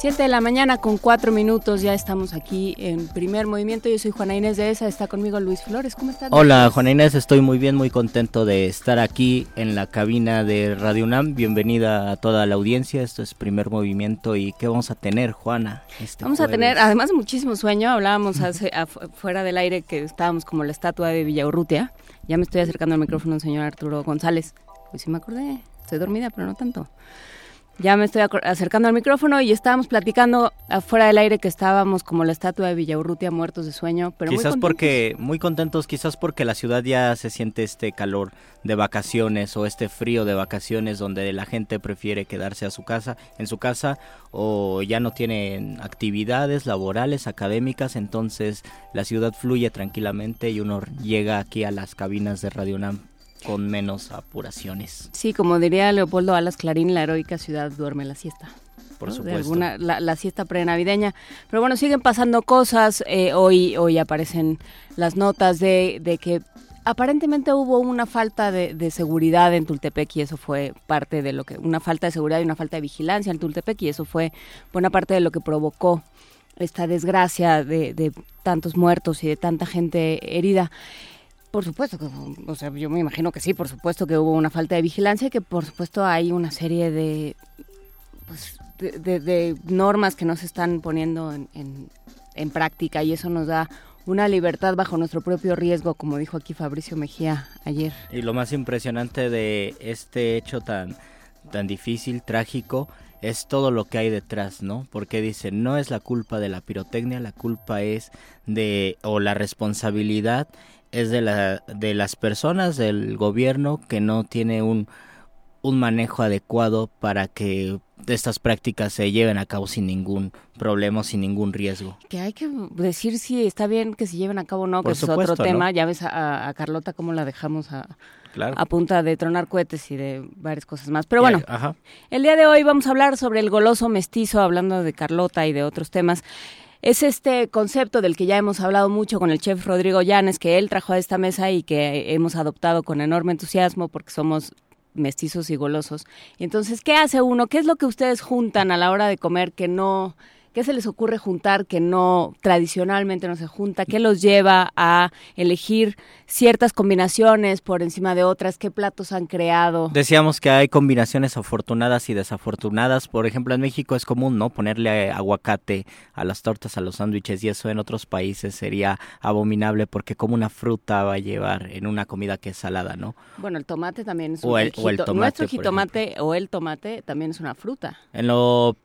7 de la mañana con 4 minutos, ya estamos aquí en primer movimiento. Yo soy Juana Inés de ESA, está conmigo Luis Flores. ¿Cómo estás? Hola Juana Inés, estoy muy bien, muy contento de estar aquí en la cabina de Radio UNAM. Bienvenida a toda la audiencia, esto es primer movimiento. ¿Y qué vamos a tener, Juana? Este vamos a tener, además de muchísimo sueño, hablábamos hace, fuera del aire que estábamos como la estatua de Villaurrutia. Ya me estoy acercando al micrófono al señor Arturo González. Pues sí me acordé, estoy dormida, pero no tanto. Ya me estoy acercando al micrófono y estábamos platicando afuera del aire que estábamos como la estatua de Villaurrutia muertos de sueño, pero quizás muy porque muy contentos, quizás porque la ciudad ya se siente este calor de vacaciones o este frío de vacaciones donde la gente prefiere quedarse a su casa, en su casa o ya no tienen actividades laborales, académicas, entonces la ciudad fluye tranquilamente y uno llega aquí a las cabinas de Radio UNAM con menos apuraciones. Sí, como diría Leopoldo Alas Clarín, la heroica ciudad duerme la siesta. Por supuesto. la, la, siesta prenavideña. Pero bueno, siguen pasando cosas. Eh, hoy, hoy aparecen las notas de, de que aparentemente hubo una falta de, de, seguridad en Tultepec y eso fue parte de lo que, una falta de seguridad y una falta de vigilancia en Tultepec y eso fue buena parte de lo que provocó esta desgracia de, de tantos muertos y de tanta gente herida. Por supuesto, que, o sea, yo me imagino que sí, por supuesto que hubo una falta de vigilancia y que por supuesto hay una serie de, pues, de, normas que no se están poniendo en, en, práctica y eso nos da una libertad bajo nuestro propio riesgo, como dijo aquí Fabricio Mejía ayer. Y lo más impresionante de este hecho tan, tan difícil, trágico, es todo lo que hay detrás, ¿no? Porque dice, no es la culpa de la pirotecnia, la culpa es de, o la responsabilidad es de, la, de las personas del gobierno que no tiene un, un manejo adecuado para que estas prácticas se lleven a cabo sin ningún problema, sin ningún riesgo. Que hay que decir si está bien que se lleven a cabo o no, que es otro tema. Ya ves a, Carlota cómo la dejamos a, a punta de tronar cohetes y de varias cosas más. Pero bueno, el día de hoy vamos a hablar sobre el goloso mestizo, hablando de Carlota y de otros temas es este concepto del que ya hemos hablado mucho con el chef Rodrigo Llanes, que él trajo a esta mesa y que hemos adoptado con enorme entusiasmo porque somos mestizos y golosos. entonces, ¿qué hace uno? ¿Qué es lo que ustedes juntan a la hora de comer que no ¿Qué se les ocurre juntar que no tradicionalmente no se junta? ¿Qué los lleva a elegir ciertas combinaciones por encima de otras? ¿Qué platos han creado? Decíamos que hay combinaciones afortunadas y desafortunadas. Por ejemplo, en México es común, ¿no? Ponerle aguacate a las tortas, a los sándwiches y eso en otros países sería abominable porque como una fruta va a llevar en una comida que es salada, ¿no? Bueno, el tomate también es un o el, o el tomate, Nuestro jitomate o el tomate también es una fruta. En lo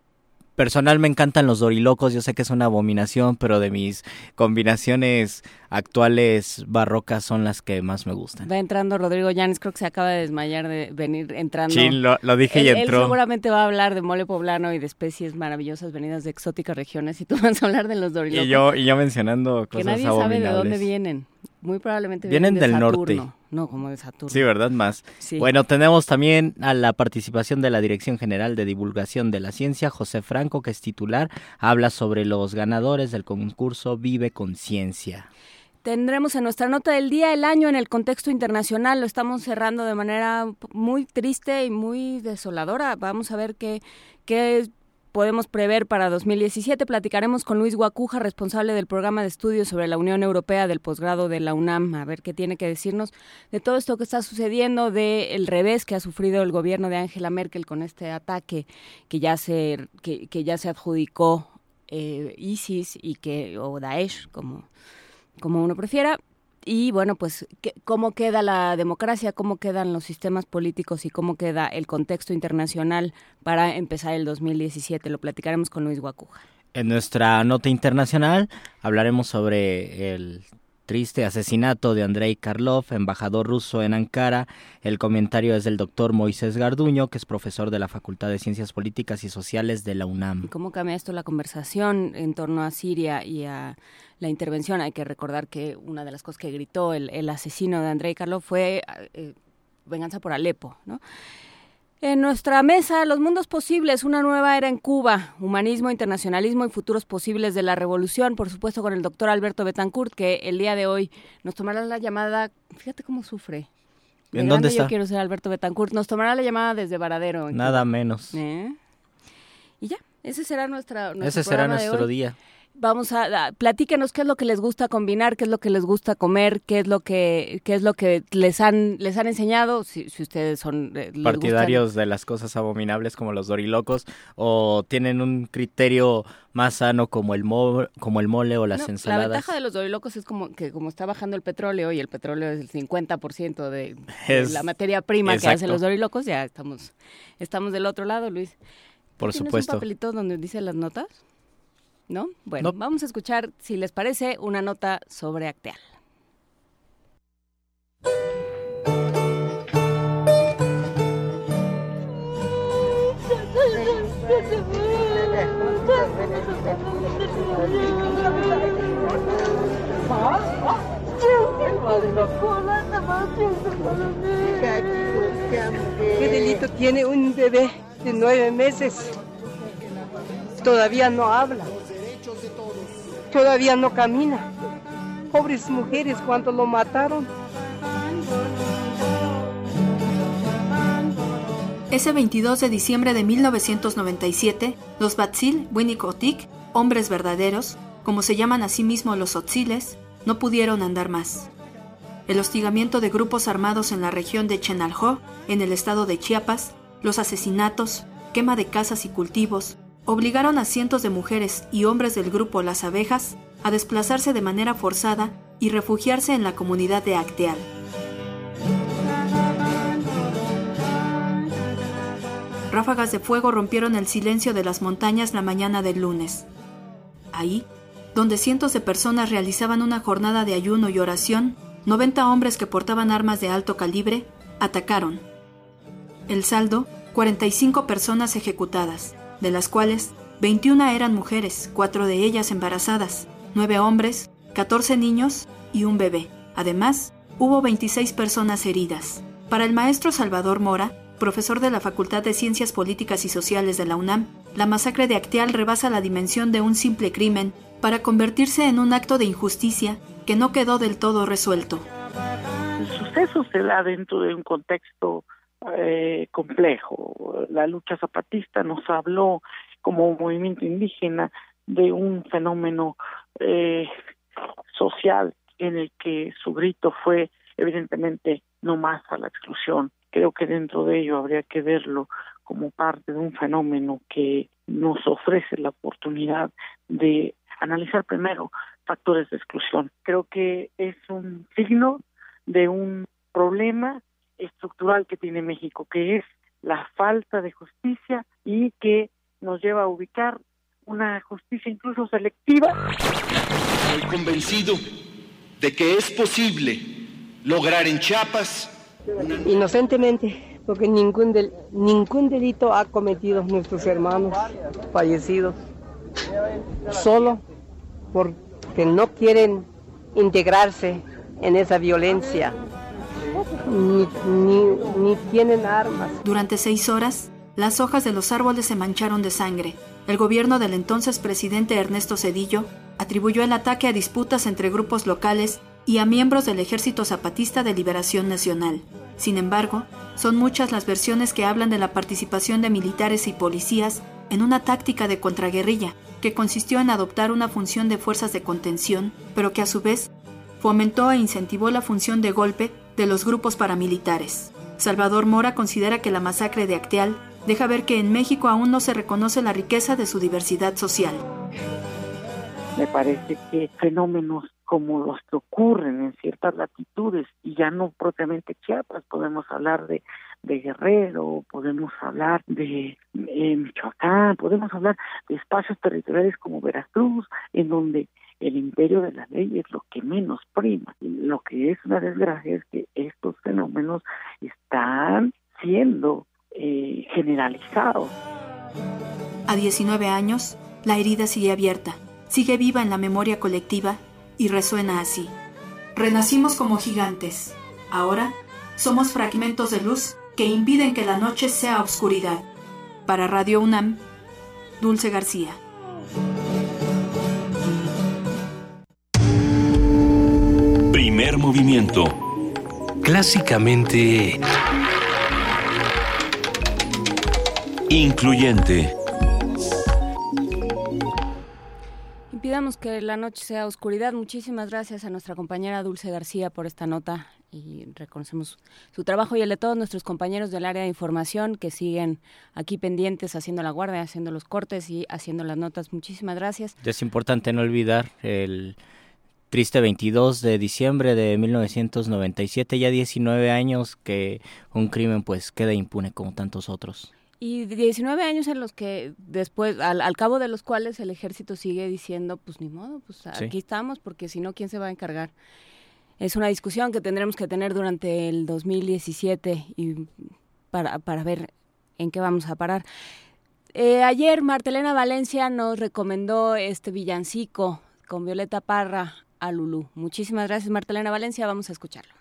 personal me encantan los dorilocos, yo sé que es una abominación, pero de mis combinaciones actuales barrocas son las que más me gustan. Va entrando Rodrigo Llanes, creo que se acaba de desmayar de venir entrando. Sí, lo, dije y entró. Él seguramente va a hablar de mole poblano y de especies maravillosas venidas de exóticas regiones y tú vas a hablar de los dorilocos. Y yo, y yo mencionando cosas Que nadie sabe de dónde vienen. Muy probablemente vienen, vienen del norte. No, como de Saturno. Sí, ¿verdad? Más. Bueno, tenemos también a la participación de la Dirección General de Divulgación de la Ciencia, José Franco, que es titular, habla sobre los ganadores del concurso Vive Conciencia. Tendremos en nuestra nota del día el año en el contexto internacional. Lo estamos cerrando de manera muy triste y muy desoladora. Vamos a ver qué, qué podemos prever para 2017. Platicaremos con Luis Guacuja, responsable del programa de estudios sobre la Unión Europea del posgrado de la UNAM, a ver qué tiene que decirnos de todo esto que está sucediendo, del revés que ha sufrido el gobierno de Angela Merkel con este ataque que ya se, que, ya se adjudicó eh, ISIS y que, o Daesh, como, como uno prefiera y bueno, pues cómo queda la democracia, cómo quedan los sistemas políticos y cómo queda el contexto internacional para empezar el 2017. Lo platicaremos con Luis Guacuja. En nuestra nota internacional hablaremos sobre el triste asesinato de Andrei Karlov, embajador ruso en Ankara. El comentario es del doctor Moisés Garduño, que es profesor de la Facultad de Ciencias Políticas y Sociales de la UNAM. ¿Cómo cambia esto la conversación en torno a Siria y a la intervención? Hay que recordar que una de las cosas que gritó el, asesino de Andrei Karlov fue eh, venganza por Alepo, ¿no? En nuestra mesa, Los Mundos Posibles, una nueva era en Cuba, humanismo, internacionalismo y futuros posibles de la revolución, por supuesto con el doctor Alberto Betancourt, que el día de hoy nos tomará la llamada, fíjate cómo sufre. ¿En dónde está? Yo quiero ser Alberto Betancourt, nos tomará la llamada desde Varadero. Nada menos. ¿Eh? Y ya, ese será nuestra Ese será nuestro día vamos a, platíquenos qué es lo que les gusta combinar, qué es lo que les gusta comer, qué es lo que qué es lo que les han les han enseñado, si, si ustedes son eh, partidarios de las cosas abominables como los dorilocos o tienen un criterio más sano como el mo como el mole o las ensaladas. La ventaja de los dorilocos es como que como está bajando el petróleo y el petróleo es el 50% de, de la materia prima que hacen los dorilocos, ya estamos estamos del otro lado, Luis. Por ¿Tienes supuesto. un papelito donde dice las notas? ¿No? Bueno, vamos a escuchar, si les parece, una nota sobre Acteal. ¿Qué delito tiene un bebé de nueve meses? Todavía no habla todavía no camina. Pobres mujeres cuando lo mataron. Ese 22 de diciembre de 1997, los Batzil Winikotik, hombres verdaderos, como se llaman a sí mismos los Otziles, no pudieron andar más. El hostigamiento de grupos armados en la región de Chenalhó, en el estado de Chiapas, los asesinatos, quema de casas y cultivos, obligaron a cientos de mujeres y hombres del grupo Las Abejas a desplazarse de manera forzada y refugiarse en la comunidad de Acteal. Ráfagas de fuego rompieron el silencio de las montañas la mañana del lunes. Ahí, donde cientos de personas realizaban una jornada de ayuno y oración, 90 hombres que portaban armas de alto calibre atacaron. El saldo, 45 personas ejecutadas de las cuales 21 eran mujeres, cuatro de ellas embarazadas, nueve hombres, 14 niños y un bebé. Además, hubo 26 personas heridas. Para el maestro Salvador Mora, profesor de la Facultad de Ciencias Políticas y Sociales de la UNAM, la masacre de Acteal rebasa la dimensión de un simple crimen para convertirse en un acto de injusticia que no quedó del todo resuelto. El suceso se da dentro de un contexto eh, complejo. La lucha zapatista nos habló como movimiento indígena de un fenómeno eh, social en el que su grito fue evidentemente no más a la exclusión. Creo que dentro de ello habría que verlo como parte de un fenómeno que nos ofrece la oportunidad de analizar primero factores de exclusión. Creo que es un signo de un problema estructural que tiene México, que es la falta de justicia y que nos lleva a ubicar una justicia incluso selectiva. Estoy convencido de que es posible lograr en Chiapas inocentemente, porque ningún del, ningún delito ha cometido nuestros hermanos fallecidos, solo porque no quieren integrarse en esa violencia ni, tienen armas. Durante seis horas, las hojas de los árboles se mancharon de sangre. El gobierno del entonces presidente Ernesto Cedillo atribuyó el ataque a disputas entre grupos locales y a miembros del Ejército Zapatista de Liberación Nacional. Sin embargo, son muchas las versiones que hablan de la participación de militares y policías en una táctica de contraguerrilla que consistió en adoptar una función de fuerzas de contención, pero que a su vez fomentó e incentivó la función de golpe de los grupos paramilitares. Salvador Mora considera que la masacre de Acteal deja ver que en México aún no se reconoce la riqueza de su diversidad social. Me parece que fenómenos como los que ocurren en ciertas latitudes, y ya no propiamente Chiapas, podemos hablar de, de Guerrero, podemos hablar de eh, Michoacán, podemos hablar de espacios territoriales como Veracruz, en donde el imperio de la ley es lo que menos prima. Lo que es una desgracia es que estos fenómenos están siendo eh, generalizados. A 19 años, la herida sigue abierta, sigue viva en la memoria colectiva y resuena así. Renacimos como gigantes. Ahora somos fragmentos de luz que impiden que la noche sea oscuridad. Para Radio UNAM, Dulce García. Primer movimiento. Clásicamente... Incluyente. Impidamos que la noche sea oscuridad. Muchísimas gracias a nuestra compañera Dulce García por esta nota y reconocemos su trabajo y el de todos nuestros compañeros del área de información que siguen aquí pendientes haciendo la guardia, haciendo los cortes y haciendo las notas. Muchísimas gracias. Es importante no olvidar el triste 22 de diciembre de 1997, ya 19 años que un crimen pues queda impune como tantos otros. Y 19 años en los que después, al, al, cabo de los cuales el ejército sigue diciendo, pues ni modo, pues aquí sí. estamos, porque si no, ¿quién se va a encargar? Es una discusión que tendremos que tener durante el 2017 y para, para ver en qué vamos a parar. Eh, ayer Martelena Valencia nos recomendó este villancico con Violeta Parra a Lulú. Muchísimas gracias Martelena Valencia, vamos a escucharlo.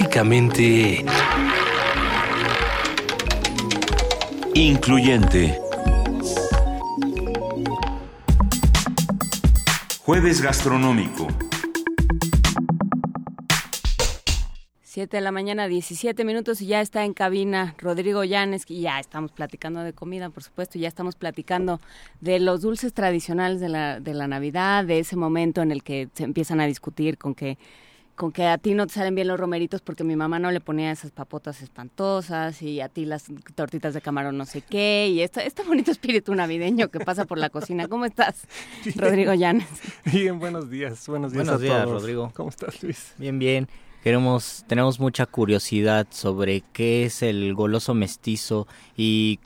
Clásicamente... Incluyente. Jueves gastronómico. 7 de la mañana, 17 minutos y ya está en cabina Rodrigo Llanes y ya estamos platicando de comida, por supuesto, ya estamos platicando de los dulces tradicionales de la, de la Navidad, de ese momento en el que se empiezan a discutir con que con que a ti no te salen bien los romeritos porque mi mamá no le ponía esas papotas espantosas y a ti las tortitas de camarón no sé qué y este, este bonito espíritu navideño que pasa por la cocina. ¿Cómo estás, Rodrigo Llanes? Bien, buenos días, buenos días buenos a días, todos. Rodrigo. ¿Cómo estás, Luis? Bien, bien. Queremos, tenemos mucha curiosidad sobre qué es el goloso mestizo y,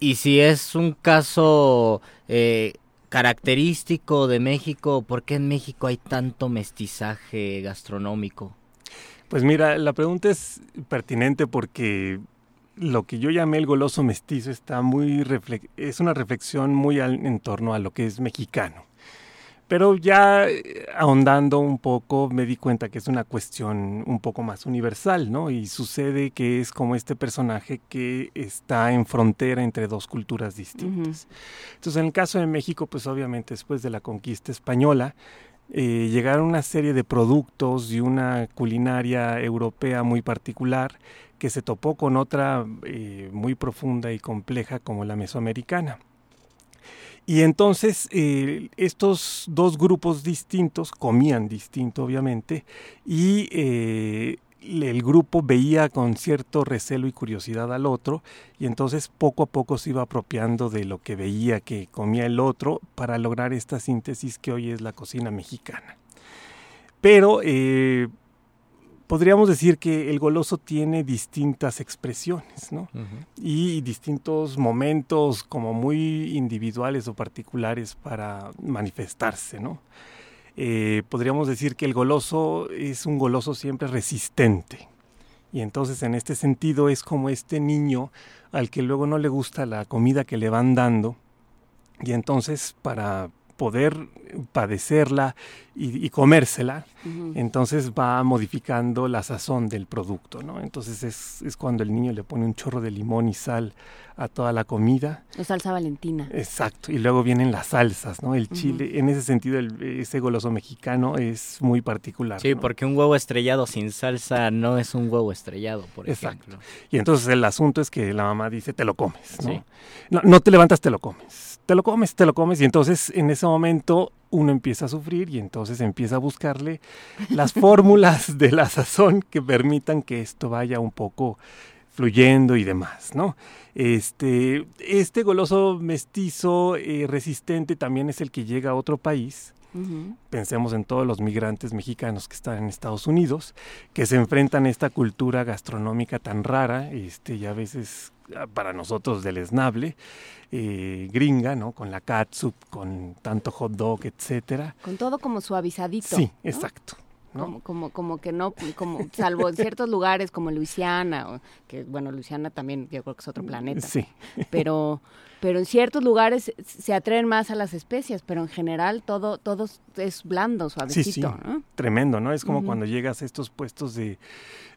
y si es un caso eh, característico de México, ¿por qué en México hay tanto mestizaje gastronómico? Pues mira, la pregunta es pertinente porque lo que yo llamé el goloso mestizo está muy es una reflexión muy al, en torno a lo que es mexicano. Pero ya eh, ahondando un poco me di cuenta que es una cuestión un poco más universal, ¿no? Y sucede que es como este personaje que está en frontera entre dos culturas distintas. Entonces, en el caso de México, pues obviamente después de la conquista española, eh, llegaron una serie de productos y una culinaria europea muy particular que se topó con otra eh, muy profunda y compleja como la mesoamericana. Y entonces eh, estos dos grupos distintos comían distinto, obviamente, y eh, el grupo veía con cierto recelo y curiosidad al otro, y entonces poco a poco se iba apropiando de lo que veía que comía el otro para lograr esta síntesis que hoy es la cocina mexicana. Pero eh, podríamos decir que el goloso tiene distintas expresiones, ¿no? Y distintos momentos como muy individuales o particulares para manifestarse, ¿no? Eh, podríamos decir que el goloso es un goloso siempre resistente. Y entonces en este sentido es como este niño al que luego no le gusta la comida que le van dando. Y entonces para poder padecerla y, comérsela, entonces va modificando la sazón del producto, ¿no? Entonces es, es, cuando el niño le pone un chorro de limón y sal a toda la comida. O salsa valentina. Exacto, y luego vienen las salsas, ¿no? El chile, en ese sentido, el, ese goloso mexicano es muy particular. Sí, porque un huevo estrellado sin salsa no es un huevo estrellado, por Exacto. ejemplo. Y entonces el asunto es que la mamá dice, te lo comes, ¿no? No, no te levantas, te lo comes te lo comes, te lo comes, y entonces en ese momento uno empieza a sufrir y entonces empieza a buscarle las fórmulas de la sazón que permitan que esto vaya un poco fluyendo y demás, ¿no? Este, este goloso mestizo eh, resistente también es el que llega a otro país. Pensemos en todos los migrantes mexicanos que están en Estados Unidos, que se enfrentan a esta cultura gastronómica tan rara, este, y a veces ah, para nosotros deleznable, eh, gringa, ¿no? Con la catsup, con tanto hot dog, etcétera. Con todo como suavizadito. Sí, exacto. Como, como, como que no, como salvo en ciertos lugares como Luisiana, que bueno, Luisiana también yo creo que es otro planeta. Sí. Pero, pero en ciertos lugares se atreven más a las especias, pero en general todo, todo es blando, suavecito. Sí, sí. Tremendo, ¿no? Es como cuando llegas a estos puestos de,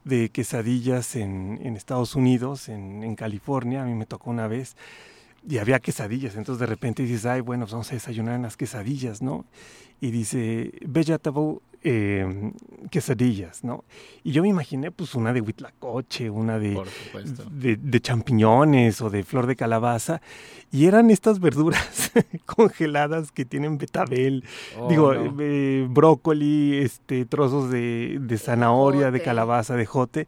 de quesadillas en, en Estados Unidos, en, en California, a mí me tocó una vez y había quesadillas, entonces de repente dices, ay, bueno, pues vamos a desayunar en las quesadillas, ¿no? Y dice, vegetable eh, quesadillas, ¿no? Y yo me imaginé pues una de huitlacoche, una de, de, champiñones o de flor de calabaza, y eran estas verduras congeladas que tienen betabel, oh, digo, eh, brócoli, este, trozos de, de zanahoria, de calabaza, de jote,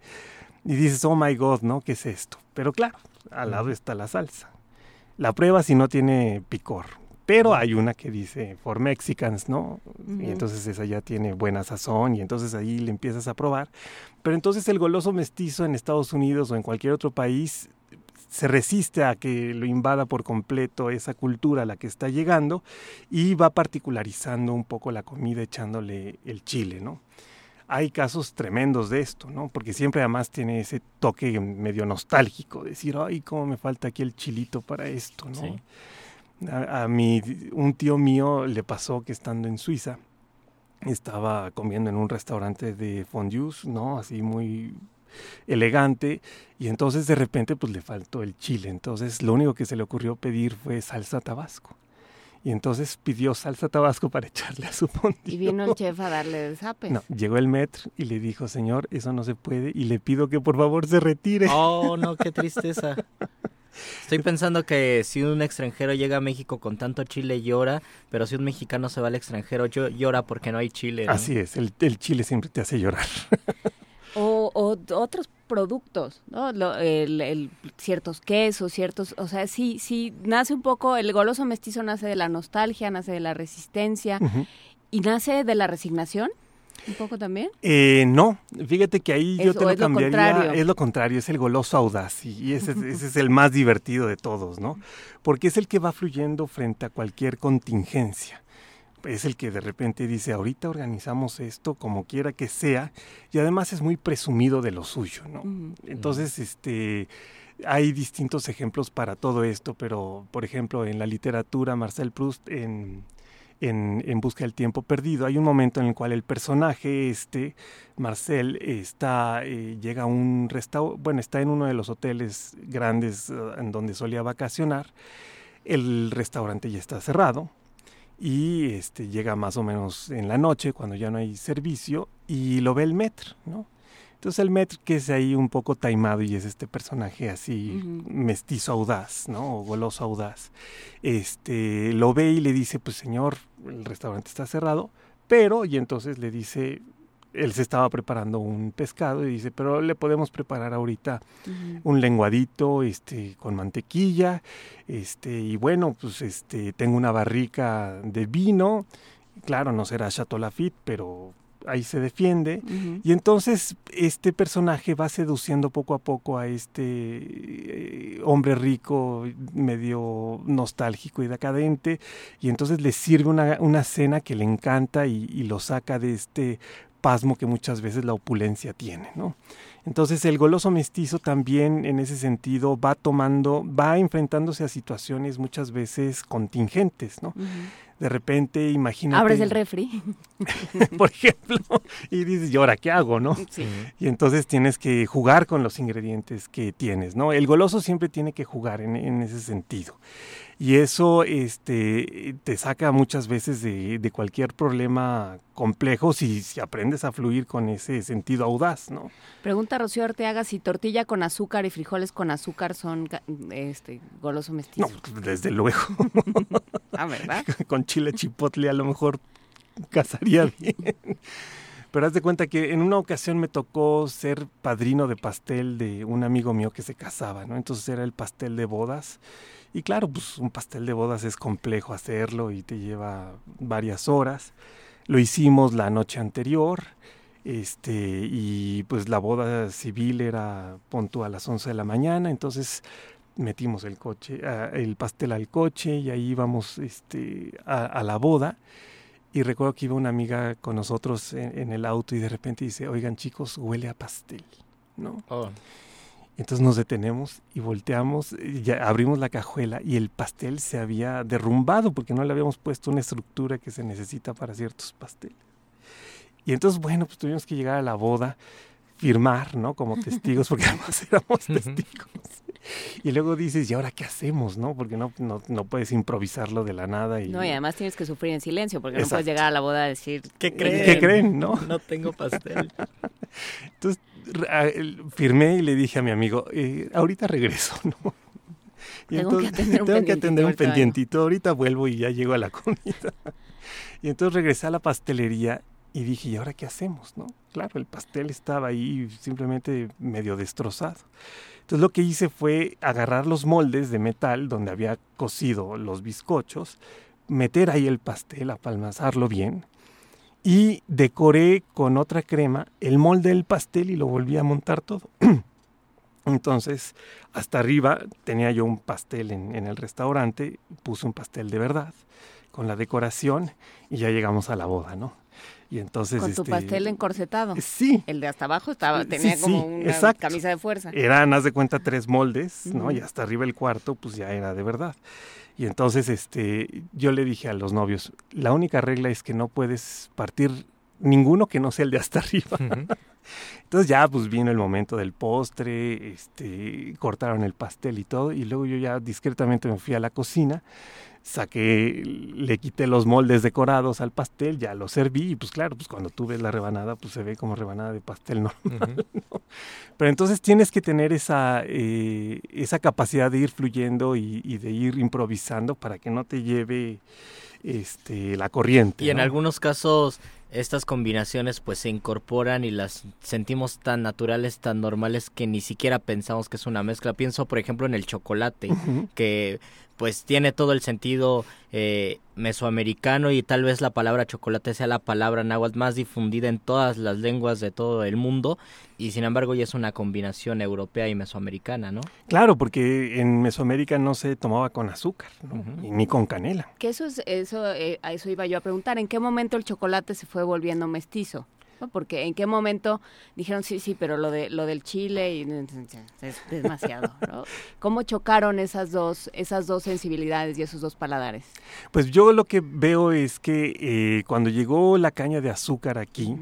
y dices, oh my god, ¿no? ¿Qué es esto? Pero claro, al lado está la salsa. La prueba si no tiene picor. Pero hay una que dice for Mexicans, ¿no? Y entonces esa ya tiene buena sazón y entonces ahí le empiezas a probar. Pero entonces el goloso mestizo en Estados Unidos o en cualquier otro país se resiste a que lo invada por completo esa cultura a la que está llegando y va particularizando un poco la comida echándole el chile, ¿no? hay casos tremendos de esto, ¿no? Porque siempre además tiene ese toque medio nostálgico, decir, ay, cómo me falta aquí el chilito para esto, ¿no? A, a mi, un tío mío le pasó que estando en Suiza, estaba comiendo en un restaurante de fondues, ¿no? Así muy elegante y entonces de repente pues le faltó el chile, entonces lo único que se le ocurrió pedir fue salsa tabasco. Y entonces pidió salsa tabasco para echarle a su fondue. Y vino el chef a darle el zape. No, llegó el metro y le dijo, señor, eso no se puede y le pido que por favor se retire. Oh, no, qué tristeza. Estoy pensando que si un extranjero llega a México con tanto chile llora, pero si un mexicano se va al extranjero llora porque no hay chile. Así es, el, el chile siempre te hace llorar. O, o, otros productos, ¿no? el, ciertos quesos, ciertos, o sea, sí, sí, nace un poco, el goloso mestizo nace de la nostalgia, nace de la resistencia y nace de la resignación. ¿Un poco también? Eh, no, fíjate que ahí yo te lo cambiaría. es lo contrario, es el goloso audaz y ese, ese es el más divertido de todos, ¿no? Porque es el que va fluyendo frente a cualquier contingencia es el que de repente dice, ahorita organizamos esto como quiera que sea, y además es muy presumido de lo suyo, ¿no? Entonces, este, hay distintos ejemplos para todo esto, pero, por ejemplo, en la literatura, Marcel Proust, en, en, Busca del Tiempo Perdido, hay un momento en el cual el personaje, este, Marcel, está, eh, llega a un restaurante, bueno, está en uno de los hoteles grandes eh, en donde solía vacacionar, el restaurante ya está cerrado y este, llega más o menos en la noche cuando ya no hay servicio y lo ve el metro, ¿no? Entonces el Metro, que es ahí un poco taimado y es este personaje así mestizo audaz, ¿no? O goloso audaz, este, lo ve y le dice, pues señor, el restaurante está cerrado, pero, y entonces le dice, él se estaba preparando un pescado y dice, pero le podemos preparar ahorita un lenguadito, este, con mantequilla, este, y bueno, pues este, tengo una barrica de vino, claro, no será Chateau Lafitte, pero ahí se defiende y entonces este personaje va seduciendo poco a poco a este eh, hombre rico medio nostálgico y decadente y entonces le sirve una, una cena que le encanta y, y, lo saca de este pasmo que muchas veces la opulencia tiene, ¿no? Entonces el goloso mestizo también en ese sentido va tomando, va enfrentándose a situaciones muchas veces contingentes, ¿no? De repente, imagínate. Abres el refri. por ejemplo, y dices, ¿y ahora qué hago, no? Sí. Y entonces tienes que jugar con los ingredientes que tienes, ¿no? El goloso siempre tiene que jugar en, en ese sentido y eso este, te saca muchas veces de, de cualquier problema complejo si, si, aprendes a fluir con ese sentido audaz, ¿no? Pregunta Rocío Arteaga si tortilla con azúcar y frijoles con azúcar son este goloso mestizo. No, desde luego. ah, ¿verdad? con chile chipotle a lo mejor casaría bien. Pero haz de cuenta que en una ocasión me tocó ser padrino de pastel de un amigo mío que se casaba, ¿no? Entonces era el pastel de bodas y claro, pues un pastel de bodas es complejo hacerlo y te lleva varias horas. Lo hicimos la noche anterior, este, y pues la boda civil era punto a las 11 de la mañana, entonces metimos el coche, el pastel al coche y ahí íbamos este, a, la boda. Y recuerdo que iba una amiga con nosotros en, el auto y de repente dice, oigan chicos, huele a pastel, ¿no? Oh. Entonces nos detenemos y volteamos, ya abrimos la cajuela y el pastel se había derrumbado porque no le habíamos puesto una estructura que se necesita para ciertos pasteles. Y entonces, bueno, pues tuvimos que llegar a la boda, firmar, ¿no? Como testigos, porque además éramos testigos. Y luego dices, ¿y ahora qué hacemos, no? Porque no, no, no puedes improvisarlo de la nada. Y... No, y además tienes que sufrir en silencio, porque no puedes llegar a la boda a decir... ¿Qué creen? ¿Qué creen, no? No tengo pastel. Entonces, firmé y le dije a mi amigo, eh, ahorita regreso, ¿no? Y tengo que atender un, tengo que atender un pendientito, ahorita vuelvo y ya llego a la comida. Y entonces regresé a la pastelería y dije, ¿y ahora qué hacemos? no Claro, el pastel estaba ahí simplemente medio destrozado. Entonces lo que hice fue agarrar los moldes de metal donde había cocido los bizcochos, meter ahí el pastel, apalmazarlo bien, y decoré con otra crema el molde del pastel y lo volví a montar todo. Entonces, hasta arriba tenía yo un pastel en, en, el restaurante, puse un pastel de verdad con la decoración y ya llegamos a la boda, ¿no? Y entonces, con tu este, pastel encorsetado. Sí. El de hasta abajo estaba, tenía como una camisa de fuerza. Eran, haz de cuenta, tres moldes, ¿no? Y hasta arriba el cuarto, pues ya era de verdad. Y entonces este, yo le dije a los novios, la única regla es que no puedes partir ninguno que no sea el de hasta arriba. Entonces ya pues vino el momento del postre, este, cortaron el pastel y todo, y luego yo ya discretamente me fui a la cocina saqué, le quité los moldes decorados al pastel, ya lo serví y pues claro, pues cuando tú ves la rebanada, pues se ve como rebanada de pastel normal. Pero entonces tienes que tener esa, eh, esa capacidad de ir fluyendo y, de ir improvisando para que no te lleve este, la corriente. Y en algunos casos estas combinaciones pues se incorporan y las sentimos tan naturales, tan normales que ni siquiera pensamos que es una mezcla. Pienso por ejemplo en el chocolate, que pues tiene todo el sentido eh, mesoamericano y tal vez la palabra chocolate sea la palabra náhuatl más difundida en todas las lenguas de todo el mundo y sin embargo ya es una combinación europea y mesoamericana, ¿no? Claro, porque en Mesoamérica no se tomaba con azúcar ni con canela. Que eso es eso eh, a eso iba yo a preguntar, ¿en qué momento el chocolate se fue volviendo mestizo? Porque en qué momento dijeron sí, sí, pero lo de lo del chile y es demasiado, ¿no? ¿Cómo chocaron esas dos esas dos sensibilidades y esos dos paladares? Pues yo lo que veo es que eh, cuando llegó la caña de azúcar aquí,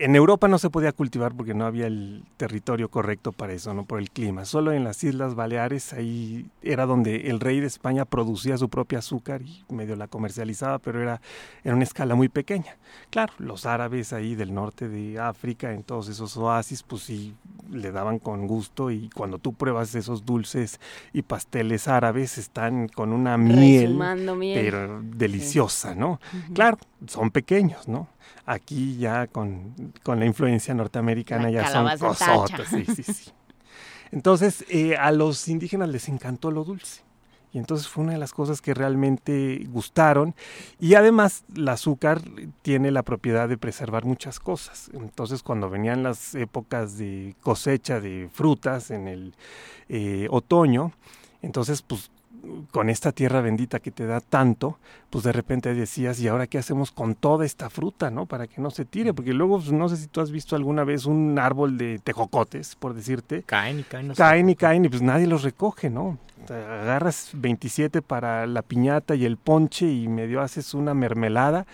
en Europa no se podía cultivar porque no había el territorio correcto para eso, no por el clima. Solo en las Islas Baleares ahí era donde el rey de España producía su propia azúcar y medio la comercializaba, pero era en una escala muy pequeña. Claro, los árabes ahí del norte de África, en todos esos oasis, pues sí le daban con gusto y cuando tú pruebas esos dulces y pasteles árabes están con una miel, pero deliciosa, ¿no? Claro, son pequeños, ¿no? Aquí ya con, la influencia norteamericana ya son cosotas, sí, sí, sí. Entonces, eh, a los indígenas les encantó lo dulce. Y entonces fue una de las cosas que realmente gustaron. Y además, el azúcar tiene la propiedad de preservar muchas cosas. Entonces, cuando venían las épocas de cosecha de frutas en el eh, otoño, entonces, pues con esta tierra bendita que te da tanto, pues de repente decías, ¿y ahora qué hacemos con toda esta fruta, no? Para que no se tire, porque luego, pues, no sé si tú has visto alguna vez un árbol de tejocotes, por decirte. Caen y caen. caen y caen y pues nadie los recoge, ¿no? agarras 27 para la piñata y el ponche y medio haces una mermelada,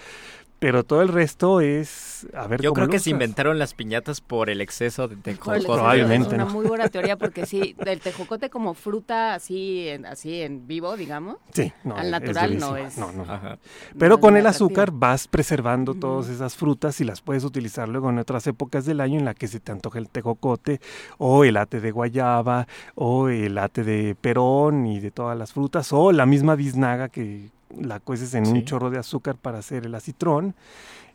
pero todo el resto es a ver Yo creo que se inventaron las piñatas por el exceso de tejocote. Probablemente. Es una muy buena teoría porque sí, del tejocote como fruta así en, así en vivo, digamos. Sí, no, al natural no es. No, no. Pero con el azúcar vas preservando todas esas frutas y las puedes utilizar luego en otras épocas del año en la que se te antoja el tejocote o el ate de guayaba o el ate de perón y de todas las frutas o la misma biznaga que la cueces en un chorro de azúcar para hacer el acitrón,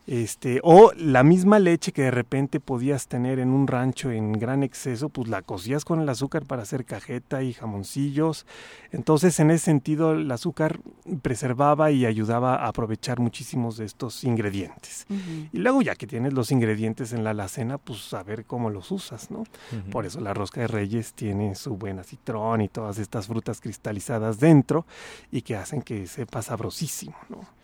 este, o la misma leche que de repente podías tener en un rancho en gran exceso, pues la cocías con el azúcar para hacer cajeta y jamoncillos. Entonces, en ese sentido, el azúcar preservaba y ayudaba a aprovechar muchísimos de estos ingredientes. Y luego, ya que tienes los ingredientes en la alacena, pues a ver cómo los usas, ¿no? Por eso la rosca de reyes tiene su buen acitrón y todas estas frutas cristalizadas dentro y que hacen que sepa sabrosísimo, ¿no?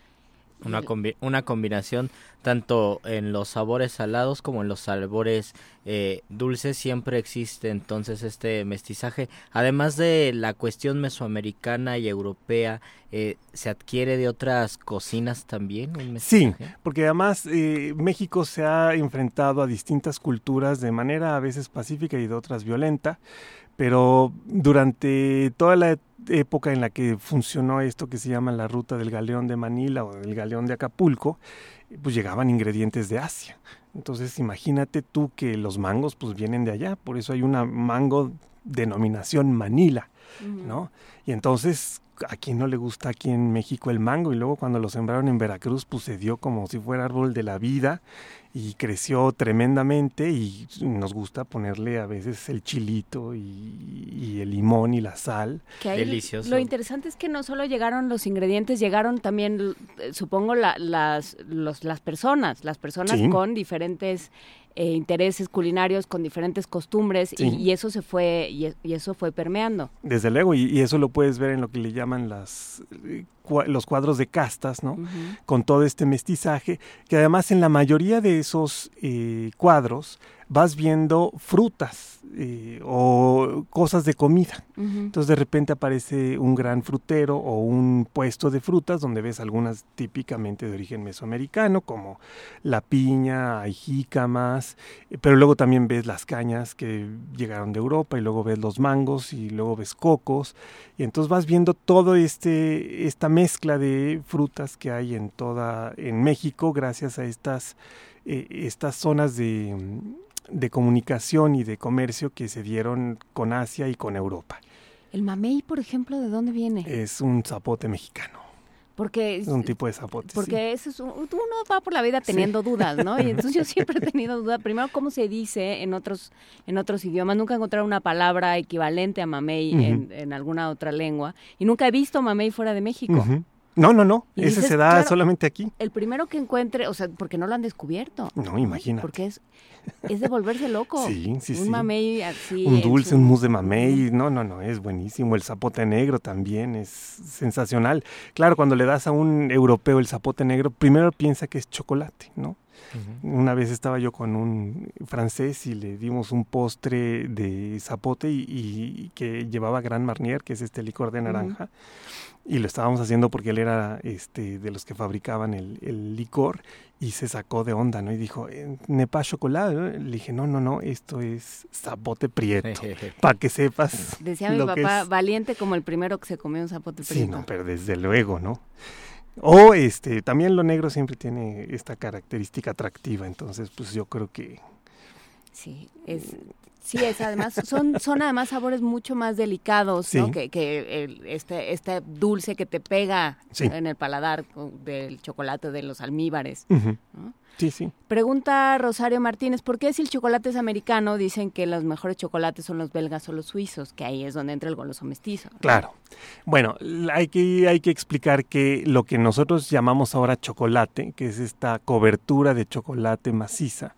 Una, una combinación tanto en los sabores salados como en los sabores eh, dulces siempre existe entonces este mestizaje. Además de la cuestión mesoamericana y europea, eh, ¿se adquiere de otras cocinas también? sí, porque además eh, México se ha enfrentado a distintas culturas de manera a veces pacífica y de otras violenta pero durante toda la época en la que funcionó esto que se llama la ruta del galeón de Manila o del galeón de Acapulco, pues llegaban ingredientes de Asia. Entonces imagínate tú que los mangos pues vienen de allá, por eso hay una mango denominación Manila, ¿no? Y entonces a quien no le gusta aquí en México el mango y luego cuando lo sembraron en Veracruz pues se dio como si fuera árbol de la vida y creció tremendamente y nos gusta ponerle a veces el chilito y, el limón y la sal. Delicioso. Lo interesante es que no solo llegaron los ingredientes, llegaron también, eh, supongo, las, las personas, las personas con diferentes eh, intereses culinarios, con diferentes costumbres y, eso se fue y, eso fue permeando. Desde luego y, eso lo puedes ver en lo que le llaman las los cuadros de castas, ¿no? Con todo este mestizaje, que además en la mayoría de esos eh, cuadros vas viendo frutas eh, o cosas de comida. Entonces de repente aparece un gran frutero o un puesto de frutas donde ves algunas típicamente de origen mesoamericano, como la piña, hay jícamas, eh, pero luego también ves las cañas que llegaron de Europa y luego ves los mangos y luego ves cocos. Y entonces vas viendo todo este esta mezcla de frutas que hay en toda en México gracias a estas eh, estas zonas de de comunicación y de comercio que se dieron con Asia y con Europa. ¿El mamey, por ejemplo, de dónde viene? Es un zapote mexicano. Porque es un tipo de zapote. Porque eso es uno va por la vida teniendo dudas, ¿no? Y entonces yo siempre he tenido dudas. Primero, ¿cómo se dice en otros en otros idiomas? Nunca he encontrado una palabra equivalente a mamey en, alguna otra lengua. Y nunca he visto mamey fuera de México. No, no, no. Ese se da solamente aquí. El primero que encuentre, o sea, porque no lo han descubierto. No, imagina. Porque es, es de volverse loco. sí, sí, un mamey así. Un dulce, un mousse de mamey. No, no, no, es buenísimo. El zapote negro también es sensacional. Claro, cuando le das a un europeo el zapote negro, primero piensa que es chocolate, ¿no? Una vez estaba yo con un francés y le dimos un postre de zapote y, que llevaba Gran Marnier, que es este licor de naranja. Y lo estábamos haciendo porque él era este, de los que fabricaban el, licor y se sacó de onda, ¿no? Y dijo, eh, ¿nepa chocolate? Le dije, no, no, no, esto es zapote prieto, para que sepas. Decía mi papá, valiente como el primero que se comió un zapote prieto. Sí, no, pero desde luego, ¿no? O este, también lo negro siempre tiene esta característica atractiva, entonces pues yo creo que... Sí, es, sí, es además, son, son además sabores mucho más delicados, ¿no? Que, que el, este, este dulce que te pega en el paladar del chocolate, de los almíbares. Sí, sí. Pregunta Rosario Martínez, ¿por qué si el chocolate es americano dicen que los mejores chocolates son los belgas o los suizos? Que ahí es donde entra el goloso mestizo. Claro. Bueno, hay que, hay que explicar que lo que nosotros llamamos ahora chocolate, que es esta cobertura de chocolate maciza,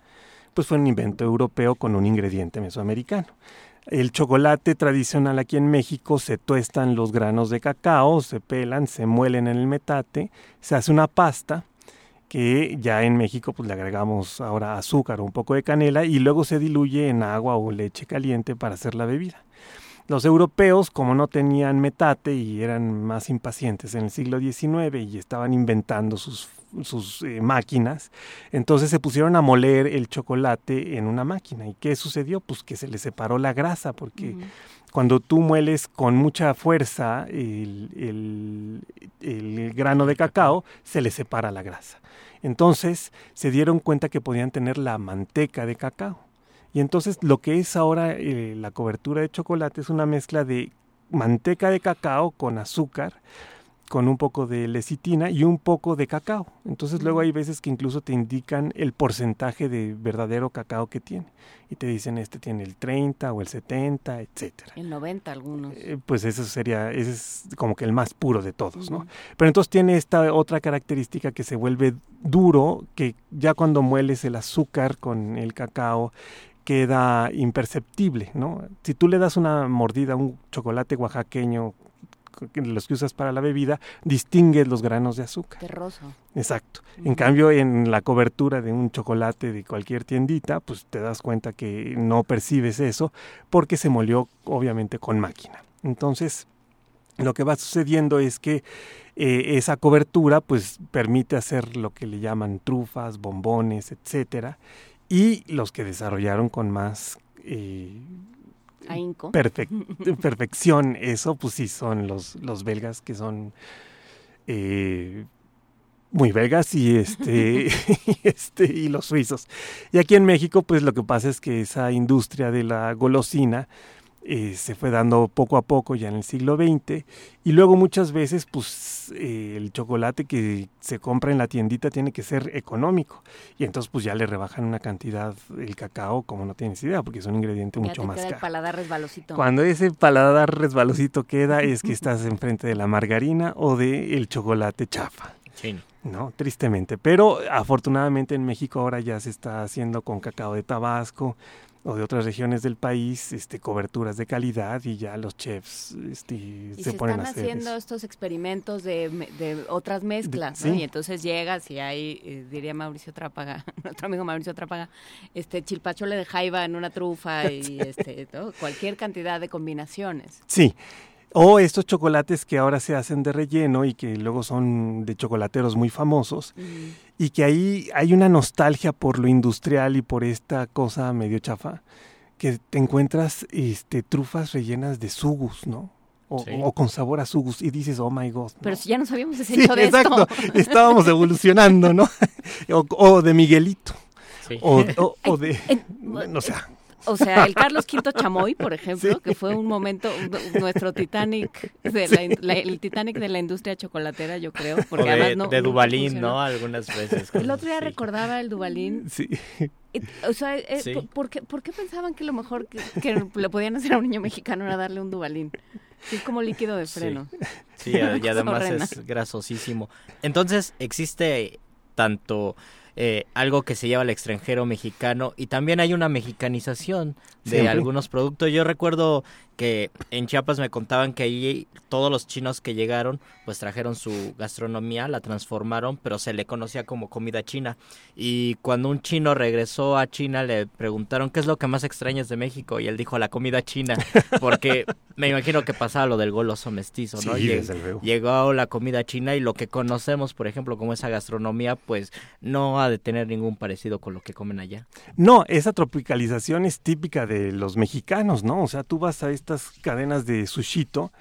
pues fue un invento europeo con un ingrediente mesoamericano. El chocolate tradicional aquí en México se tuestan los granos de cacao, se pelan, se muelen en el metate, se hace una pasta que ya en México pues le agregamos ahora azúcar o un poco de canela y luego se diluye en agua o leche caliente para hacer la bebida. Los europeos, como no tenían metate y eran más impacientes en el siglo XIX y estaban inventando sus, sus eh, máquinas, entonces se pusieron a moler el chocolate en una máquina. ¿Y qué sucedió? Pues que se le separó la grasa, porque cuando tú mueles con mucha fuerza el, el grano de cacao, se le separa la grasa. Entonces se dieron cuenta que podían tener la manteca de cacao. Y entonces lo que es ahora eh, la cobertura de chocolate es una mezcla de manteca de cacao con azúcar con un poco de lecitina y un poco de cacao. Entonces luego hay veces que incluso te indican el porcentaje de verdadero cacao que tiene. Y te dicen este tiene el 30 o el 70, etcétera. El 90 algunos. Eh, pues eso sería, ese es como que el más puro de todos, ¿no? Pero entonces tiene esta otra característica que se vuelve duro, que ya cuando mueles el azúcar con el cacao queda imperceptible, ¿no? Si tú le das una mordida a un chocolate oaxaqueño los que usas para la bebida, distingues los granos de azúcar. Terroso. Exacto. En cambio, en la cobertura de un chocolate de cualquier tiendita, pues te das cuenta que no percibes eso porque se molió obviamente con máquina. Entonces, lo que va sucediendo es que eh, esa cobertura pues permite hacer lo que le llaman trufas, bombones, etcétera, y los que desarrollaron con más eh, perfección eso, pues sí, son los, los belgas que son eh, muy belgas y este, y este y los suizos. Y aquí en México, pues lo que pasa es que esa industria de la golosina eh, se fue dando poco a poco ya en el siglo XX y luego muchas veces pues eh, el chocolate que se compra en la tiendita tiene que ser económico y entonces pues ya le rebajan una cantidad el cacao como no tienes idea porque es un ingrediente mucho más caro. paladar resbalosito. Cuando ese paladar resbalosito queda es que estás enfrente de la margarina o de el chocolate chafa. Sí. ¿no? Tristemente. Pero afortunadamente en México ahora ya se está haciendo con cacao de Tabasco, o de otras regiones del país este coberturas de calidad y ya los chefs este, se, ponen a hacer haciendo estos experimentos de, de otras mezclas y entonces llegas y hay eh, diría Mauricio Trápaga nuestro amigo Mauricio Trápaga este chilpachole de jaiba en una trufa y este cualquier cantidad de combinaciones. Sí o estos chocolates que ahora se hacen de relleno y que luego son de chocolateros muy famosos. Y que ahí hay una nostalgia por lo industrial y por esta cosa medio chafa. Que te encuentras este, trufas rellenas de sugus, ¿no? O, con sabor a sugus y dices, oh my god. Pero si ya no sabíamos ese sí, de exacto. Estábamos evolucionando, ¿no? o, de Miguelito. O, o, de. no sé. O sea, el Carlos V Chamoy, por ejemplo, que fue un momento, nuestro Titanic, de la, el Titanic de la industria chocolatera, yo creo. Porque de, además no, de Dubalín, ¿no? Algunas veces. El otro día recordaba el Dubalín. Sí. O sea, eh, ¿por, qué, ¿por, qué, pensaban que lo mejor que, le podían hacer a un niño mexicano era darle un Dubalín? es como líquido de freno. Sí, y además es grasosísimo. Entonces, existe tanto eh, algo que se lleva al extranjero mexicano y también hay una mexicanización de Siempre. algunos productos. Yo recuerdo que en Chiapas me contaban que ahí todos los chinos que llegaron pues trajeron su gastronomía, la transformaron, pero se le conocía como comida china. Y cuando un chino regresó a China le preguntaron qué es lo que más extrañas de México y él dijo la comida china, porque me imagino que pasaba lo del goloso mestizo, ¿no? Sí, Lleg- desde luego. Llegó la comida china y lo que conocemos, por ejemplo, como esa gastronomía, pues no ha de tener ningún parecido con lo que comen allá. No, esa tropicalización es típica de los mexicanos, ¿no? O sea, tú vas a estas cadenas de sushito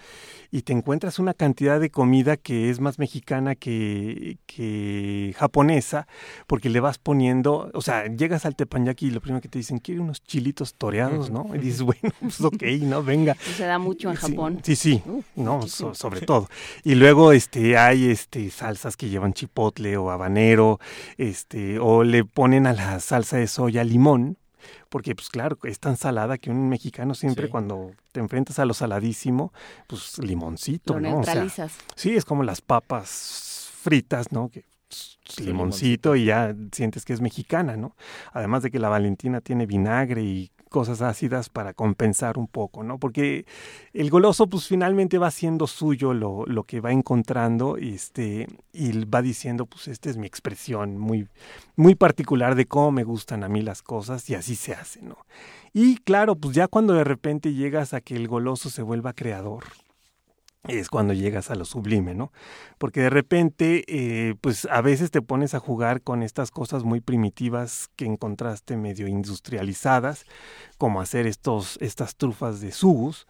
y te encuentras una cantidad de comida que es más mexicana que, que japonesa, porque le vas poniendo, o sea, llegas al teppanyaki y lo primero que te dicen, quiere unos chilitos toreados, ¿no? Y dices, bueno, pues ok, ¿no? Venga. Eso se da mucho en Sí, Japón. Sí, sí, Uh, no, so- sobre todo. Y luego este hay este salsas que llevan chipotle o habanero, este o le ponen a la salsa de soya limón, porque pues claro, es tan salada que un mexicano siempre Sí. cuando te enfrentas a lo saladísimo, pues limoncito, Lo ¿no? O sea, neutralizas. sí, es como las papas fritas, ¿no? Que pues, limoncito y ya sientes que es mexicana, ¿no? Además de que la Valentina tiene vinagre y cosas ácidas para compensar un poco, ¿no? Porque el goloso pues finalmente va haciendo suyo lo, lo que va encontrando este, y va diciendo pues esta es mi expresión muy, muy particular de cómo me gustan a mí las cosas y así se hace, ¿no? Y claro, pues ya cuando de repente llegas a que el goloso se vuelva creador, es cuando llegas a lo sublime, ¿no? Porque de repente, eh, pues a veces te pones a jugar con estas cosas muy primitivas que encontraste medio industrializadas, como hacer estos, estas trufas de sugus,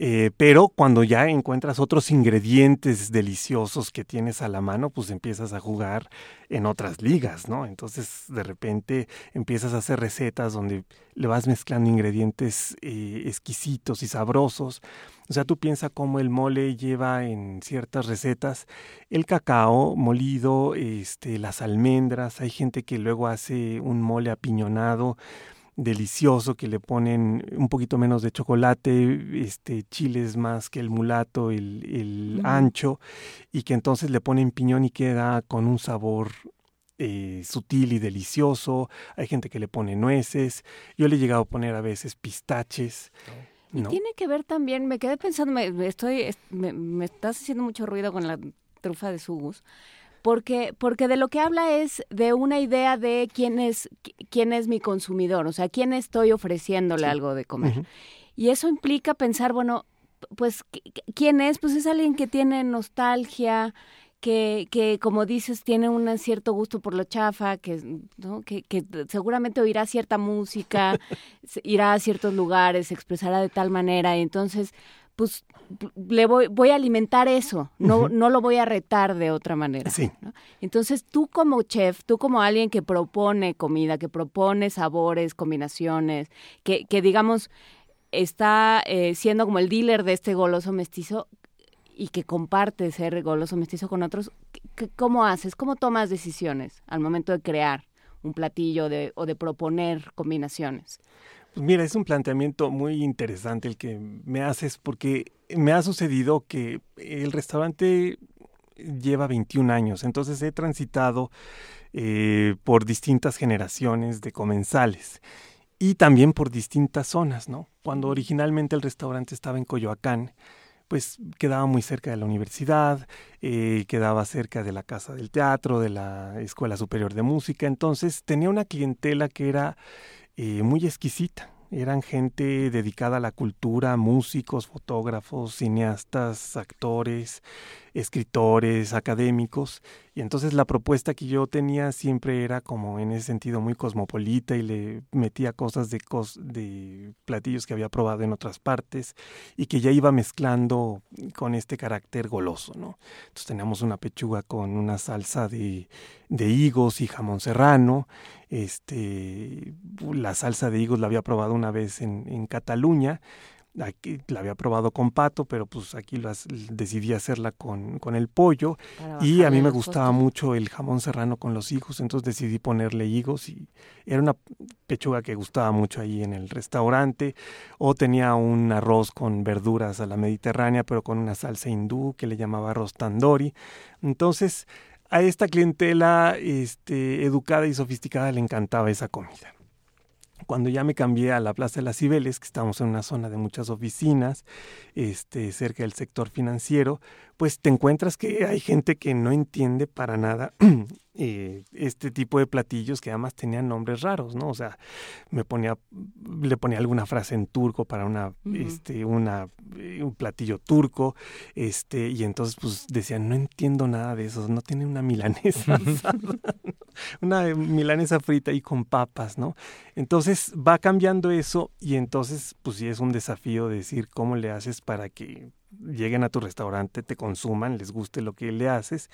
eh, pero cuando ya encuentras otros ingredientes deliciosos que tienes a la mano, pues empiezas a jugar en otras ligas, ¿no? Entonces de repente empiezas a hacer recetas donde le vas mezclando ingredientes eh, exquisitos y sabrosos. O sea, tú piensas cómo el mole lleva en ciertas recetas el cacao molido, este, las almendras. Hay gente que luego hace un mole apiñonado delicioso que le ponen un poquito menos de chocolate, este chiles más que el mulato, el, el Mm. ancho, y que entonces le ponen piñón y queda con un sabor eh, sutil y delicioso. Hay gente que le pone nueces. Yo le he llegado a poner a veces pistaches. Y ¿no? tiene que ver también, me quedé pensando, me, me estoy, es- me, me estás haciendo mucho ruido con la trufa de sugus, porque, porque de lo que habla es de una idea de quién es, qui- quién es mi consumidor, o sea, quién estoy ofreciéndole Sí. algo de comer. Y eso implica pensar, bueno, pues, ¿qui- qui- ¿quién es? Pues es alguien que tiene nostalgia, que, que como dices, tiene un cierto gusto por lo chafa, que, ¿no? que, que seguramente oirá cierta música, irá a ciertos lugares, se expresará de tal manera, y entonces, pues, le voy, voy a alimentar eso, no, no lo voy a retar de otra manera. Sí. ¿no? Entonces, tú como chef, tú como alguien que propone comida, que propone sabores, combinaciones, que, que digamos, está eh, siendo como el dealer de este goloso mestizo y que comparte ser goloso mestizo con otros, ¿qué- qué- ¿cómo haces? ¿Cómo tomas decisiones al momento de crear un platillo de, o de proponer combinaciones? Mira, es un planteamiento muy interesante el que me haces porque me ha sucedido que el restaurante lleva 21 años, entonces he transitado eh, por distintas generaciones de comensales y también por distintas zonas, ¿no? Cuando originalmente el restaurante estaba en Coyoacán, pues quedaba muy cerca de la universidad, eh, quedaba cerca de la casa del teatro, de la Escuela Superior de Música, entonces tenía una clientela que era eh, muy exquisita. Eran gente dedicada a la cultura, músicos, fotógrafos, cineastas, actores, escritores, académicos. Y entonces la propuesta que yo tenía siempre era como en ese sentido muy cosmopolita y le metía cosas de, de platillos que había probado en otras partes y que ya iba mezclando con este carácter goloso, ¿no? Entonces teníamos una pechuga con una salsa de, de higos y jamón serrano. Este, la salsa de higos la había probado una vez en, en Cataluña. Aquí la había probado con pato, pero pues aquí las, decidí hacerla con, con el pollo. Y a mí me gustaba costos. mucho el jamón serrano con los higos, entonces decidí ponerle higos y era una pechuga que gustaba mucho ahí en el restaurante. O tenía un arroz con verduras a la mediterránea, pero con una salsa hindú que le llamaba arroz tandoori. Entonces, a esta clientela este, educada y sofisticada le encantaba esa comida cuando ya me cambié a la Plaza de las Cibeles, que estamos en una zona de muchas oficinas, este, cerca del sector financiero, pues te encuentras que hay gente que no entiende para nada eh, este tipo de platillos que además tenían nombres raros, ¿no? O sea, me ponía, le ponía alguna frase en turco para una, este, una, eh, un platillo turco, este, y entonces pues decían, no entiendo nada de eso, no tiene una milanesa una milanesa frita y con papas, ¿no? Entonces va cambiando eso y entonces pues sí es un desafío decir cómo le haces para que lleguen a tu restaurante, te consuman, les guste lo que le haces.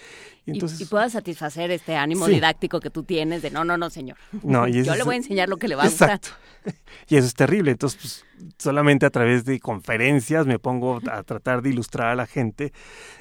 Y, entonces, y, puedas satisfacer este ánimo didáctico que tú tienes de no, no, no, señor. No, Yo le voy a enseñar lo que le va a gustar. Y eso es terrible. Entonces, pues, solamente a través de conferencias me pongo a tratar de ilustrar a la gente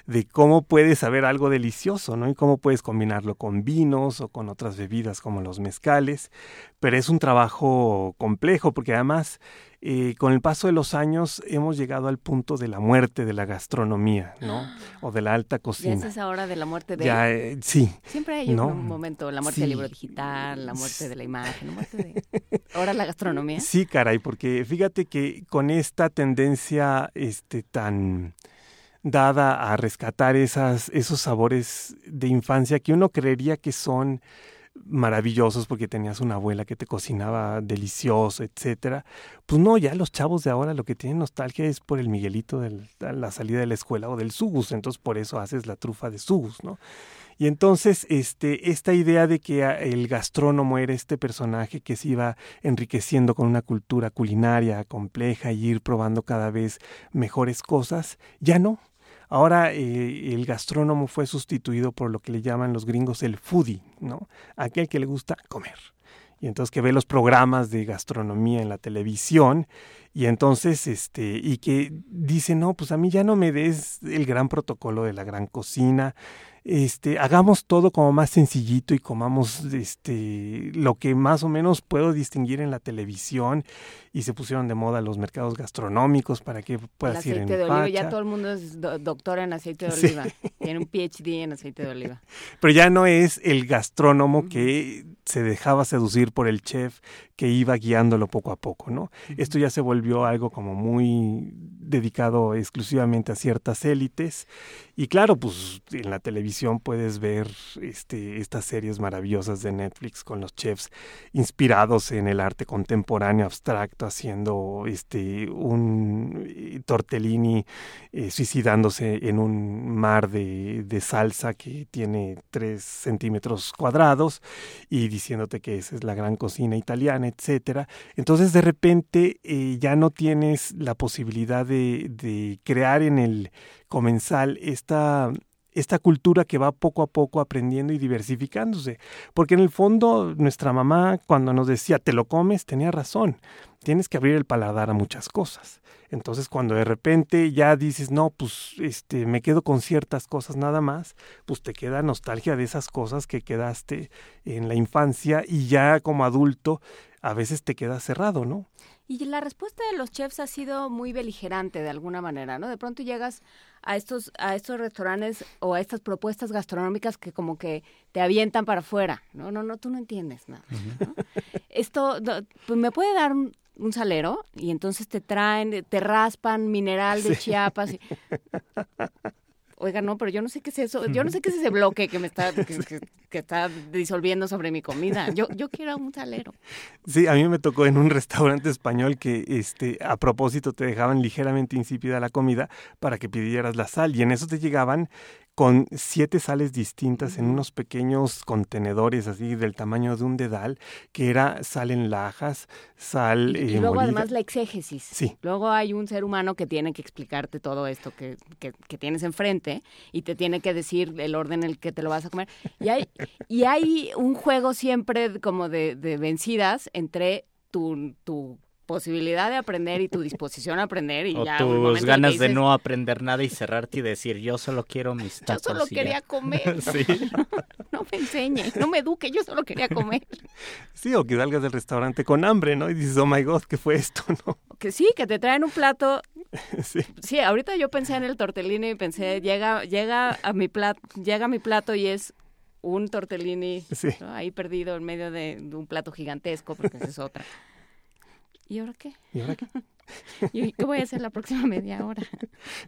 de cómo puedes saber algo delicioso, ¿no? Y cómo puedes combinarlo con vinos o con otras bebidas como los mezcales. Pero es un trabajo complejo porque además eh, con el paso de los años hemos llegado al punto de la muerte de la gastronomía, ¿no? O de la alta cocina. Ya es esa hora de la muerte de... Ya, eh, sí. Siempre hay un momento, la muerte del libro digital, la muerte de la imagen, la muerte de... Ahora la gastronomía. Sí, caray, porque fíjate que con esta tendencia este, tan dada a rescatar esas, esos sabores de infancia que uno creería que son maravillosos porque tenías una abuela que te cocinaba delicioso, etcétera. Pues no, ya los chavos de ahora lo que tienen nostalgia es por el Miguelito de la salida de la escuela o del Sugus, entonces por eso haces la trufa de Sugus, ¿no? Y entonces, este, esta idea de que el gastrónomo era este personaje que se iba enriqueciendo con una cultura culinaria compleja y ir probando cada vez mejores cosas, ya no, Ahora eh, el gastrónomo fue sustituido por lo que le llaman los gringos el foodie, ¿no? Aquel que le gusta comer. Y entonces que ve los programas de gastronomía en la televisión y entonces este y que dice, "No, pues a mí ya no me des el gran protocolo de la gran cocina, este, hagamos todo como más sencillito y comamos este, lo que más o menos puedo distinguir en la televisión y se pusieron de moda los mercados gastronómicos para que puedas ir en de oliva, ya todo el mundo es doctor en aceite de oliva, tiene un PhD en aceite de oliva. Pero ya no es el gastrónomo que se dejaba seducir por el chef que iba guiándolo poco a poco, ¿no? Esto ya se volvió algo como muy dedicado exclusivamente a ciertas élites. Y claro, pues en la televisión puedes ver este, estas series maravillosas de Netflix con los chefs inspirados en el arte contemporáneo abstracto, haciendo este, un eh, tortellini eh, suicidándose en un mar de, de, salsa que tiene tres centímetros cuadrados. Y diciéndote que esa es la gran cocina italiana, etcétera. Entonces de repente eh, ya no tienes la posibilidad de, de crear en el comensal esta, esta cultura que va poco a poco aprendiendo y diversificándose. Porque en el fondo nuestra mamá cuando nos decía te lo comes tenía razón. Tienes que abrir el paladar a muchas cosas. Entonces cuando de repente ya dices, no, pues este, me quedo con ciertas cosas nada más, pues te queda nostalgia de esas cosas que quedaste en la infancia y ya como adulto a veces te queda cerrado, ¿no? Y la respuesta de los chefs ha sido muy beligerante de alguna manera, ¿no? De pronto llegas a estos a estos restaurantes o a estas propuestas gastronómicas que como que te avientan para afuera. No, no, no, tú no entiendes nada. Esto pues me puede dar un, salero y entonces te traen, te raspan mineral de Chiapas. Y, oiga, no, pero yo no sé qué es eso, yo no sé qué es ese bloque que me está, que, está disolviendo sobre mi comida. Yo, yo quiero un salero. Sí, a mí me tocó en un restaurante español que este, a propósito te dejaban ligeramente insípida la comida para que pidieras la sal y en eso te llegaban con siete sales distintas en unos pequeños contenedores así del tamaño de un dedal, que era sal en lajas, sal... Y, y luego además la exégesis. Sí. Luego hay un ser humano que tiene que explicarte todo esto que, que, que, tienes enfrente y te tiene que decir el orden en el que te lo vas a comer. Y hay, y hay un juego siempre como de, de vencidas entre tu, tu posibilidad de aprender y tu disposición a aprender y o ya tus ganas de no aprender nada y cerrarte y decir yo solo quiero mis tacos yo solo quería comer sí. no me enseñe no me eduque yo solo quería comer sí o que salgas del restaurante con hambre no y dices oh my god qué fue esto no que sí que te traen un plato sí. sí ahorita yo pensé en el tortellini y pensé llega llega a mi plato llega a mi plato y es un tortellini Sí. ¿no? ahí perdido en medio de, de un plato gigantesco, porque esa es otra. ¿Y ahora qué? ¿Y ahora qué? ¿Y qué voy a hacer la próxima media hora?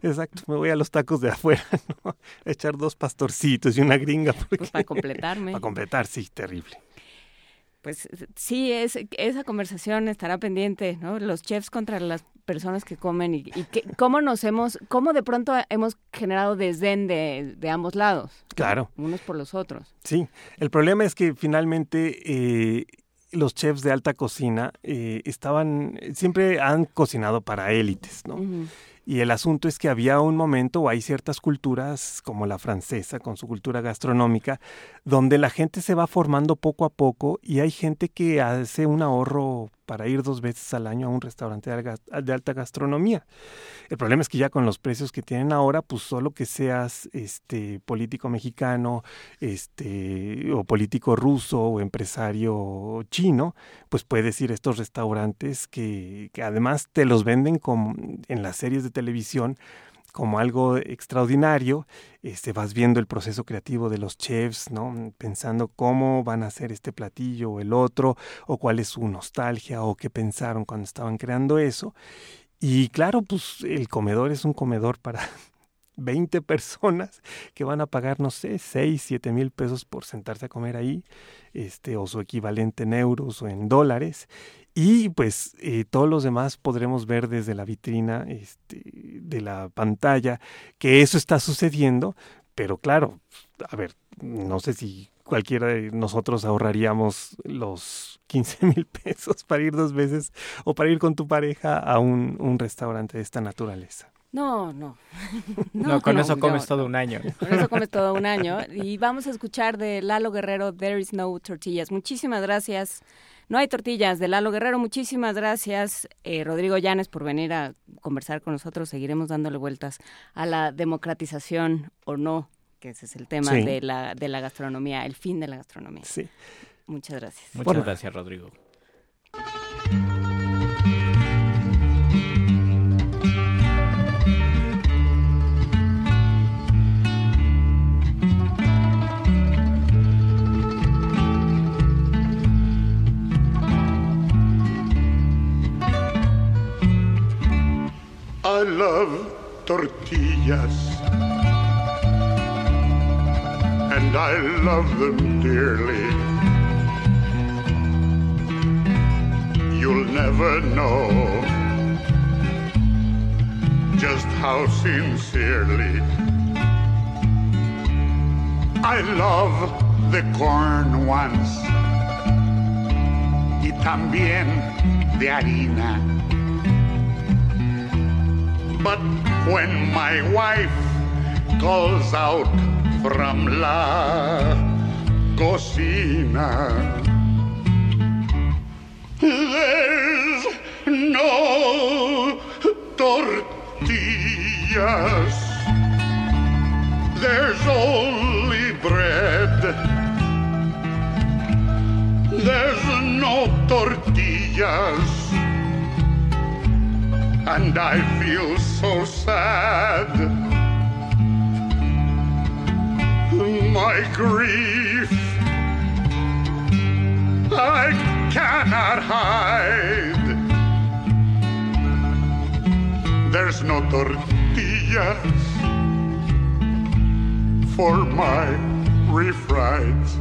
Exacto, me voy a los tacos de afuera, ¿no? A echar dos pastorcitos y una gringa. Porque... Pues para completarme. Para completar, sí, terrible. Pues sí, es, esa conversación estará pendiente, ¿no? Los chefs contra las personas que comen y, y que, cómo nos hemos, cómo de pronto hemos generado desdén de, de ambos lados. Claro. Unos por los otros. Sí, el problema es que finalmente eh, los chefs de alta cocina eh, estaban, siempre han cocinado para élites, ¿no? Y el asunto es que había un momento, o hay ciertas culturas, como la francesa, con su cultura gastronómica, donde la gente se va formando poco a poco y hay gente que hace un ahorro para ir dos veces al año a un restaurante de alta gastronomía. El problema es que ya con los precios que tienen ahora, pues solo que seas este político mexicano, este o político ruso o empresario chino, pues puedes ir a estos restaurantes que, que además te los venden como en las series de televisión como algo extraordinario, este, vas viendo el proceso creativo de los chefs, ¿no? Pensando cómo van a hacer este platillo o el otro, o cuál es su nostalgia, o qué pensaron cuando estaban creando eso. Y claro, pues el comedor es un comedor para 20 personas que van a pagar, no sé, 6, 7 mil pesos por sentarse a comer ahí, este, o su equivalente en euros o en dólares. Y pues eh, todos los demás podremos ver desde la vitrina este, de la pantalla que eso está sucediendo, pero claro, a ver, no sé si cualquiera de nosotros ahorraríamos los 15 mil pesos para ir dos veces o para ir con tu pareja a un, un restaurante de esta naturaleza. No, no. No, con eso no, comes todo un año. Con eso comes todo un año. Y vamos a escuchar de Lalo Guerrero, There is no tortillas. Muchísimas gracias. No hay tortillas de Lalo Guerrero. Muchísimas gracias, eh, Rodrigo Llanes, por venir a conversar con nosotros. Seguiremos dándole vueltas a la democratización o no, que ese es el tema Sí. de, la, de la gastronomía, el fin de la gastronomía. Sí. Muchas gracias. Muchas Bueno. gracias, Rodrigo. I love tortillas and I love them dearly. You'll never know just how sincerely I love the corn ones y también de harina. But when my wife calls out from la cocina, there's no tortillas. There's only bread. There's no tortillas and I feel so sad. My grief I cannot hide. There's no tortillas for my refrieds.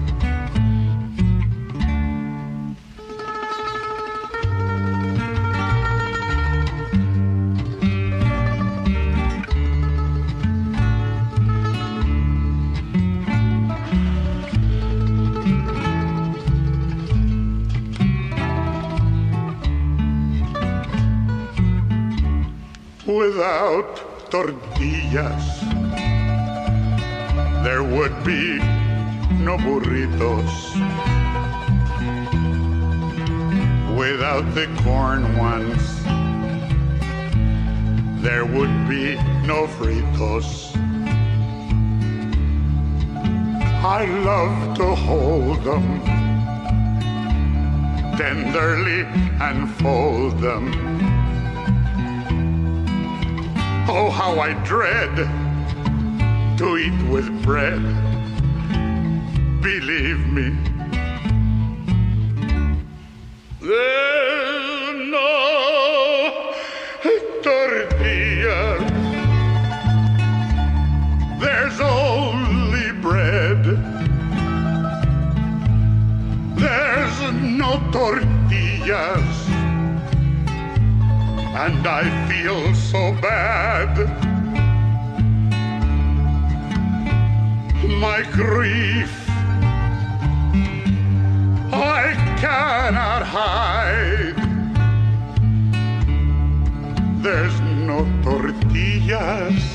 Without tortillas, there would be no burritos. Without the corn ones, there would be no fritos. I love to hold them tenderly and fold them. Oh, how I dread to eat with bread believe me. There's no ah, tortilla. There's only bread. There's no tortillas. And I feel so bad. My grief I cannot hide. There's no tortillas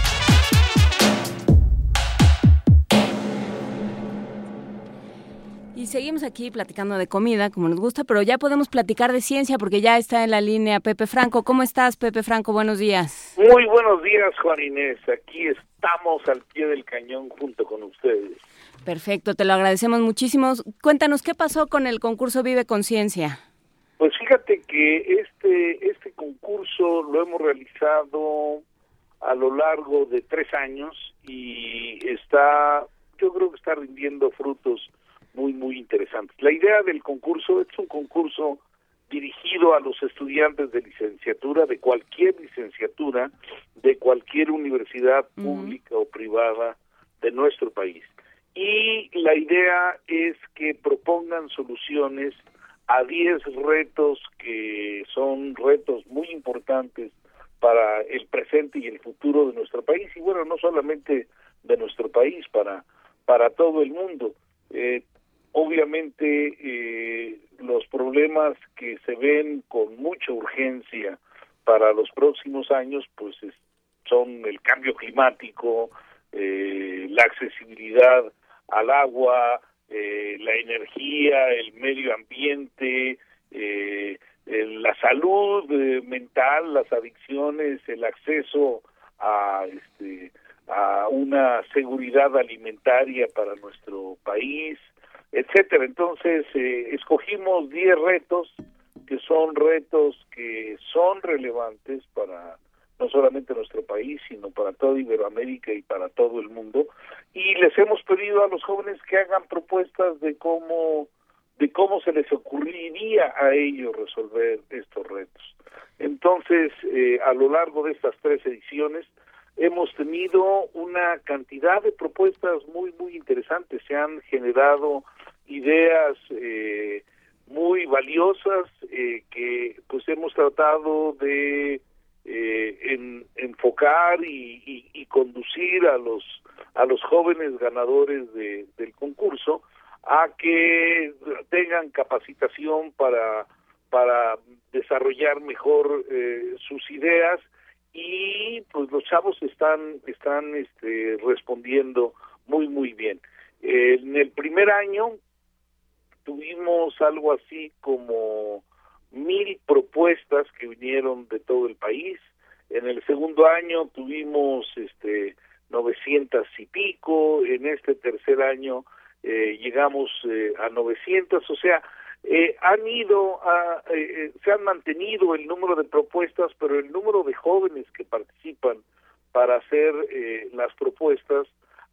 Seguimos aquí platicando de comida, como nos gusta, pero ya podemos platicar de ciencia porque ya está en la línea Pepe Franco. ¿Cómo estás, Pepe Franco? Buenos días. Muy buenos días, Juan Inés. Aquí estamos al pie del cañón junto con ustedes. Perfecto, te lo agradecemos muchísimo. Cuéntanos, ¿qué pasó con el concurso Vive Conciencia? Pues fíjate que este, este concurso lo hemos realizado a lo largo de tres años y está, yo creo que está rindiendo frutos muy, muy interesantes. La idea del concurso es un concurso dirigido a los estudiantes de licenciatura, de cualquier licenciatura, de cualquier universidad pública o privada de nuestro país. Y la idea es que propongan soluciones a 10 retos que son retos muy importantes para el presente y el futuro de nuestro país y bueno no solamente de nuestro país para para todo el mundo eh, obviamente eh, los problemas que se ven con mucha urgencia para los próximos años pues es, son el cambio climático eh, la accesibilidad al agua eh, la energía el medio ambiente eh, la salud eh, mental, las adicciones, el acceso a este a una seguridad alimentaria para nuestro país, etcétera. Entonces, eh, escogimos 10 retos que son retos que son relevantes para no solamente nuestro país, sino para toda Iberoamérica y para todo el mundo. Y les hemos pedido a los jóvenes que hagan propuestas de cómo de cómo se les ocurriría a ellos resolver estos retos. Entonces, eh, a lo largo de estas tres ediciones, hemos tenido una cantidad de propuestas muy, muy interesantes. Se han generado ideas eh, muy valiosas eh, que pues hemos tratado de eh, en, enfocar y, y, y, conducir a los a los jóvenes ganadores de, del concurso a que tengan capacitación para para desarrollar mejor eh, sus ideas y pues los chavos están están este respondiendo muy muy bien. En el primer año tuvimos algo así como mil propuestas que vinieron de todo el país. En el segundo año tuvimos este 900 y pico. En este tercer año eh, llegamos eh, a 900, o sea, eh, han ido, a, eh, se han mantenido el número de propuestas, pero el número de jóvenes que participan para hacer eh, las propuestas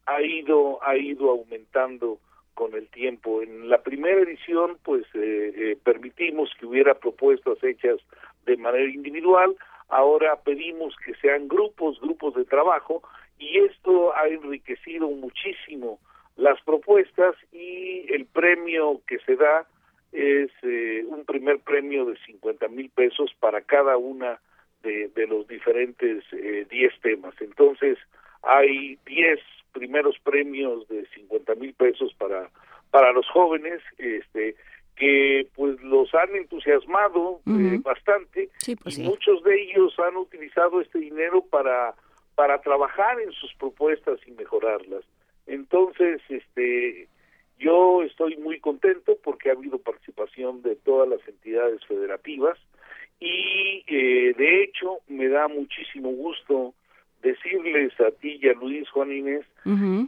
ha ido, ha ido aumentando con el tiempo. En la primera edición, pues eh, eh, permitimos que hubiera propuestas hechas de manera individual, ahora pedimos que sean grupos, grupos de trabajo, y esto ha enriquecido muchísimo las propuestas y el premio que se da es eh, un primer premio de 50 mil pesos para cada una de, de los diferentes 10 eh, temas. Entonces, hay 10 primeros premios de 50 mil pesos para, para los jóvenes, este que pues los han entusiasmado uh -huh. eh, bastante sí, pues y sí. muchos de ellos han utilizado este dinero para para trabajar en sus propuestas y mejorarlas. Entonces, este Yo estoy muy contento porque ha habido participación de todas las entidades federativas y eh, de hecho me da muchísimo gusto decirles a ti y a Luis Juan Inés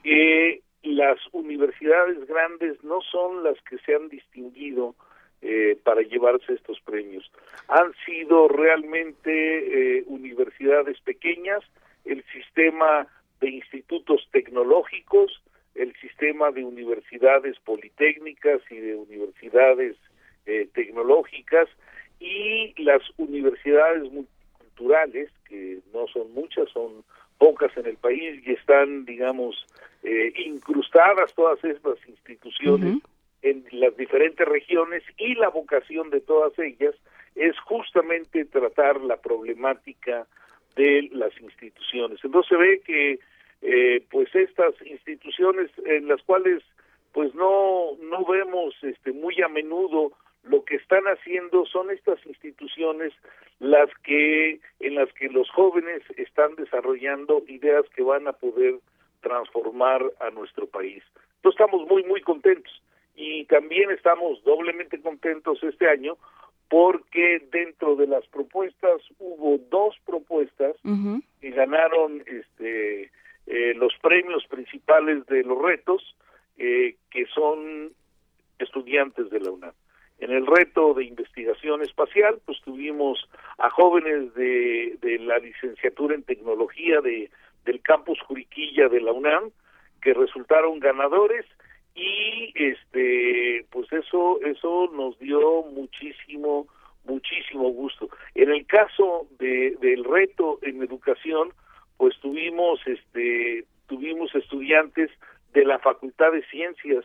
que las universidades grandes no son las que se han distinguido eh, para llevarse estos premios. Han sido realmente eh, universidades pequeñas, el sistema de institutos tecnológicos, el sistema de universidades politécnicas y de universidades eh, tecnológicas y las universidades multiculturales, que no son muchas, son pocas en el país y están, digamos, eh, incrustadas todas estas instituciones en las diferentes regiones y la vocación de todas ellas es justamente tratar la problemática de las instituciones. Entonces se ve que eh, pues estas instituciones en las cuales pues no no vemos este muy a menudo lo que están haciendo son estas instituciones las que en las que los jóvenes están desarrollando ideas que van a poder transformar a nuestro país. Entonces estamos muy muy contentos y también estamos doblemente contentos este año porque dentro de las propuestas hubo dos propuestas que ganaron este eh, los premios principales de los retos eh, que son estudiantes de la UNAM. En el reto de investigación espacial, pues tuvimos a jóvenes de, de la licenciatura en tecnología de, del campus Juriquilla de la UNAM que resultaron ganadores y este pues eso eso nos dio muchísimo muchísimo gusto. En el caso de del reto en educación pues tuvimos este tuvimos estudiantes de la Facultad de Ciencias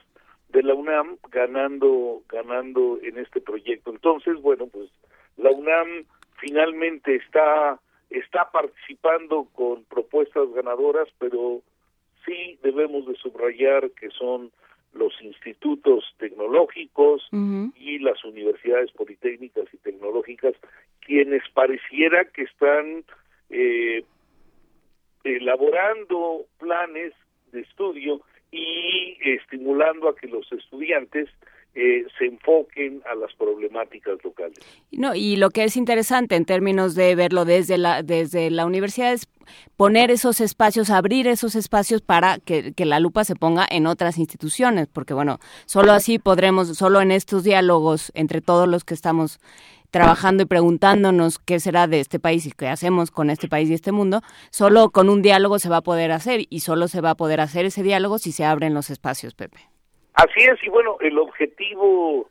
de la UNAM ganando ganando en este proyecto. Entonces bueno pues la UNAM finalmente está está participando con propuestas ganadoras pero sí debemos de subrayar que son los institutos tecnológicos y las universidades politécnicas y tecnológicas quienes pareciera que están eh, elaborando planes de estudio y estimulando a que los estudiantes eh, se enfoquen a las problemáticas locales. No, y lo que es interesante en términos de verlo desde la, desde la universidad es poner esos espacios, abrir esos espacios para que, que, la lupa se ponga en otras instituciones, porque bueno, solo así podremos, solo en estos diálogos entre todos los que estamos trabajando y preguntándonos qué será de este país y qué hacemos con este país y este mundo, solo con un diálogo se va a poder hacer y solo se va a poder hacer ese diálogo si se abren los espacios, Pepe. Así es, y bueno, el objetivo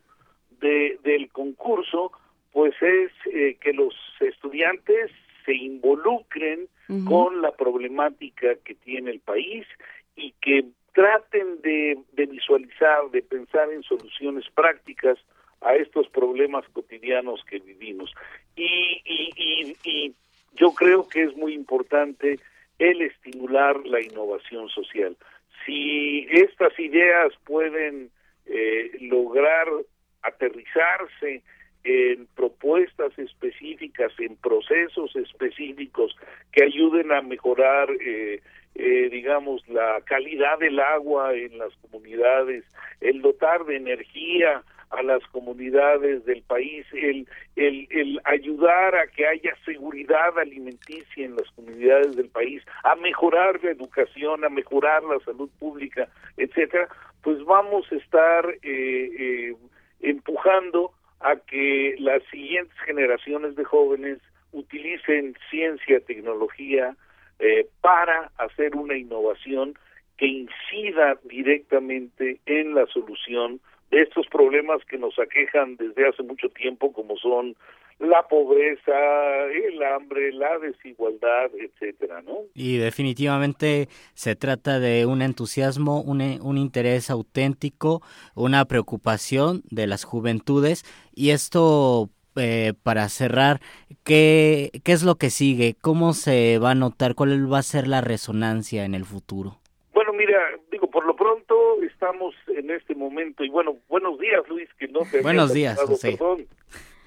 de, del concurso pues es eh, que los estudiantes se involucren con la problemática que tiene el país y que traten de, de visualizar, de pensar en soluciones prácticas a estos problemas cotidianos que vivimos. Y, y, y, y yo creo que es muy importante el estimular la innovación social si estas ideas pueden eh, lograr aterrizarse en propuestas específicas, en procesos específicos que ayuden a mejorar, eh, eh, digamos, la calidad del agua en las comunidades, el dotar de energía a las comunidades del país, el, el, el ayudar a que haya seguridad alimenticia en las comunidades del país, a mejorar la educación, a mejorar la salud pública, etcétera, pues vamos a estar eh, eh, empujando a que las siguientes generaciones de jóvenes utilicen ciencia, tecnología eh, para hacer una innovación que incida directamente en la solución estos problemas que nos aquejan desde hace mucho tiempo, como son la pobreza, el hambre, la desigualdad, etcétera, ¿no? Y definitivamente se trata de un entusiasmo, un, un interés auténtico, una preocupación de las juventudes y esto eh, para cerrar, ¿qué, ¿qué es lo que sigue? ¿Cómo se va a notar? ¿Cuál va a ser la resonancia en el futuro? Bueno, mira, digo, por lo pronto estamos en este momento, y bueno, buenos días, Luis, que no te Buenos días, perdón.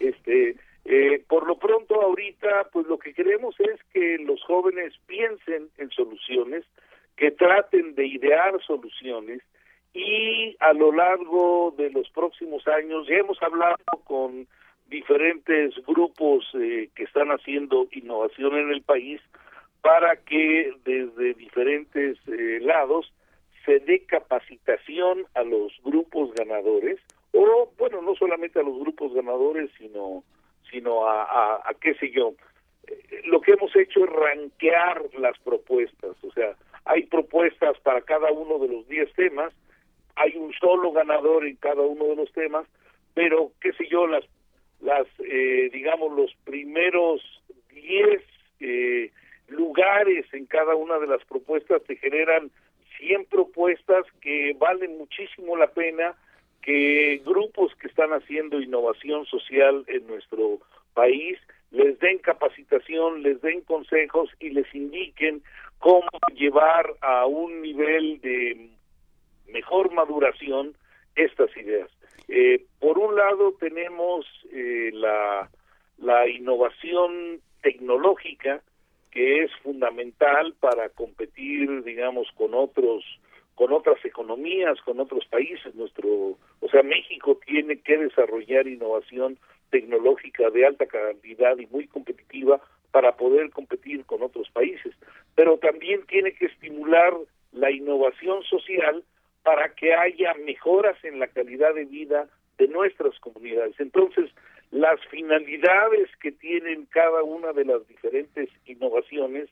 Este, eh, por lo pronto, ahorita, pues lo que queremos es que los jóvenes piensen en soluciones, que traten de idear soluciones y a lo largo de los próximos años ya hemos hablado con diferentes grupos eh, que están haciendo innovación en el país para que desde diferentes eh, lados se dé capacitación a los grupos ganadores o bueno no solamente a los grupos ganadores sino sino a, a, qué sé yo. Eh, lo que hemos hecho es ranquear las propuestas o sea hay propuestas para cada uno de los 10 temas hay un solo ganador en cada uno de los temas pero qué sé yo las las eh, digamos los primeros 10 eh, lugares en cada una de las propuestas te generan 100 propuestas que valen muchísimo la pena que grupos que están haciendo innovación social en nuestro país les den capacitación, les den consejos y les indiquen cómo llevar a un nivel de mejor maduración estas ideas. Eh, por un lado tenemos eh, la, la innovación tecnológica que es fundamental para competir, digamos, con otros con otras economías, con otros países. Nuestro, o sea, México tiene que desarrollar innovación tecnológica de alta calidad y muy competitiva para poder competir con otros países, pero también tiene que estimular la innovación social para que haya mejoras en la calidad de vida de nuestras comunidades. Entonces, las finalidades que tienen cada una de las diferentes innovaciones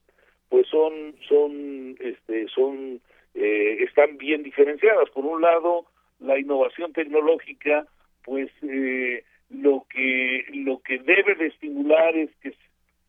pues son son este son eh, están bien diferenciadas. Por un lado la innovación tecnológica pues eh, lo que lo que debe de estimular es que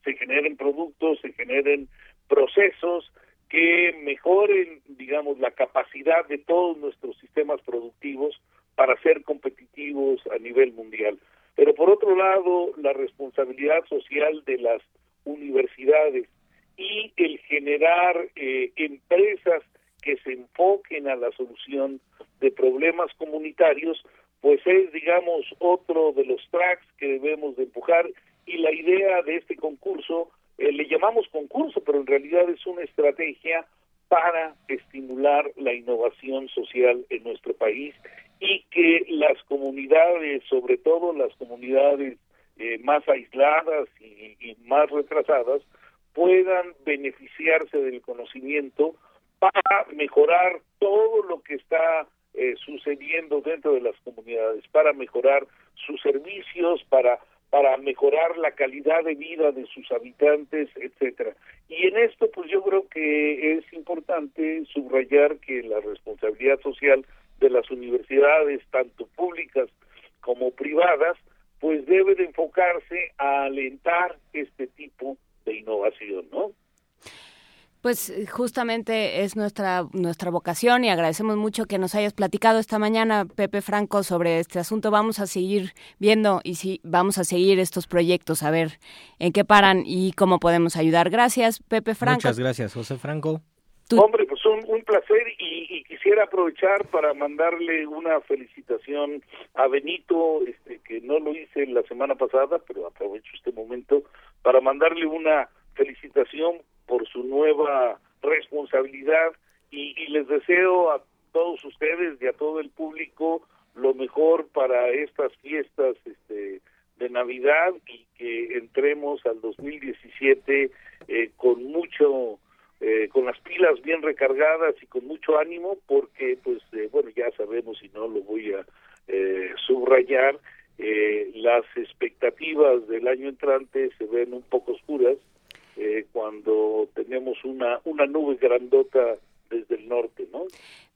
se generen productos se generen procesos que mejoren digamos la capacidad de todos nuestros sistemas productivos para ser competitivos a nivel mundial pero por otro lado, la responsabilidad social de las universidades y el generar eh, empresas que se enfoquen a la solución de problemas comunitarios, pues es, digamos, otro de los tracks que debemos de empujar. Y la idea de este concurso, eh, le llamamos concurso, pero en realidad es una estrategia para estimular la innovación social en nuestro país y que las comunidades, sobre todo las comunidades eh, más aisladas y, más retrasadas, puedan beneficiarse del conocimiento para mejorar todo lo que está eh, sucediendo dentro de las comunidades, para mejorar sus servicios, para para mejorar la calidad de vida de sus habitantes, etcétera. Y en esto, pues yo creo que es importante subrayar que la responsabilidad social de las universidades, tanto públicas como privadas, pues debe de enfocarse a alentar este tipo de innovación, ¿no? Pues eh, justamente es nuestra nuestra vocación y agradecemos mucho que nos hayas platicado esta mañana, Pepe Franco, sobre este asunto. Vamos a seguir viendo y sí, vamos a seguir estos proyectos, a ver en qué paran y cómo podemos ayudar. Gracias, Pepe Franco. Muchas gracias, José Franco. Hombre, pues un, un placer y, quisiera aprovechar para mandarle una felicitación a Benito, este, que no lo hice la semana pasada, pero aprovecho este momento para mandarle una felicitación por su nueva responsabilidad y, y les deseo a todos ustedes y a todo el público lo mejor para estas fiestas este, de Navidad y que entremos al 2017 eh, con mucho eh, con las pilas bien recargadas y con mucho ánimo porque pues eh, bueno ya sabemos y no lo voy a eh, subrayar eh, las expectativas del año entrante se ven un poco oscuras eh, cuando tenemos una una nube grandota desde el norte no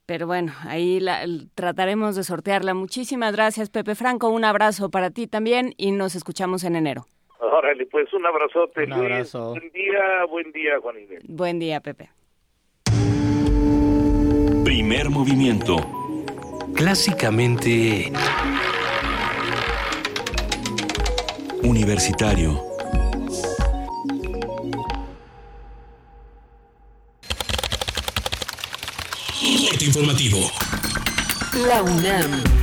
pero bueno, ahí la, trataremos de sortearla. Muchísimas gracias, Pepe Franco. Un abrazo para ti también y nos escuchamos en enero. Órale, pues un abrazote. Un abrazo. Buen día, buen día, Juan Inés. Buen día, Pepe. Primer movimiento. Clásicamente... Universitario. informativo. La UNAM.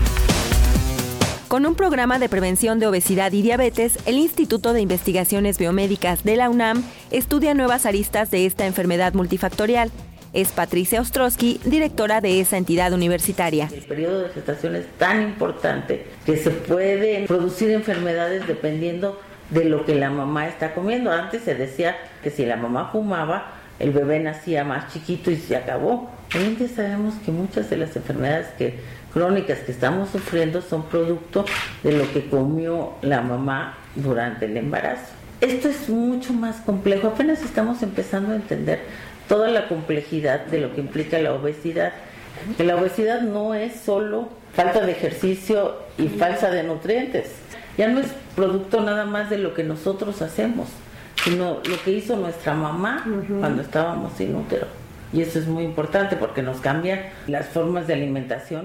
Con un programa de prevención de obesidad y diabetes, el Instituto de Investigaciones Biomédicas de la UNAM estudia nuevas aristas de esta enfermedad multifactorial. Es Patricia Ostrowski, directora de esa entidad universitaria. El periodo de gestación es tan importante que se pueden producir enfermedades dependiendo de lo que la mamá está comiendo. Antes se decía que si la mamá fumaba, el bebé nacía más chiquito y se acabó. Hoy en día sabemos que muchas de las enfermedades que, crónicas que estamos sufriendo son producto de lo que comió la mamá durante el embarazo. Esto es mucho más complejo, apenas estamos empezando a entender toda la complejidad de lo que implica la obesidad. Que la obesidad no es solo falta de ejercicio y falta de nutrientes, ya no es producto nada más de lo que nosotros hacemos, sino lo que hizo nuestra mamá cuando estábamos sin útero. Y eso es muy importante porque nos cambian las formas de alimentación.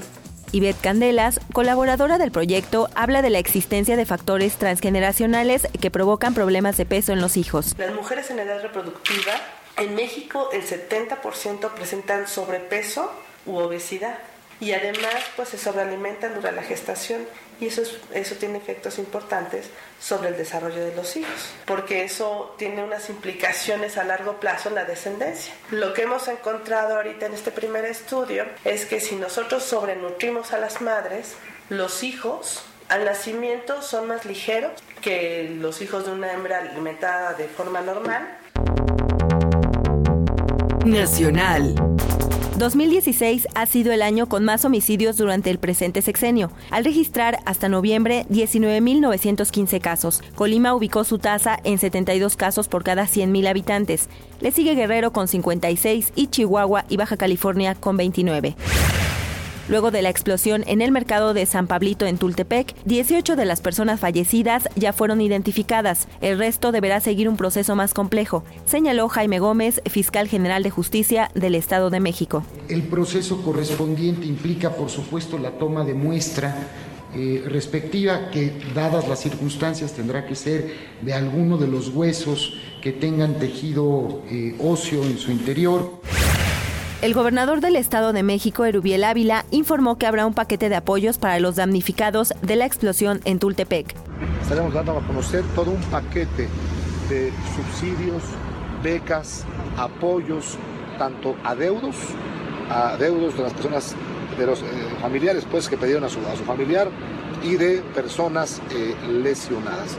Ivette Candelas, colaboradora del proyecto, habla de la existencia de factores transgeneracionales que provocan problemas de peso en los hijos. Las mujeres en edad reproductiva, en México el 70% presentan sobrepeso u obesidad y además pues se sobrealimentan durante la gestación y eso, eso tiene efectos importantes sobre el desarrollo de los hijos, porque eso tiene unas implicaciones a largo plazo en la descendencia. Lo que hemos encontrado ahorita en este primer estudio es que si nosotros sobrenutrimos a las madres, los hijos al nacimiento son más ligeros que los hijos de una hembra alimentada de forma normal. Nacional. 2016 ha sido el año con más homicidios durante el presente sexenio, al registrar hasta noviembre 19.915 casos. Colima ubicó su tasa en 72 casos por cada 100.000 habitantes. Le sigue Guerrero con 56 y Chihuahua y Baja California con 29. Luego de la explosión en el mercado de San Pablito en Tultepec, 18 de las personas fallecidas ya fueron identificadas. El resto deberá seguir un proceso más complejo, señaló Jaime Gómez, fiscal general de justicia del Estado de México. El proceso correspondiente implica, por supuesto, la toma de muestra eh, respectiva que, dadas las circunstancias, tendrá que ser de alguno de los huesos que tengan tejido eh, óseo en su interior. El gobernador del Estado de México, Erubiel Ávila, informó que habrá un paquete de apoyos para los damnificados de la explosión en Tultepec. Estaremos dando a conocer todo un paquete de subsidios, becas, apoyos, tanto a deudos, a deudos de las personas, de los eh, familiares pues que pidieron a su, a su familiar y de personas eh, lesionadas.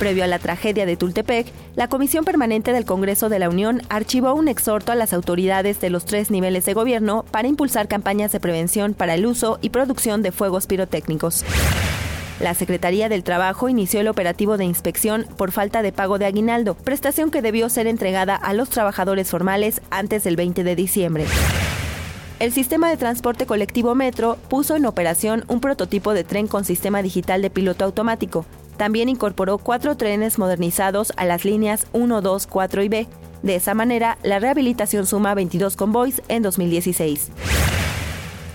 Previo a la tragedia de Tultepec, la Comisión Permanente del Congreso de la Unión archivó un exhorto a las autoridades de los tres niveles de gobierno para impulsar campañas de prevención para el uso y producción de fuegos pirotécnicos. La Secretaría del Trabajo inició el operativo de inspección por falta de pago de aguinaldo, prestación que debió ser entregada a los trabajadores formales antes del 20 de diciembre. El sistema de transporte colectivo Metro puso en operación un prototipo de tren con sistema digital de piloto automático, también incorporó cuatro trenes modernizados a las líneas 1, 2, 4 y B. De esa manera, la rehabilitación suma 22 convoys en 2016.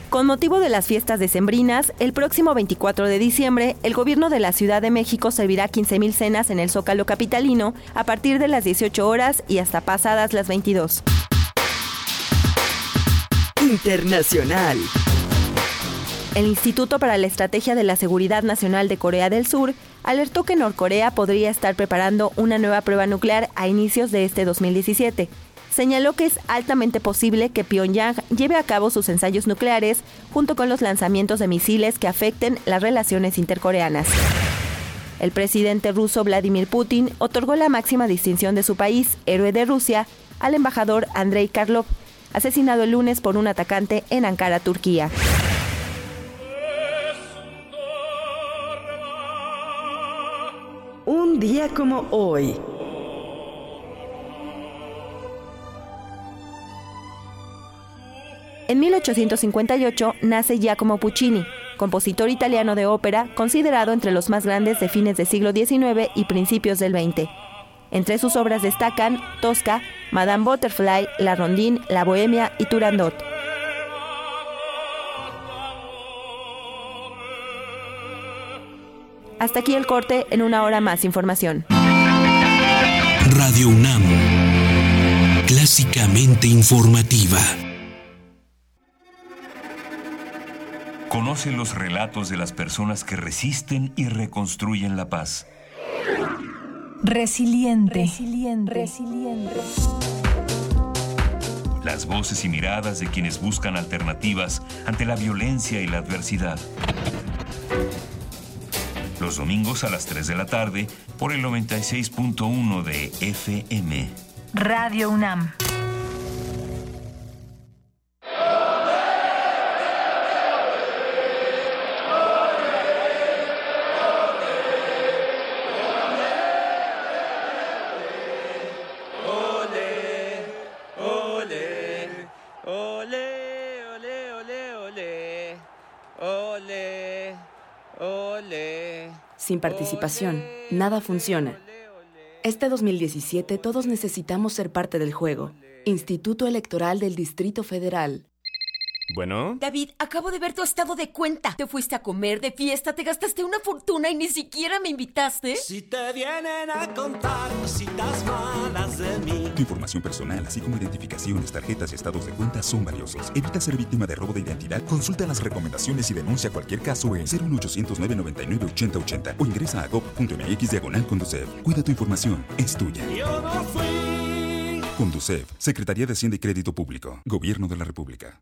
Con motivo de las fiestas decembrinas, el próximo 24 de diciembre, el gobierno de la Ciudad de México servirá 15.000 cenas en el Zócalo Capitalino a partir de las 18 horas y hasta pasadas las 22. Internacional. El Instituto para la Estrategia de la Seguridad Nacional de Corea del Sur alertó que Norcorea podría estar preparando una nueva prueba nuclear a inicios de este 2017. Señaló que es altamente posible que Pyongyang lleve a cabo sus ensayos nucleares junto con los lanzamientos de misiles que afecten las relaciones intercoreanas. El presidente ruso Vladimir Putin otorgó la máxima distinción de su país, héroe de Rusia, al embajador Andrei Karlov, asesinado el lunes por un atacante en Ankara, Turquía. Un día como hoy. En 1858 nace Giacomo Puccini, compositor italiano de ópera considerado entre los más grandes de fines del siglo XIX y principios del XX. Entre sus obras destacan Tosca, Madame Butterfly, La Rondine, La Bohemia y Turandot. Hasta aquí el corte, en una hora más información. Radio UNAM, clásicamente informativa. Conoce los relatos de las personas que resisten y reconstruyen la paz. Resiliente. Resiliente. Resiliente. las voces y miradas de quienes buscan alternativas ante la violencia y la adversidad. Los domingos a las 3 de la tarde por el 96.1 de FM. Radio UNAM. Sin participación, nada funciona. Este 2017 todos necesitamos ser parte del juego. Instituto Electoral del Distrito Federal. Bueno. David, acabo de ver tu estado de cuenta. Te fuiste a comer de fiesta, te gastaste una fortuna y ni siquiera me invitaste. Si te vienen a contar cositas malas de mí. Tu información personal, así como identificaciones, tarjetas y estados de cuenta son valiosos. Evita ser víctima de robo de identidad. Consulta las recomendaciones y denuncia cualquier caso en 01800 999 8080 o ingresa a gov.mx diagonal Conducef. Cuida tu información, es tuya. Yo no fui. Conducef, Secretaría de Hacienda y Crédito Público, Gobierno de la República.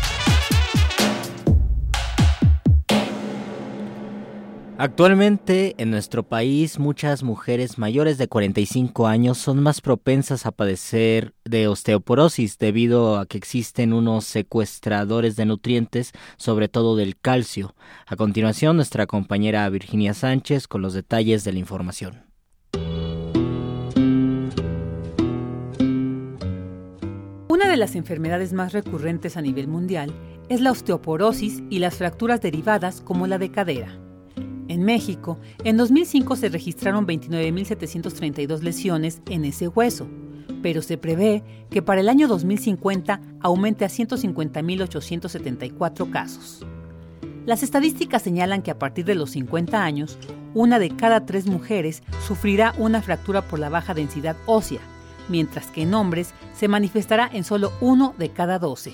Actualmente en nuestro país muchas mujeres mayores de 45 años son más propensas a padecer de osteoporosis debido a que existen unos secuestradores de nutrientes, sobre todo del calcio. A continuación nuestra compañera Virginia Sánchez con los detalles de la información. Una de las enfermedades más recurrentes a nivel mundial es la osteoporosis y las fracturas derivadas como la de cadera. En México, en 2005 se registraron 29.732 lesiones en ese hueso, pero se prevé que para el año 2050 aumente a 150.874 casos. Las estadísticas señalan que a partir de los 50 años, una de cada tres mujeres sufrirá una fractura por la baja densidad ósea, mientras que en hombres se manifestará en solo uno de cada 12.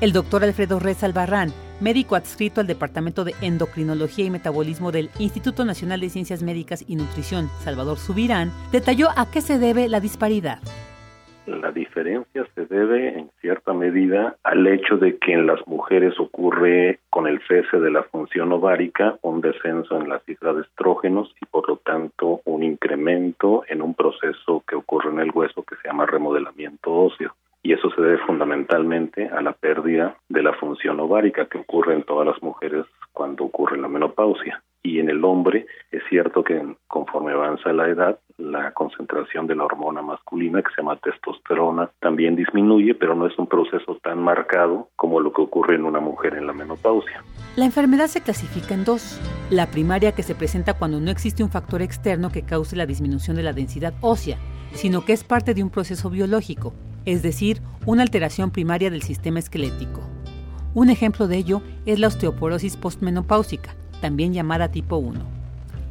El doctor Alfredo Reza Albarrán, médico adscrito al Departamento de Endocrinología y Metabolismo del Instituto Nacional de Ciencias Médicas y Nutrición, Salvador Subirán, detalló a qué se debe la disparidad. La diferencia se debe en cierta medida al hecho de que en las mujeres ocurre con el cese de la función ovárica un descenso en la cifra de estrógenos y por lo tanto un incremento en un proceso que ocurre en el hueso que se llama remodelamiento óseo y eso se debe fundamentalmente a la pérdida de la función ovárica que ocurre en todas las mujeres cuando ocurre la menopausia. Y en el hombre es cierto que conforme avanza la edad, la concentración de la hormona masculina que se llama testosterona también disminuye, pero no es un proceso tan marcado como lo que ocurre en una mujer en la menopausia. La enfermedad se clasifica en dos. La primaria que se presenta cuando no existe un factor externo que cause la disminución de la densidad ósea, sino que es parte de un proceso biológico, es decir, una alteración primaria del sistema esquelético. Un ejemplo de ello es la osteoporosis postmenopáusica, también llamada tipo 1.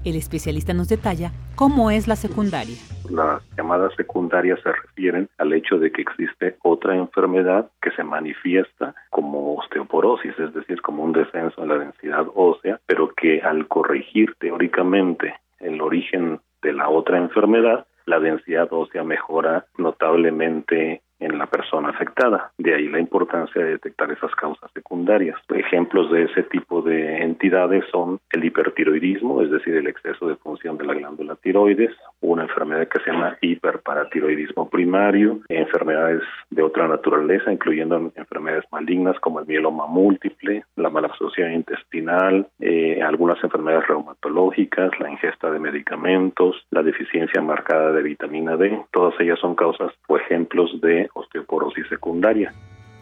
El especialista nos detalla cómo es la secundaria. Las llamadas secundarias se refieren al hecho de que existe otra enfermedad que se manifiesta como osteoporosis, es decir, como un descenso en la densidad ósea, pero que al corregir teóricamente el origen de la otra enfermedad, la densidad ósea mejora notablemente en la persona afectada. De ahí la importancia de detectar esas causas secundarias. Ejemplos de ese tipo de entidades son el hipertiroidismo, es decir, el exceso de función de la glándula tiroides, una enfermedad que se llama hiperparatiroidismo primario, enfermedades de otra naturaleza, incluyendo enfermedades malignas como el mieloma múltiple, la mala absorción intestinal, eh, algunas enfermedades reumatológicas, la ingesta de medicamentos, la deficiencia marcada de vitamina D. Todas ellas son causas o ejemplos de osteoporosis secundaria.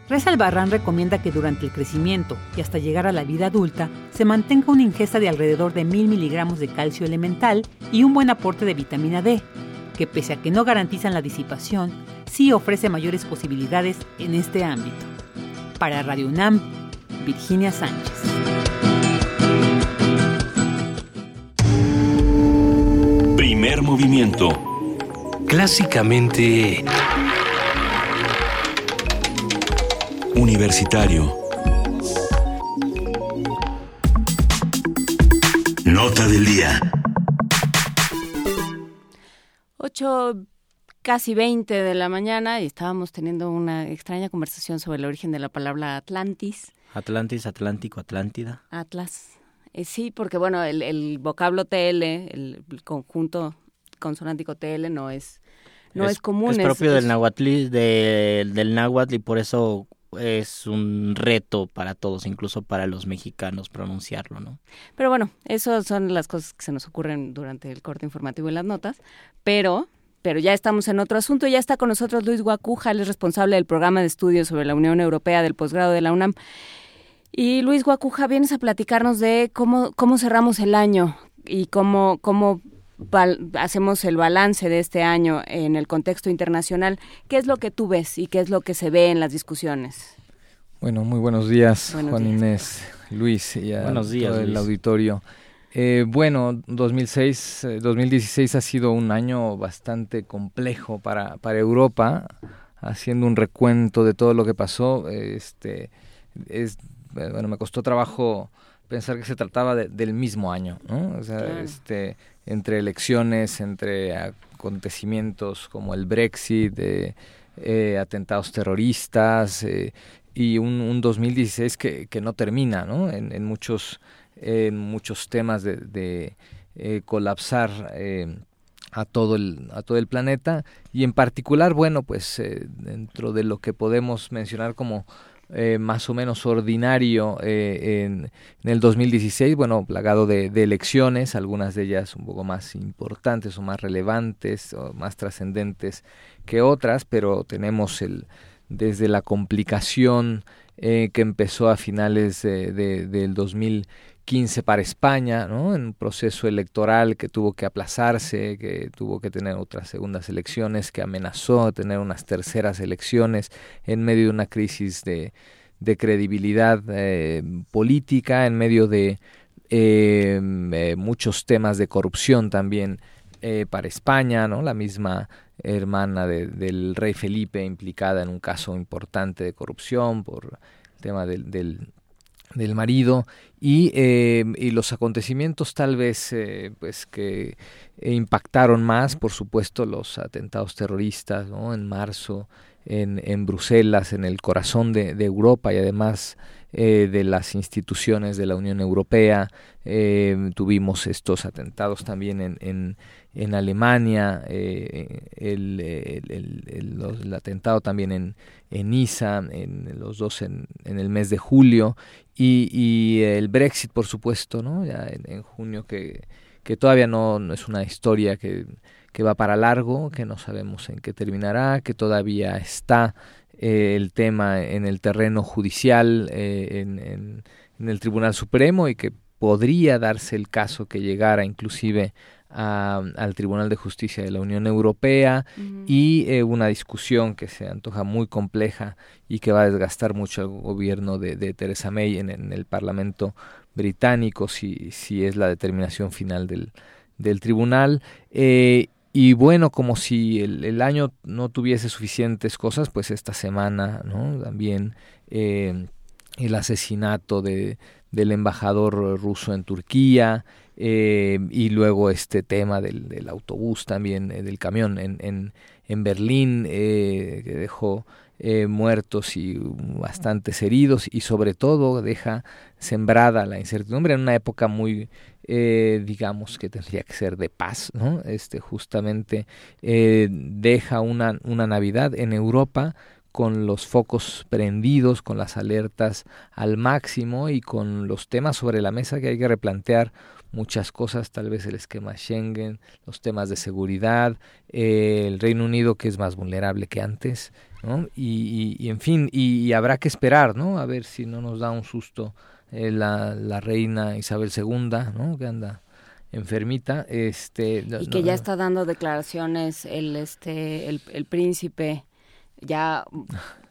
Reza Albarrán recomienda que durante el crecimiento y hasta llegar a la vida adulta se mantenga una ingesta de alrededor de mil miligramos de calcio elemental y un buen aporte de vitamina D, que pese a que no garantizan la disipación, sí ofrece mayores posibilidades en este ámbito. Para Radio UNAM, Virginia Sánchez. Primer movimiento. Clásicamente... Universitario. Nota del día. 8, casi 20 de la mañana y estábamos teniendo una extraña conversación sobre el origen de la palabra Atlantis. Atlantis, Atlántico, Atlántida. Atlas. Eh, sí, porque bueno, el, el vocablo TL, el, conjunto consonántico TL no es no es, común. Es propio del náhuatl, del náhuatl y por eso es un reto para todos, incluso para los mexicanos pronunciarlo, ¿no? Pero bueno, esas son las cosas que se nos ocurren durante el corte informativo y las notas, pero pero ya estamos en otro asunto. Ya está con nosotros Luis Guacuja, él es responsable del programa de estudios sobre la Unión Europea del posgrado de la UNAM. Y Luis Guacuja, vienes a platicarnos de cómo, cómo cerramos el año y cómo, cómo hacemos el balance de este año en el contexto internacional, ¿qué es lo que tú ves y qué es lo que se ve en las discusiones? Bueno, muy buenos días, Juan Inés, Luis y a todo el auditorio. Eh, bueno, 2006, 2016 eh, ha sido un año bastante complejo para, para Europa, haciendo un recuento de todo lo que pasó. Este, es, bueno, me costó trabajo pensar que se trataba del mismo año, ¿no? O sea, este, entre elecciones, entre acontecimientos como el Brexit, eh, atentados terroristas eh, y un, un, 2016 que, que no termina, ¿no? En, en muchos, en muchos temas de, de eh, colapsar a todo el a todo el planeta y en particular, bueno, pues dentro de lo que podemos mencionar como eh, más o menos ordinario eh, en, el 2016, bueno, plagado de, elecciones, algunas de ellas un poco más importantes o más relevantes o más trascendentes que otras, pero tenemos el desde la complicación eh, que empezó a finales de, del 2015 para España, ¿no? en un proceso electoral que tuvo que aplazarse, que tuvo que tener otras segundas elecciones, que amenazó tener unas terceras elecciones en medio de una crisis de, de credibilidad eh, política, en medio de eh, eh, muchos temas de corrupción también para España, ¿no? La misma hermana del rey Felipe implicada en un caso importante de corrupción por el tema del, del del marido y, eh, y, los acontecimientos tal vez eh, pues que impactaron más por supuesto los atentados terroristas ¿no? en marzo en, en Bruselas en el corazón de, de Europa y además eh, de las instituciones de la Unión Europea tuvimos estos atentados también en, en, en Alemania el, el, el, atentado también en, en Niza en los dos en, en el mes de julio y, y el Brexit, por supuesto, ¿no? Ya en, junio, que, que todavía no, no, es una historia que, que va para largo, que no sabemos en qué terminará, que todavía está eh, el tema en el terreno judicial, eh, en, en, en, el Tribunal Supremo, y que podría darse el caso que llegara inclusive al Tribunal de Justicia de la Unión Europea y eh, una discusión que se antoja muy compleja y que va a desgastar mucho al gobierno de, de Theresa May en, en, el Parlamento británico si, si es la determinación final del, del tribunal. Eh, y bueno, como si el, año no tuviese suficientes cosas, pues esta semana ¿no? también eh, el asesinato de, del embajador ruso en Turquía, eh, y luego este tema del, del autobús también, eh, del camión en, en, en Berlín, que dejó muertos y bastantes heridos y sobre todo deja sembrada la incertidumbre en una época muy eh, digamos que tendría que ser de paz, ¿no? Este justamente eh, deja una, una Navidad en Europa con los focos prendidos, con las alertas al máximo y con los temas sobre la mesa que hay que replantear muchas cosas, tal vez el esquema Schengen, los temas de seguridad, eh, el Reino Unido que es más vulnerable que antes, ¿no? Y, y, en fin, y, y, habrá que esperar, ¿no? A ver si no nos da un susto eh, la, la, reina Isabel II, ¿no? Que anda enfermita, este y que ya está dando declaraciones el este el, el príncipe ya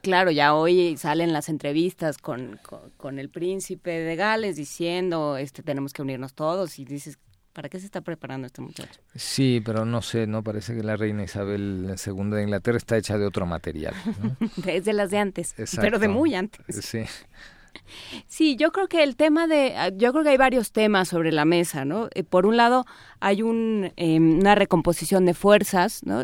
claro, ya hoy salen las entrevistas con, con, el príncipe de Gales diciendo, este, tenemos que unirnos todos y dices, ¿para qué se está preparando este muchacho? Sí, pero no sé, no parece que la reina Isabel II de Inglaterra está hecha de otro material. es de las de antes, pero de muy antes. Sí. Sí, yo creo que el tema de, yo creo que hay varios temas sobre la mesa, ¿no? Eh, por un lado, hay un, em, una recomposición de fuerzas, ¿no?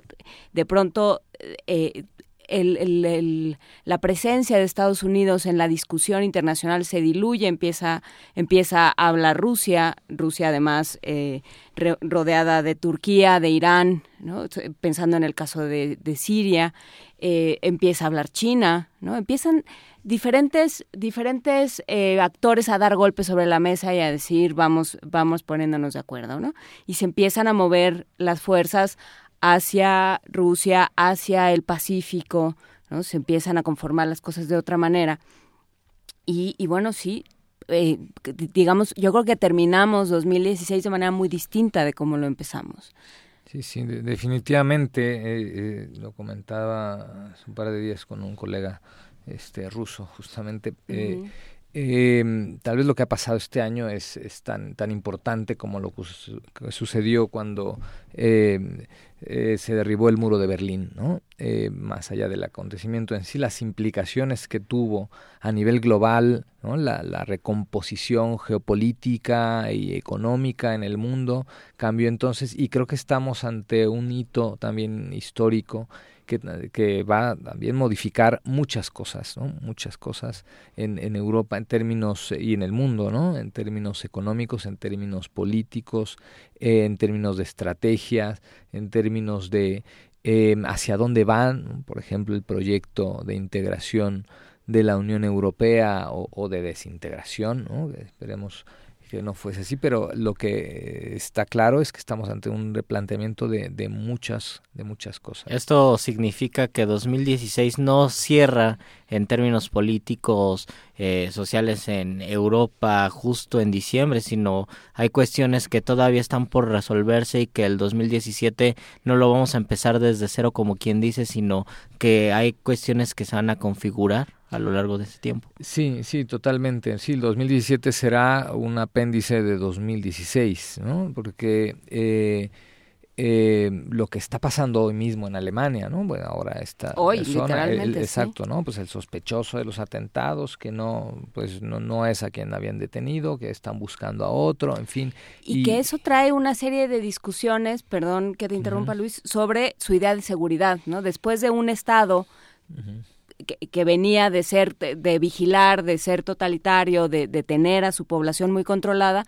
De pronto, eh, el, la presencia de Estados Unidos en la discusión internacional se diluye, empieza, empieza a hablar Rusia, Rusia además eh, rodeada de Turquía, de Irán, ¿no? pensando en el caso de, Siria, empieza a hablar China, ¿no? Empiezan diferentes, diferentes eh, actores a dar golpes sobre la mesa y a decir vamos, vamos poniéndonos de acuerdo, ¿no? Y se empiezan a mover las fuerzas hacia Rusia, hacia el Pacífico, ¿no? Se empiezan a conformar las cosas de otra manera. Y, y bueno, sí, eh, digamos, yo creo que terminamos 2016 de manera muy distinta de cómo lo empezamos. Sí, sí, definitivamente, eh, lo comentaba hace un par de días con un colega este ruso justamente eh, tal vez lo que ha pasado este año es, tan tan importante como lo que sucedió cuando em, eh, se derribó el muro de Berlín, ¿no? Eh, más allá del acontecimiento en sí, las implicaciones que tuvo a nivel global, ¿no? la, la recomposición geopolítica y económica en el mundo cambió entonces y creo que estamos ante un hito también histórico que, va a también modificar muchas cosas, ¿no? muchas cosas en, en Europa en términos y en el mundo, ¿no? en términos económicos, en términos políticos, eh, en términos de estrategias, en términos de eh, hacia dónde van, por ejemplo, el proyecto de integración de la Unión Europea o, o de desintegración, ¿no? esperemos que no fuese así, pero lo que está claro es que estamos ante un replanteamiento de, de muchas de muchas cosas. Esto significa que 2016 no cierra en términos políticos, eh, sociales en Europa justo en diciembre, sino hay cuestiones que todavía están por resolverse y que el 2017 no lo vamos a empezar desde cero como quien dice, sino que hay cuestiones que se van a configurar a lo largo de este tiempo. Sí, sí, totalmente. Sí, el 2017 será un apéndice de 2016, ¿no? Porque eh, eh, lo que está pasando hoy mismo en Alemania, ¿no? Bueno, ahora está hoy literalmente, exacto, ¿no? Pues el sospechoso de los atentados que no, pues no, no es a quien habían detenido, que están buscando a otro, en fin. Y, que eso trae una serie de discusiones, perdón que te interrumpa Luis, sobre su idea de seguridad, ¿no? Después de un estado que, venía de ser, de, vigilar, de ser totalitario, de, tener a su población muy controlada,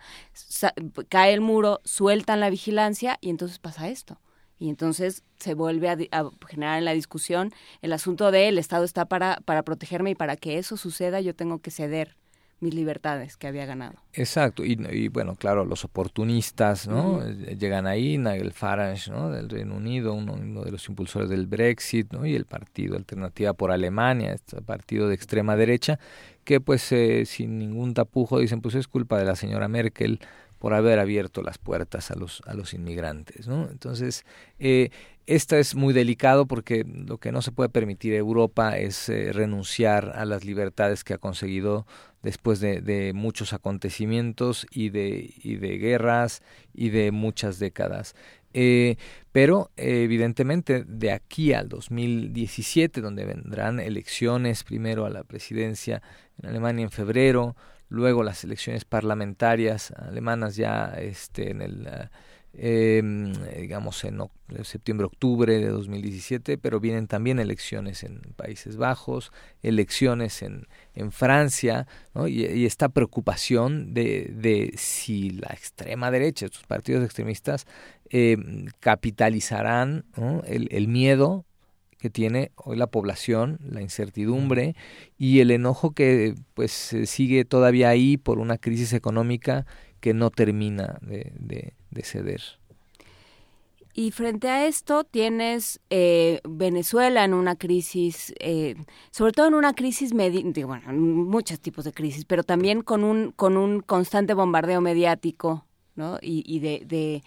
cae el muro, sueltan la vigilancia y entonces pasa esto. Y entonces se vuelve a, a, generar en la discusión el asunto de el Estado está para, para protegerme y para que eso suceda yo tengo que ceder mis libertades que había ganado. Exacto, y, bueno, claro, los oportunistas, ¿no? Eh, llegan ahí, Nigel Farage, ¿no? Del Reino Unido, uno, de los impulsores del Brexit, ¿no? Y el partido Alternativa por Alemania, este partido de extrema derecha, que pues eh, sin ningún tapujo dicen, pues es culpa de la señora Merkel por haber abierto las puertas a los, a los inmigrantes, ¿no? Entonces, eh, esta es muy delicado porque lo que no se puede permitir Europa es renunciar a las libertades que ha conseguido después de, muchos acontecimientos y de, y de guerras y de muchas décadas. Eh, pero evidentemente de aquí al 2017, donde vendrán elecciones, primero a la presidencia en Alemania en febrero, luego las elecciones parlamentarias alemanas ya este, en el em, digamos en septiembre-octubre de 2017, pero vienen también elecciones en Países Bajos, elecciones en, en Francia, y, esta preocupación de, de, si la extrema derecha, estos partidos extremistas, em, capitalizarán el, el miedo que tiene hoy la población, la incertidumbre y el enojo que pues sigue todavía ahí por una crisis económica que no termina de, de, ceder. Y frente a esto tienes eh, Venezuela en una crisis, eh, sobre todo en una crisis, bueno, muchos tipos de crisis, pero también con un, con un constante bombardeo mediático ¿no? y, y de, de,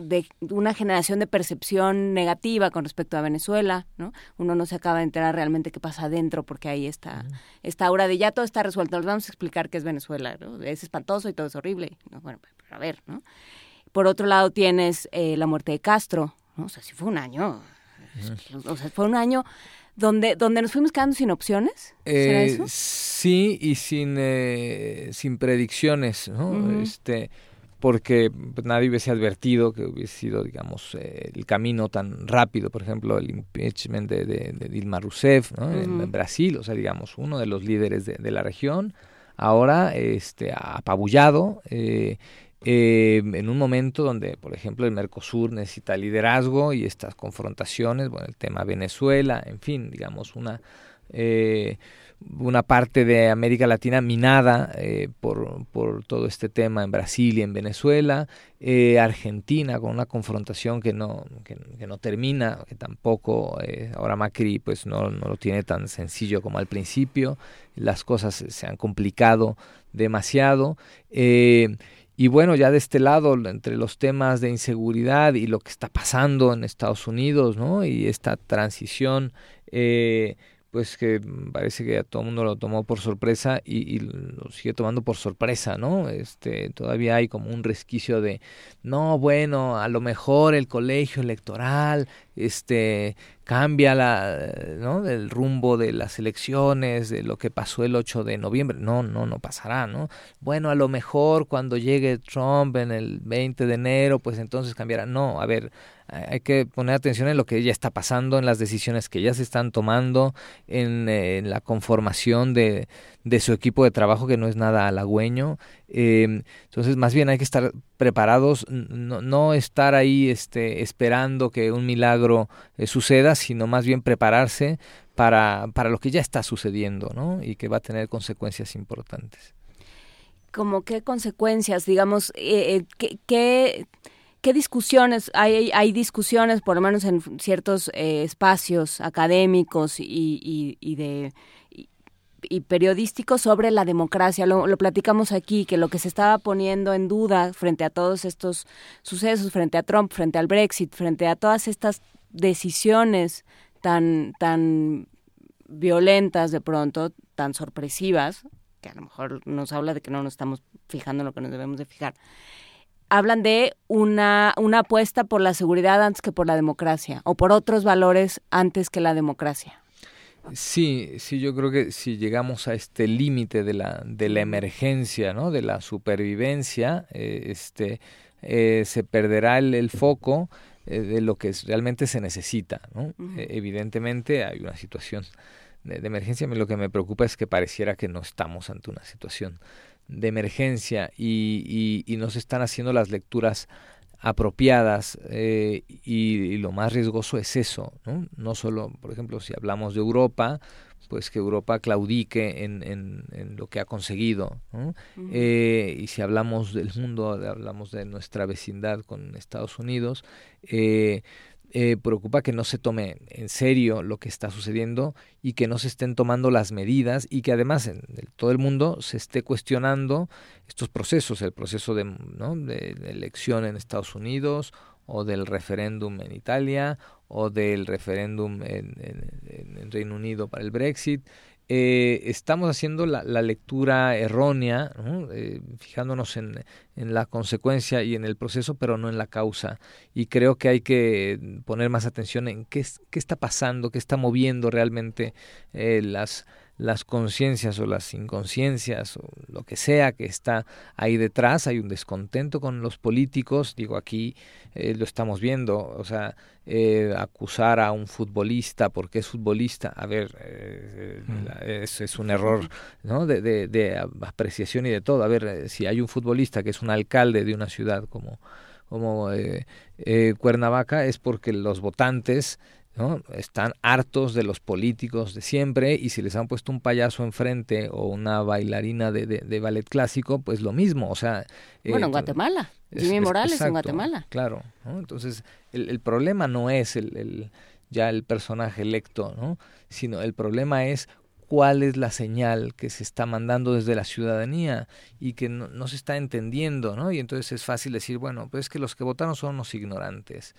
de, una generación de percepción negativa con respecto a Venezuela. ¿no? Uno no se acaba de enterar realmente qué pasa adentro porque ahí está esta aura de ya todo está resuelto. Nos vamos a explicar qué es Venezuela. ¿no? Es espantoso y todo es horrible. Bueno, pero a ver. ¿no? Por otro lado tienes eh, la muerte de Castro. ¿no? O sea, sí fue un año. O sea, fue un año donde, donde nos fuimos quedando sin opciones. Eh, sí, y sin, eh, sin predicciones. ¿no? este porque pues, nadie hubiese advertido que hubiese sido, digamos, eh, el camino tan rápido, por ejemplo, el impeachment de, de, Dilma Rousseff en, Brasil, o sea, digamos, uno de los líderes de, la región, ahora este, apabullado eh, eh, en un momento donde, por ejemplo, el Mercosur necesita liderazgo y estas confrontaciones, bueno, el tema Venezuela, en fin, digamos, una una parte de América Latina minada eh, por, por, todo este tema en Brasil y en Venezuela, eh, Argentina con una confrontación que no, que, no termina, que tampoco eh, ahora Macri pues no, no, lo tiene tan sencillo como al principio, las cosas se han complicado demasiado. y bueno, ya de este lado, entre los temas de inseguridad y lo que está pasando en Estados Unidos, ¿no? Y esta transición eh, pues que parece que a todo el mundo lo tomó por sorpresa y, lo sigue tomando por sorpresa, ¿no? Este, todavía hay como un resquicio de, no, bueno, a lo mejor el colegio electoral, este, cambia la, ¿no? el rumbo de las elecciones, de lo que pasó el 8 de noviembre. No, no, no pasará, ¿no? Bueno, a lo mejor cuando llegue Trump en el 20 de enero, pues entonces cambiará. No, a ver, hay que poner atención en lo que ya está pasando, en las decisiones que ya se están tomando, en, en la conformación de, su equipo de trabajo que no es nada halagüeño. Eh, entonces, más bien hay que estar preparados, no, no estar ahí este, esperando que un milagro eh, suceda, sino más bien prepararse para, lo que ya está sucediendo ¿no? y que va a tener consecuencias importantes. ¿Cómo qué consecuencias, digamos, eh, qué, qué, discusiones, hay, hay discusiones, por lo menos en ciertos espacios académicos y, y de y periodístico sobre la democracia. Lo, lo, platicamos aquí, que lo que se estaba poniendo en duda frente a todos estos sucesos, frente a Trump, frente al Brexit, frente a todas estas decisiones tan, tan violentas de pronto, tan sorpresivas, que a lo mejor nos habla de que no nos estamos fijando en lo que nos debemos de fijar. Hablan de una, una apuesta por la seguridad antes que por la democracia, o por otros valores antes que la democracia. Sí, sí, yo creo que si llegamos a este límite de la, de la emergencia, ¿no? de la supervivencia, eh, este, eh, se perderá el, foco eh, de lo que realmente se necesita. ¿no? evidentemente hay una situación de, de, emergencia, lo que me preocupa es que pareciera que no estamos ante una situación de emergencia y, y, y no se están haciendo las lecturas apropiadas eh, y, lo más riesgoso es eso, ¿no? No solo, por ejemplo, si hablamos de Europa, pues que Europa claudique en, en, lo que ha conseguido, eh, y si hablamos del mundo, hablamos de nuestra vecindad con Estados Unidos, eh, eh, preocupa que no se tome en serio lo que está sucediendo y que no se estén tomando las medidas y que además en todo el mundo se esté cuestionando estos procesos, el proceso de, ¿no? de, elección en Estados Unidos o del referéndum en Italia o del referéndum en, en Reino Unido para el Brexit eh, estamos haciendo la, lectura errónea, eh, fijándonos en, la consecuencia y en el proceso, pero no en la causa. Y creo que hay que poner más atención en qué, qué está pasando, qué está moviendo realmente eh, las, las conciencias o las inconsciencias o lo que sea que está ahí detrás, hay un descontento con los políticos, digo aquí eh, lo estamos viendo, o sea, eh, acusar a un futbolista porque es futbolista, a ver, eh, mm. es, es, un error ¿no? de, de, de, apreciación y de todo, a ver, si hay un futbolista que es un alcalde de una ciudad como, como Cuernavaca, es porque los votantes ¿no? Están hartos de los políticos de siempre y si les han puesto un payaso enfrente o una bailarina de, de, ballet clásico, pues lo mismo, o sea... Bueno, en Guatemala, Jimmy Morales en Guatemala. Claro, entonces el, el, problema no es el, el, ya el personaje electo, ¿no? sino el problema es cuál es la señal que se está mandando desde la ciudadanía y que no, no se está entendiendo, ¿no? Y entonces es fácil decir, bueno, pues es que los que votaron son los ignorantes eh,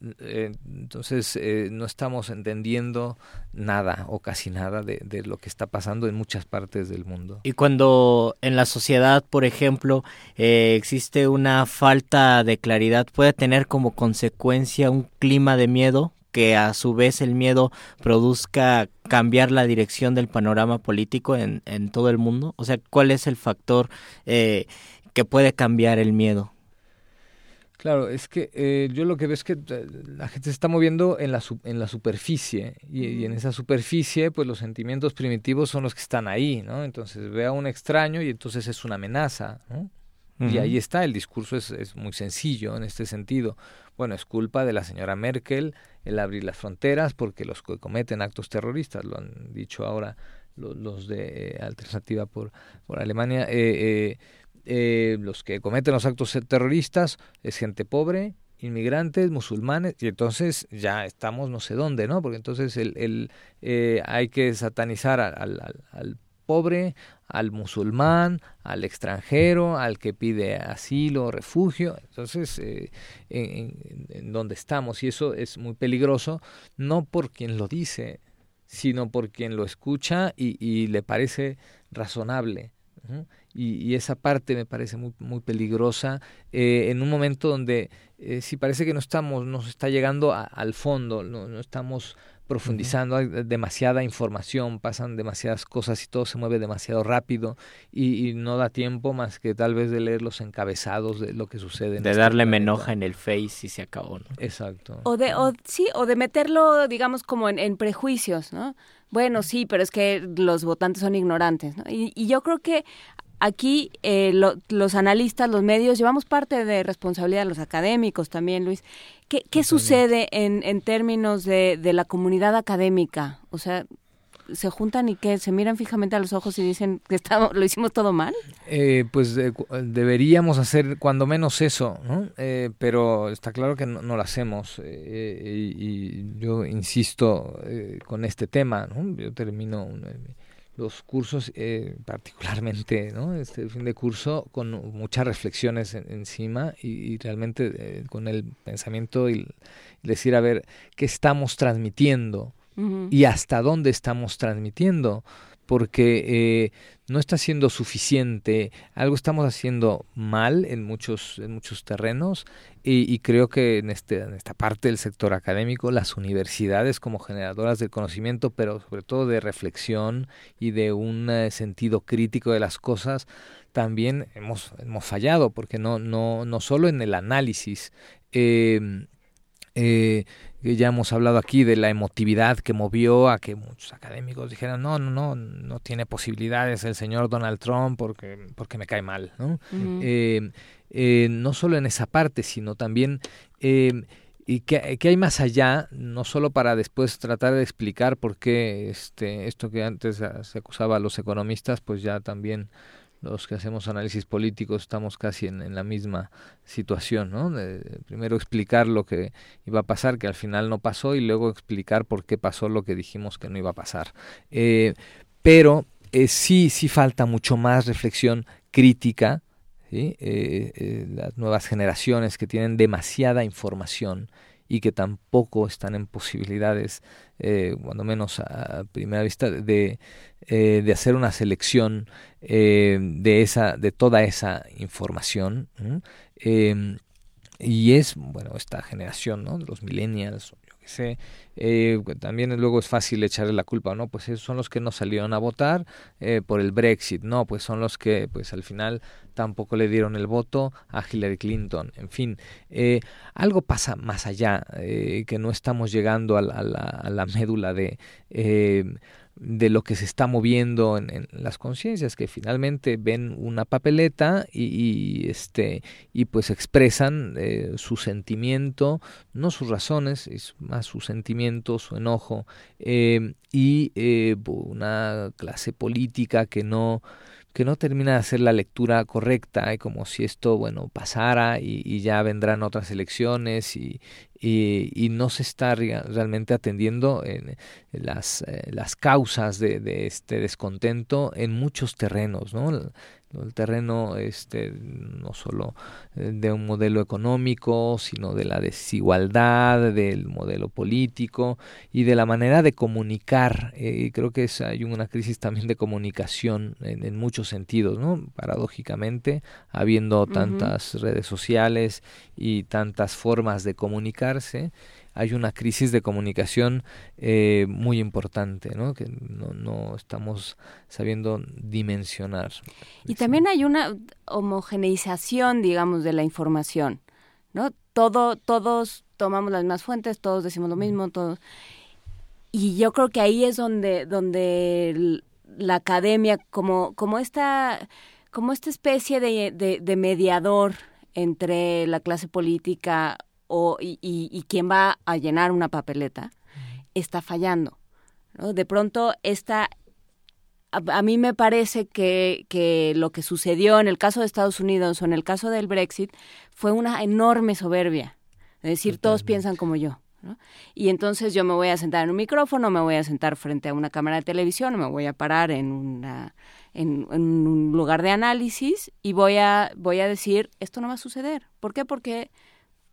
entonces eh, no estamos entendiendo nada o casi nada de, lo que está pasando en muchas partes del mundo. Y cuando en la sociedad, por ejemplo, eh, existe una falta de claridad, puede tener como consecuencia un clima de miedo que a su vez el miedo produzca cambiar la dirección del panorama político en, en todo el mundo. O sea, ¿cuál es el factor que puede cambiar el miedo? Claro, es que eh, yo lo que veo es que eh, la gente se está moviendo en la, en la superficie y, en esa superficie pues los sentimientos primitivos son los que están ahí, ¿no? Entonces ve a un extraño y entonces es una amenaza, ¿no? Y ahí está, el discurso es, es, muy sencillo en este sentido. Bueno, es culpa de la señora Merkel el abrir las fronteras porque los que cometen actos terroristas, lo han dicho ahora los, los de Alternativa por, por Alemania, eh, eh, eh, los que cometen los actos terroristas es gente pobre, inmigrantes, musulmanes, y entonces ya estamos no sé dónde, ¿no? Porque entonces el, el eh, hay que satanizar al, al, pobre, al musulmán, al extranjero, al que pide asilo, refugio, entonces eh, en, en, dónde estamos, y eso es muy peligroso, no por quien lo dice, sino por quien lo escucha y, y le parece razonable y, esa parte me parece muy, muy peligrosa eh, en un momento donde eh, si parece que no estamos, nos está llegando al fondo, no, no estamos profundizando, hay demasiada información, pasan demasiadas cosas y todo se mueve demasiado rápido y, no da tiempo más que tal vez de leer los encabezados de lo que sucede. de este darle menoja en el face y se acabó, ¿no? Exacto. O de, o, sí, o de meterlo, digamos, como en, en prejuicios, ¿no? Bueno, sí, pero es que los votantes son ignorantes, ¿no? Y, y yo creo que aquí eh, los analistas, los medios, llevamos parte de responsabilidad, los académicos también, Luis. ¿Qué, qué sucede en, en términos de, de, la comunidad académica? O sea, ¿se juntan y que se miran fijamente a los ojos y dicen que estamos, lo hicimos todo mal? Eh, pues deberíamos hacer cuando menos eso, ¿no? Eh, pero está claro que no, lo hacemos. Y, y, yo insisto con este tema, ¿no? Yo termino... Un, los cursos, eh, particularmente ¿no? este fin de curso, con muchas reflexiones encima y, realmente eh, con el pensamiento y, decir, a ver, ¿qué estamos transmitiendo? Y hasta dónde estamos transmitiendo porque eh, no está siendo suficiente, algo estamos haciendo mal en muchos, en muchos terrenos y, creo que en, este, en esta parte del sector académico, las universidades como generadoras del conocimiento, pero sobre todo de reflexión y de un eh, sentido crítico de las cosas, también hemos, hemos fallado, porque no, no, no solo en el análisis, eh, ya hemos hablado aquí de la emotividad que movió a que muchos académicos dijeran no no no no tiene posibilidades el señor Donald Trump porque porque me cae mal no eh, eh, no solo en esa parte sino también eh, y que, que, hay más allá, no solo para después tratar de explicar por qué este, esto que antes se acusaba a los economistas, pues ya también los que hacemos análisis políticos estamos casi en, la misma situación, ¿no? De, primero explicar lo que iba a pasar, que al final no pasó, y luego explicar por qué pasó lo que dijimos que no iba a pasar. Eh, pero eh, sí, sí falta mucho más reflexión crítica, eh, las nuevas generaciones que tienen demasiada información y que tampoco están en posibilidades, eh, cuando menos a primera vista, de, eh, de hacer una selección eh, de, esa, de toda esa información. Em, y es, bueno, esta generación, ¿no? Los millennials, eh, también luego es fácil echarle la culpa, ¿no? Pues esos son los que no salieron a votar eh, por el Brexit, no, pues son los que pues al final tampoco le dieron el voto a Hillary Clinton, en fin, eh, algo pasa más allá, que no estamos llegando a la, a la médula de de lo que se está moviendo en, las conciencias que finalmente ven una papeleta y, este y pues expresan eh, su sentimiento no sus razones es más su sentimiento su enojo eh, y eh, una clase política que no que no termina de hacer la lectura correcta, como si esto, bueno, pasara y, ya vendrán otras elecciones y, y, no se está realmente atendiendo en las, eh, las causas de, de, este descontento en muchos terrenos, ¿no? El terreno este no solo eh, de un modelo económico sino de la desigualdad del modelo político y de la manera de comunicar. Eh, creo que es, hay una crisis también de comunicación en, muchos sentidos no paradójicamente habiendo tantas redes sociales y tantas formas de comunicarse hay una crisis de comunicación eh, muy importante, ¿no? que no, no, estamos sabiendo dimensionar. Y también hay una homogeneización, digamos, de la información. ¿no? Todo, todos tomamos las mismas fuentes, todos decimos lo mismo, todos. Y yo creo que ahí es donde, donde la academia, como, como esta, como esta especie de, de mediador entre la clase política o, y, y, quien va a llenar una papeleta está fallando. ¿no? De pronto, esta, a, mí me parece que, que, lo que sucedió en el caso de Estados Unidos o en el caso del Brexit fue una enorme soberbia. Es decir, todos piensan como yo. ¿no? Y entonces yo me voy a sentar en un micrófono, me voy a sentar frente a una cámara de televisión, me voy a parar en, una, en, en un lugar de análisis y voy a, voy a decir, esto no va a suceder. ¿Por qué? Porque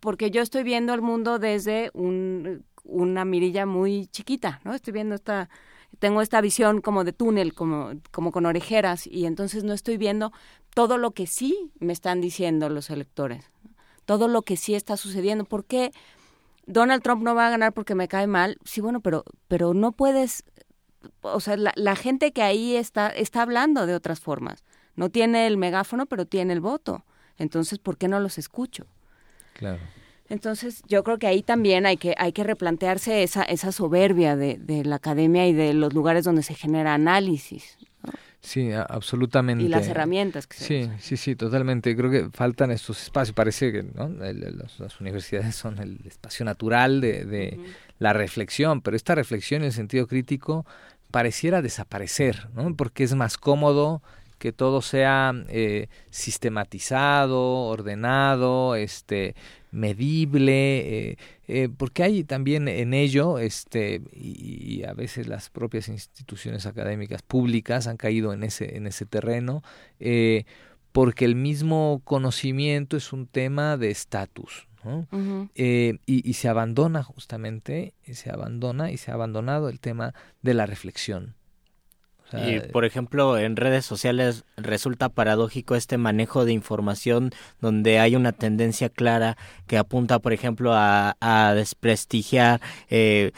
porque yo estoy viendo el mundo desde un, una mirilla muy chiquita, ¿no? Estoy viendo esta, tengo esta visión como de túnel, como, como con orejeras, y entonces no estoy viendo todo lo que sí me están diciendo los electores, todo lo que sí está sucediendo. ¿Por qué Donald Trump no va a ganar porque me cae mal? Sí, bueno, pero, pero no puedes, o sea, la, la gente que ahí está, está hablando de otras formas. No tiene el megáfono, pero tiene el voto. Entonces, ¿por qué no los escucho? Claro. Entonces, yo creo que ahí también hay que, hay que replantearse esa, esa soberbia de, de la academia y de los lugares donde se genera análisis. Sí, absolutamente. Y las herramientas que se Sí, sí, sí, totalmente. Creo que faltan estos espacios. Parece que ¿no? las universidades son el espacio natural de, de la reflexión, pero esta reflexión en el sentido crítico pareciera desaparecer, ¿no? porque es más cómodo que todo sea eh, sistematizado, ordenado, este, medible, eh, eh, porque hay también en ello, este, y, a veces las propias instituciones académicas públicas han caído en ese, en ese terreno, porque el mismo conocimiento es un tema de estatus. y, y, se abandona justamente, se abandona y se ha abandonado el tema de la reflexión y por ejemplo, en redes sociales resulta paradójico este manejo de información donde hay una tendencia clara que apunta, por ejemplo, a, desprestigiar eh,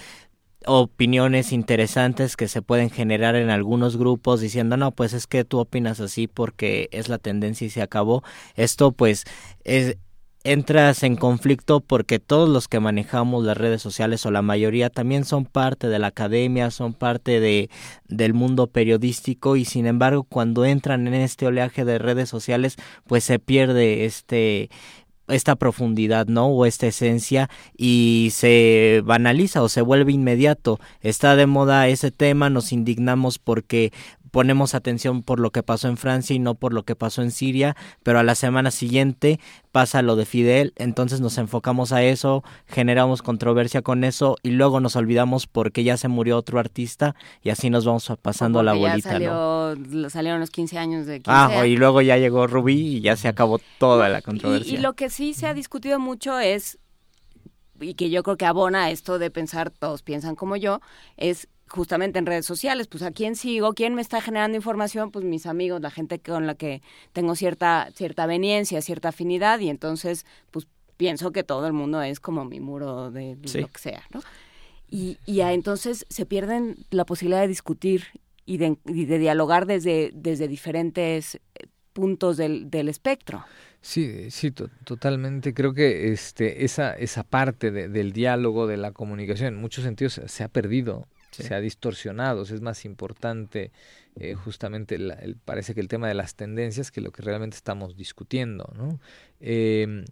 opiniones interesantes que se pueden generar en algunos grupos diciendo no pues es que tú opinas así porque es la tendencia y se acabó esto pues es entras en conflicto porque todos los que manejamos las redes sociales o la mayoría también son parte de la academia, son parte de del mundo periodístico y sin embargo cuando entran en este oleaje de redes sociales pues se pierde este esta profundidad, ¿no? O esta esencia y se banaliza o se vuelve inmediato. Está de moda ese tema, nos indignamos porque ponemos atención por lo que pasó en Francia y no por lo que pasó en Siria, pero a la semana siguiente pasa lo de Fidel, entonces nos enfocamos a eso, generamos controversia con eso y luego nos olvidamos porque ya se murió otro artista y así nos vamos pasando la bolita. Ya salieron los 15 años de Ah, y luego ya llegó Rubí y ya se acabó toda la controversia. y lo que sí se ha discutido mucho es y que yo creo que abona esto de pensar, todos piensan como yo, es justamente en redes sociales, pues a quién sigo, quién me está generando información, pues mis amigos, la gente con la que tengo cierta cierta veniencia, cierta afinidad y entonces pues pienso que todo el mundo es como mi muro de lo que sea, ¿no? y, y entonces se pierden la posibilidad de discutir y de, dialogar desde, desde diferentes eh, puntos del, del espectro. Sí, sí, totalmente. Creo que este, esa, esa parte del diálogo, de la comunicación, en muchos sentidos se ha perdido, se ha distorsionado. Es más importante eh, justamente, el, parece que el tema de las tendencias que lo que realmente estamos discutiendo, ¿no? Em,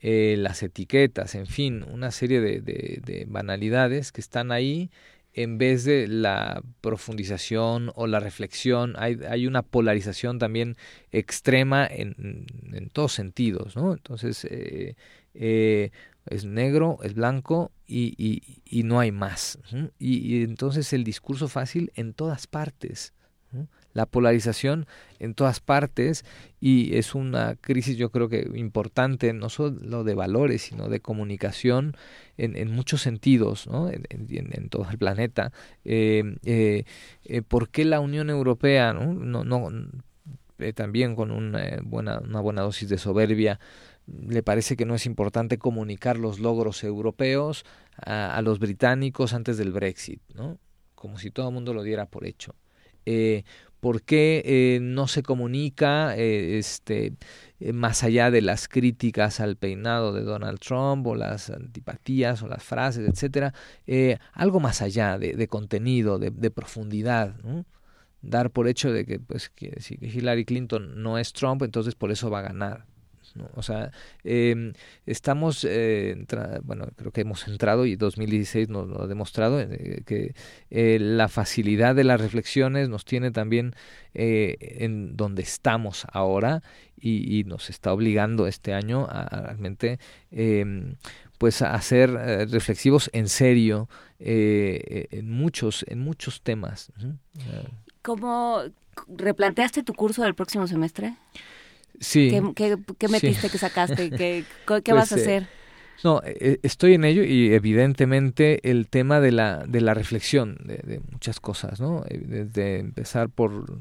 eh, las etiquetas, en fin, una serie de, de banalidades que están ahí en vez de la profundización o la reflexión, hay, una polarización también extrema en, todos sentidos. Entonces, eh, eh, es negro, es blanco y, y, y no hay más. Y, y, entonces el discurso fácil en todas partes la polarización en todas partes y es una crisis yo creo que importante, no solo de valores, sino de comunicación en, en muchos sentidos, ¿no? en, todo el planeta. Eh, eh, eh, ¿Por qué la Unión Europea, no, no, no eh, también con una buena, una buena dosis de soberbia, le parece que no es importante comunicar los logros europeos a, a los británicos antes del Brexit, ¿no? como si todo el mundo lo diera por hecho. Eh, por qué eh, no se comunica eh, este, eh, más allá de las críticas al peinado de Donald Trump o las antipatías o las frases, etcétera, algo más allá de, contenido, de, profundidad. Dar por hecho de que, pues, que si Hillary Clinton no es Trump, entonces por eso va a ganar. O sea, eh, estamos, eh, bueno, creo que hemos entrado y 2016 nos lo ha demostrado, eh, que eh, la facilidad de las reflexiones nos tiene también en donde estamos ahora y, y, nos está obligando este año a, realmente em, pues a ser reflexivos en serio en muchos en muchos temas. ¿Cómo replanteaste tu curso del próximo semestre? Sí. ¿Qué, metiste, que sacaste? ¿Qué, qué vas a pues, eh, hacer? no, eh, estoy en ello y evidentemente el tema de la, de la reflexión de, muchas cosas, ¿no? Eh, desde empezar por...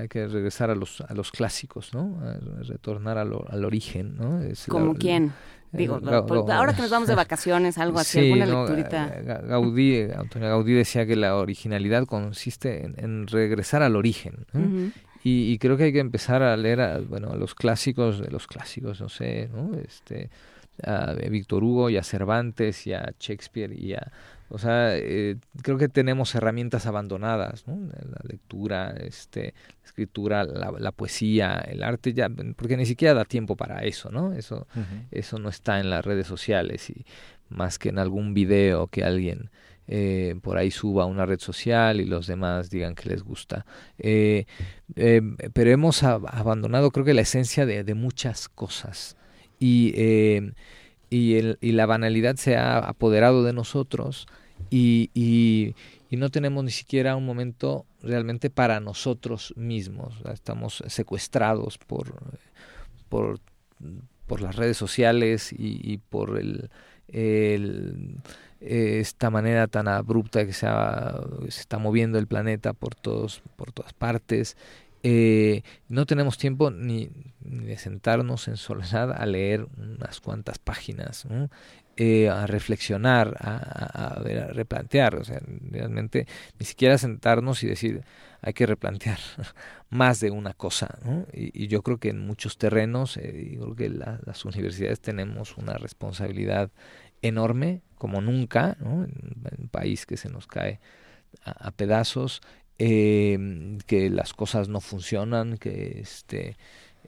hay que regresar a los, a los clásicos, ¿no? retornar al, al origen, ¿no? ¿Como quién? Digo, ahora que nos vamos de vacaciones, algo así, alguna lecturita. Gaudí, Antonio Gaudí decía que la originalidad consiste en, regresar al origen. ¿no? Y, creo que hay que empezar a leer a, bueno, a los clásicos de los clásicos, no sé, ¿no? Este, a Víctor Hugo y a Cervantes y a Shakespeare y a... O sea, eh, creo que tenemos herramientas abandonadas, ¿no? La lectura, este, la escritura, la, poesía, el arte, ya, porque ni siquiera da tiempo para eso, ¿no? Eso, eso no está en las redes sociales y más que en algún video que alguien eh, por ahí suba a una red social y los demás digan que les gusta. Eh, eh, pero hemos abandonado creo que la esencia de, muchas cosas y, y, el, y, la banalidad se ha apoderado de nosotros y, y, no tenemos ni siquiera un momento realmente para nosotros mismos. Estamos secuestrados por, por, por las redes sociales y, por el, el esta manera tan abrupta que se, se, está moviendo el planeta por todos por todas partes. Eh, no tenemos tiempo ni, de sentarnos en soledad a leer unas cuantas páginas eh, a reflexionar a, replantear o sea realmente ni siquiera sentarnos y decir hay que replantear más de una cosa y, yo creo que en muchos terrenos eh, creo que las universidades tenemos una responsabilidad enorme como nunca, ¿no? en un país que se nos cae a, pedazos, eh, que las cosas no funcionan, que este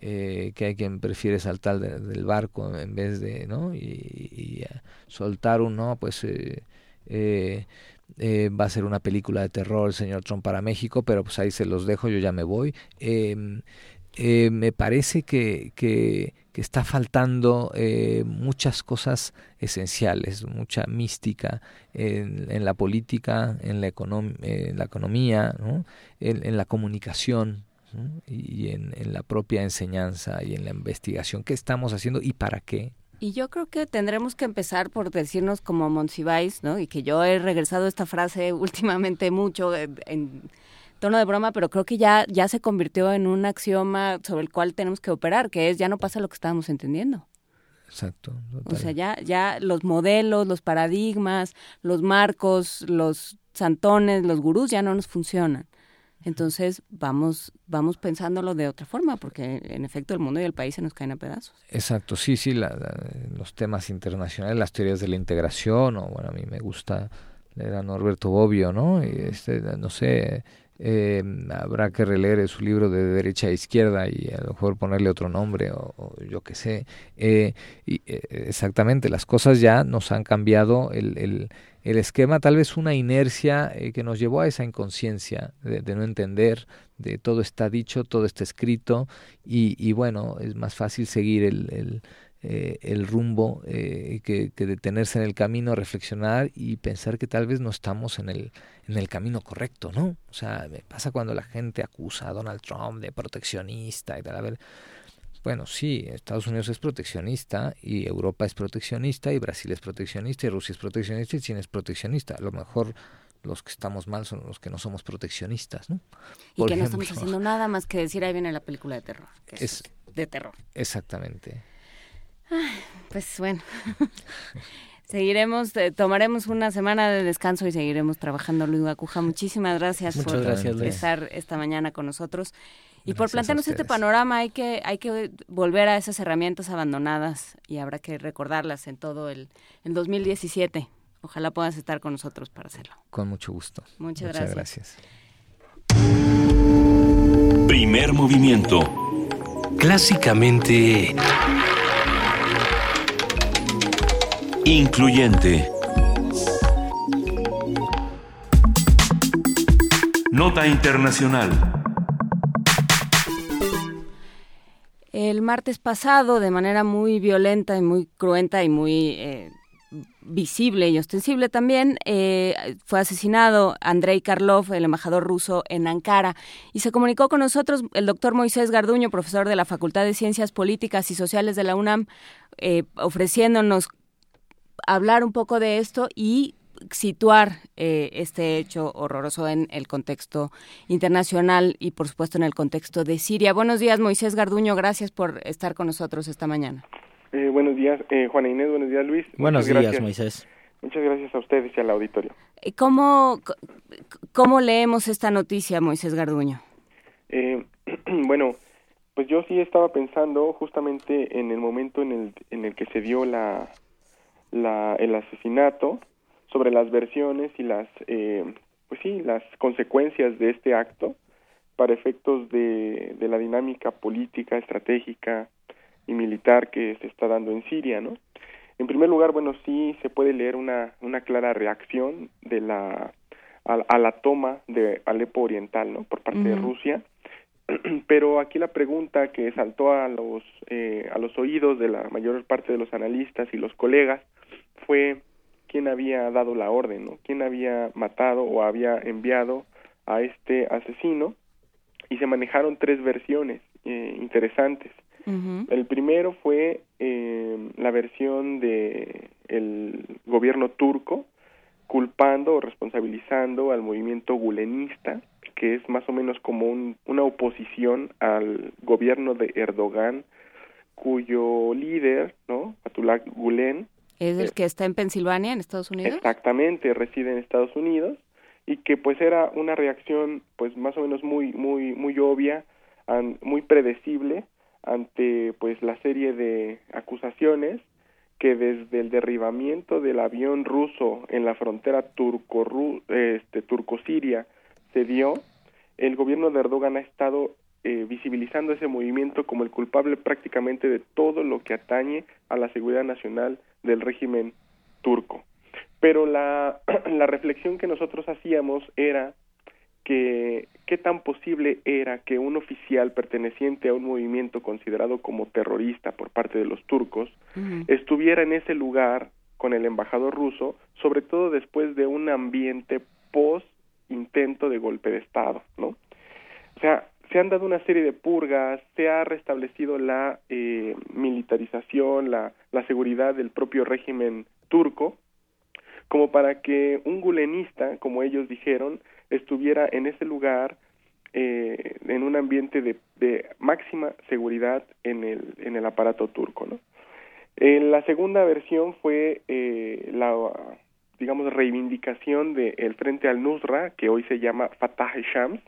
eh, que hay quien prefiere saltar del barco en vez de no y, soltar uno pues eh, eh, va a ser una película de terror el señor Trump para México pero pues ahí se los dejo yo ya me voy. Me parece que, que está faltando eh, muchas cosas esenciales, mucha mística en, la política, en la economía, en, la comunicación y en, la propia enseñanza y en la investigación. ¿Qué estamos haciendo y para qué? Y yo creo que tendremos que empezar por decirnos como Monsiváis, ¿no? Y que yo he regresado a esta frase últimamente mucho en tono de broma, pero creo que ya, ya se convirtió en un axioma sobre el cual tenemos que operar, que es ya no pasa lo que estábamos entendiendo. Exacto. O sea, ya, ya los modelos, los paradigmas, los marcos, los santones, los gurús ya no nos funcionan. Entonces vamos, vamos pensándolo de otra forma, porque en efecto el mundo y el país se nos caen a pedazos. Exacto, sí, sí, los temas internacionales, las teorías de la integración, o bueno, a mí me gusta leer a Norberto Bobbio, ¿no? Y este, no sé, eh, habrá que releer su libro de derecha a izquierda y a lo mejor ponerle otro nombre o, yo qué sé. Eh, y, eh, exactamente, las cosas ya nos han cambiado el, el, el esquema, tal vez una inercia eh, que nos llevó a esa inconsciencia de, no entender, de todo está dicho, todo está escrito y, bueno, es más fácil seguir el, el eh, rumbo, eh, que, detenerse en el camino, reflexionar y pensar que tal vez no estamos en el, en el camino correcto, ¿no? O sea, me pasa cuando la gente acusa a Donald Trump de proteccionista y tal. A ver, bueno, sí, Estados Unidos es proteccionista y Europa es proteccionista y Brasil es proteccionista y Rusia es proteccionista y China es proteccionista. A lo mejor los que estamos mal son los que no somos proteccionistas, ¿no? y que no estamos haciendo nada más que decir ahí viene la película de terror, que es de terror. Exactamente. Pues bueno. Seguiremos, eh, tomaremos una semana de descanso y seguiremos trabajando, Luis Acuja. Muchísimas gracias por estar esta mañana con nosotros y por plantearnos este panorama. Hay que, hay que volver a esas herramientas abandonadas y habrá que recordarlas en todo el, en 2017. Ojalá puedas estar con nosotros para hacerlo. Con mucho gusto. Muchas, Muchas gracias. Primer movimiento. Clásicamente Incluyente. Nota Internacional. El martes pasado, de manera muy violenta y muy cruenta y muy eh, visible y ostensible también, eh, fue asesinado Andrei Karlov, el embajador ruso en Ankara, y se comunicó con nosotros el doctor Moisés Garduño, profesor de la Facultad de Ciencias Políticas y Sociales de la UNAM, eh, ofreciéndonos hablar un poco de esto y situar eh, este hecho horroroso en el contexto internacional y por supuesto en el contexto de Siria. Buenos días, Moisés Garduño, gracias por estar con nosotros esta mañana. Eh, buenos días, eh, Juana Inés, buenos días, Luis. Buenos días, Moisés. Muchas gracias a ustedes y al auditorio. ¿Cómo, cómo leemos esta noticia, Moisés Garduño? bueno, pues yo sí estaba pensando justamente en el momento en el, en el que se dio la, la, el asesinato, sobre las versiones y las, eh, pues sí, las consecuencias de este acto para efectos de, de la dinámica política, estratégica y militar que se está dando en Siria, ¿no? En primer lugar, bueno, sí se puede leer una, una clara reacción de la a, la toma de Alepo Oriental, ¿no? Por parte de Rusia. Pero aquí la pregunta que saltó a los eh, a los oídos de la mayor parte de los analistas y los colegas fue quién había dado la orden, ¿no? quién había matado o había enviado a este asesino y se manejaron tres versiones eh, interesantes. El primero fue eh, la versión de el gobierno turco culpando o responsabilizando al movimiento gulenista, que es más o menos como una oposición al gobierno de Erdogan, cuyo líder, ¿no? Fatullah Gulen, ¿Es el eh, que está en Pensilvania, en Estados Unidos? Exactamente, reside en Estados Unidos y que pues era una reacción pues más o menos muy muy muy obvia, muy predecible ante pues la serie de acusaciones que desde el derribamiento del avión ruso en la frontera turco este turco siria se dio el gobierno de Erdogan ha estado eh, visibilizando ese movimiento como el culpable prácticamente de todo lo que atañe a la seguridad nacional del régimen turco. Pero la, la reflexión que nosotros hacíamos era que qué tan posible era que un oficial perteneciente a un movimiento considerado como terrorista por parte de los turcos estuviera en ese lugar con el embajador ruso, sobre todo después de un ambiente post intento de golpe de estado, ¿no? O sea, se han dado una serie de purgas, se ha restablecido la eh, militarización, la, la seguridad del propio régimen turco, como para que un gulenista, como ellos dijeron, estuviera en ese lugar eh, en un ambiente de, de, máxima seguridad en el, en el aparato turco, ¿no? la segunda versión fue la digamos, reivindicación del Frente al-Nusra, que hoy se llama Fatah Shams,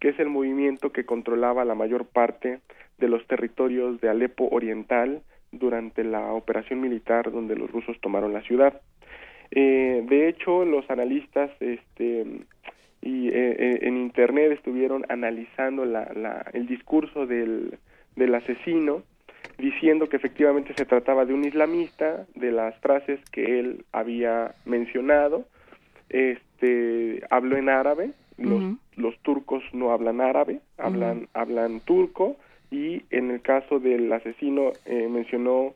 que es el movimiento que controlaba la mayor parte de los territorios de Alepo Oriental durante la operación militar donde los rusos tomaron la ciudad. Eh, de hecho, los analistas este, y, eh, eh, en Internet estuvieron analizando la, el discurso del, del asesino diciendo que efectivamente se trataba de un islamista, de las frases que él había mencionado, este habló en árabe, los, los turcos no hablan árabe, hablan, hablan turco, y en el caso del asesino eh, mencionó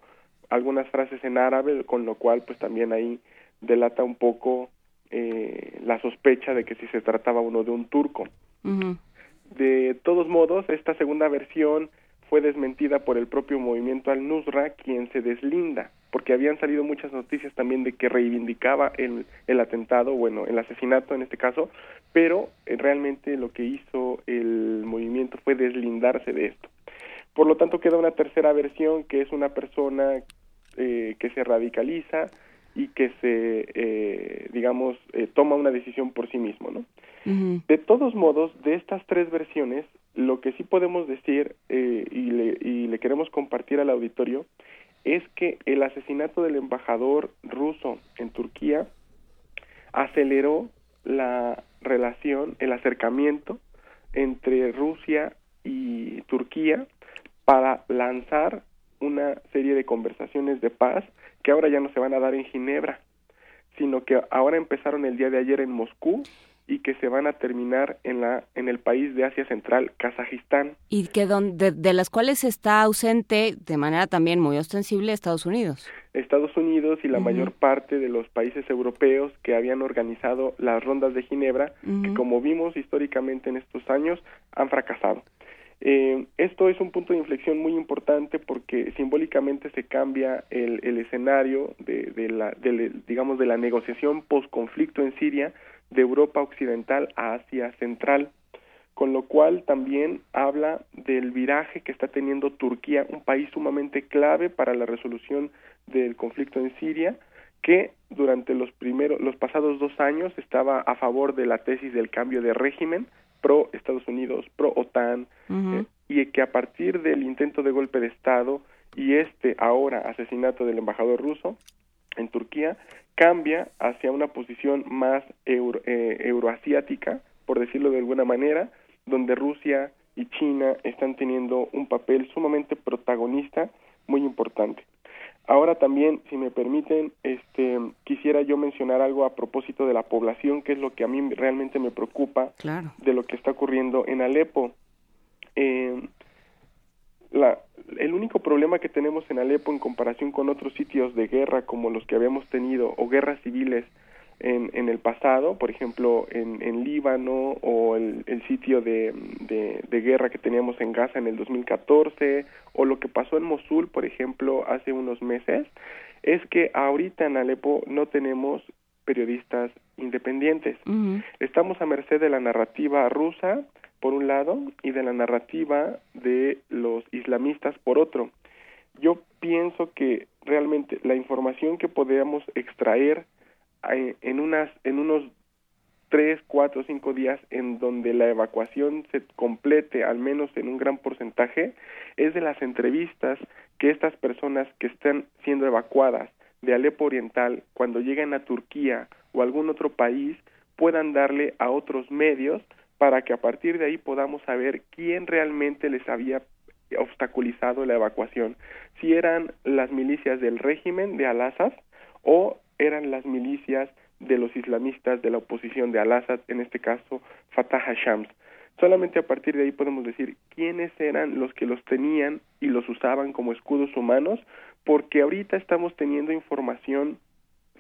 algunas frases en árabe, con lo cual pues también ahí delata un poco eh, la sospecha de que si se trataba uno de un turco. De todos modos, esta segunda versión fue desmentida por el propio movimiento al-Nusra, quien se deslinda, porque habían salido muchas noticias también de que reivindicaba el, el atentado, bueno, el asesinato en este caso, pero eh, realmente lo que hizo el movimiento fue deslindarse de esto. Por lo tanto, queda una tercera versión, que es una persona eh, que se radicaliza y que se, eh, digamos, toma una decisión por sí mismo, ¿no? De todos modos, de estas tres versiones, lo que sí podemos decir eh, y, le, y le queremos compartir al auditorio es que el asesinato del embajador ruso en Turquía aceleró la relación, el acercamiento entre Rusia y Turquía para lanzar una serie de conversaciones de paz que ahora ya no se van a dar en Ginebra, sino que ahora empezaron el día de ayer en Moscú y que se van a terminar en la en el país de Asia Central, Kazajistán. Y que donde, de las cuales está ausente de manera también muy ostensible Estados Unidos. Estados Unidos y la mayor parte de los países europeos que habían organizado las rondas de Ginebra, que como vimos históricamente en estos años han fracasado. Eh, esto es un punto de inflexión muy importante porque simbólicamente se cambia el, el escenario de, la, de, digamos, de la negociación post-conflicto en Siria de Europa Occidental a Asia Central, con lo cual también habla del viraje que está teniendo Turquía, un país sumamente clave para la resolución del conflicto en Siria, que durante los primeros, los pasados dos años estaba a favor de la tesis del cambio de régimen pro Estados Unidos, pro OTAN, eh, y que a partir del intento de golpe de Estado y este ahora asesinato del embajador ruso en Turquía, cambia hacia una posición más eh, euroasiática, por decirlo de alguna manera, donde Rusia y China están teniendo un papel sumamente protagonista muy importante. Ahora también, si me permiten, este, quisiera yo mencionar algo a propósito de la población, que es lo que a mí realmente me preocupa de lo que está ocurriendo en Alepo. Eh, la, el único problema que tenemos en Alepo en comparación con otros sitios de guerra como los que habíamos tenido o guerras civiles en, en el pasado, por ejemplo en, en Líbano o el, el sitio de, de, guerra que teníamos en Gaza en el 2014 o lo que pasó en Mosul, por ejemplo, hace unos meses, es que ahorita en Alepo no tenemos periodistas independientes. Estamos a merced de la narrativa rusa, por un lado, y de la narrativa de los islamistas por otro. Yo pienso que realmente la información que podemos extraer en unas en unos tres, cuatro, cinco días en donde la evacuación se complete, al menos en un gran porcentaje, es de las entrevistas que estas personas que están siendo evacuadas de Alepo Oriental, cuando lleguen a Turquía o algún otro país, puedan darle a otros medios para que a partir de ahí podamos saber quién realmente les había obstaculizado la evacuación, si eran las milicias del régimen de Al-Assad o eran las milicias de los islamistas de la oposición de Al-Assad, en este caso Fatah Shams. Solamente a partir de ahí podemos decir quiénes eran los que los tenían y los usaban como escudos humanos, porque ahorita estamos teniendo información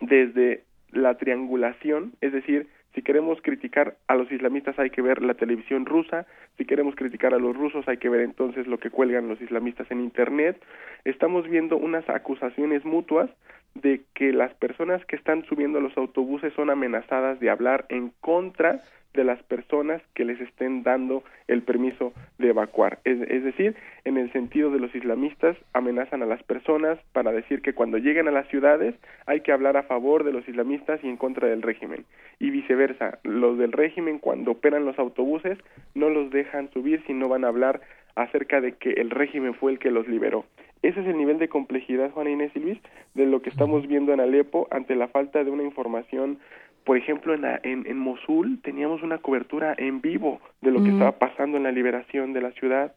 desde la triangulación, es decir, si queremos criticar a los islamistas hay que ver la televisión rusa, si queremos criticar a los rusos hay que ver entonces lo que cuelgan los islamistas en Internet. Estamos viendo unas acusaciones mutuas de que las personas que están subiendo a los autobuses son amenazadas de hablar en contra de las personas que les estén dando el permiso de evacuar. Es, es, decir, en el sentido de los islamistas amenazan a las personas para decir que cuando lleguen a las ciudades hay que hablar a favor de los islamistas y en contra del régimen. Y viceversa, los del régimen cuando operan los autobuses no los dejan subir si no van a hablar acerca de que el régimen fue el que los liberó. Ese es el nivel de complejidad, Juana Inés y Luis, de lo que estamos viendo en Alepo ante la falta de una información por ejemplo, en, en, Mosul teníamos una cobertura en vivo de lo que estaba pasando en la liberación de la ciudad.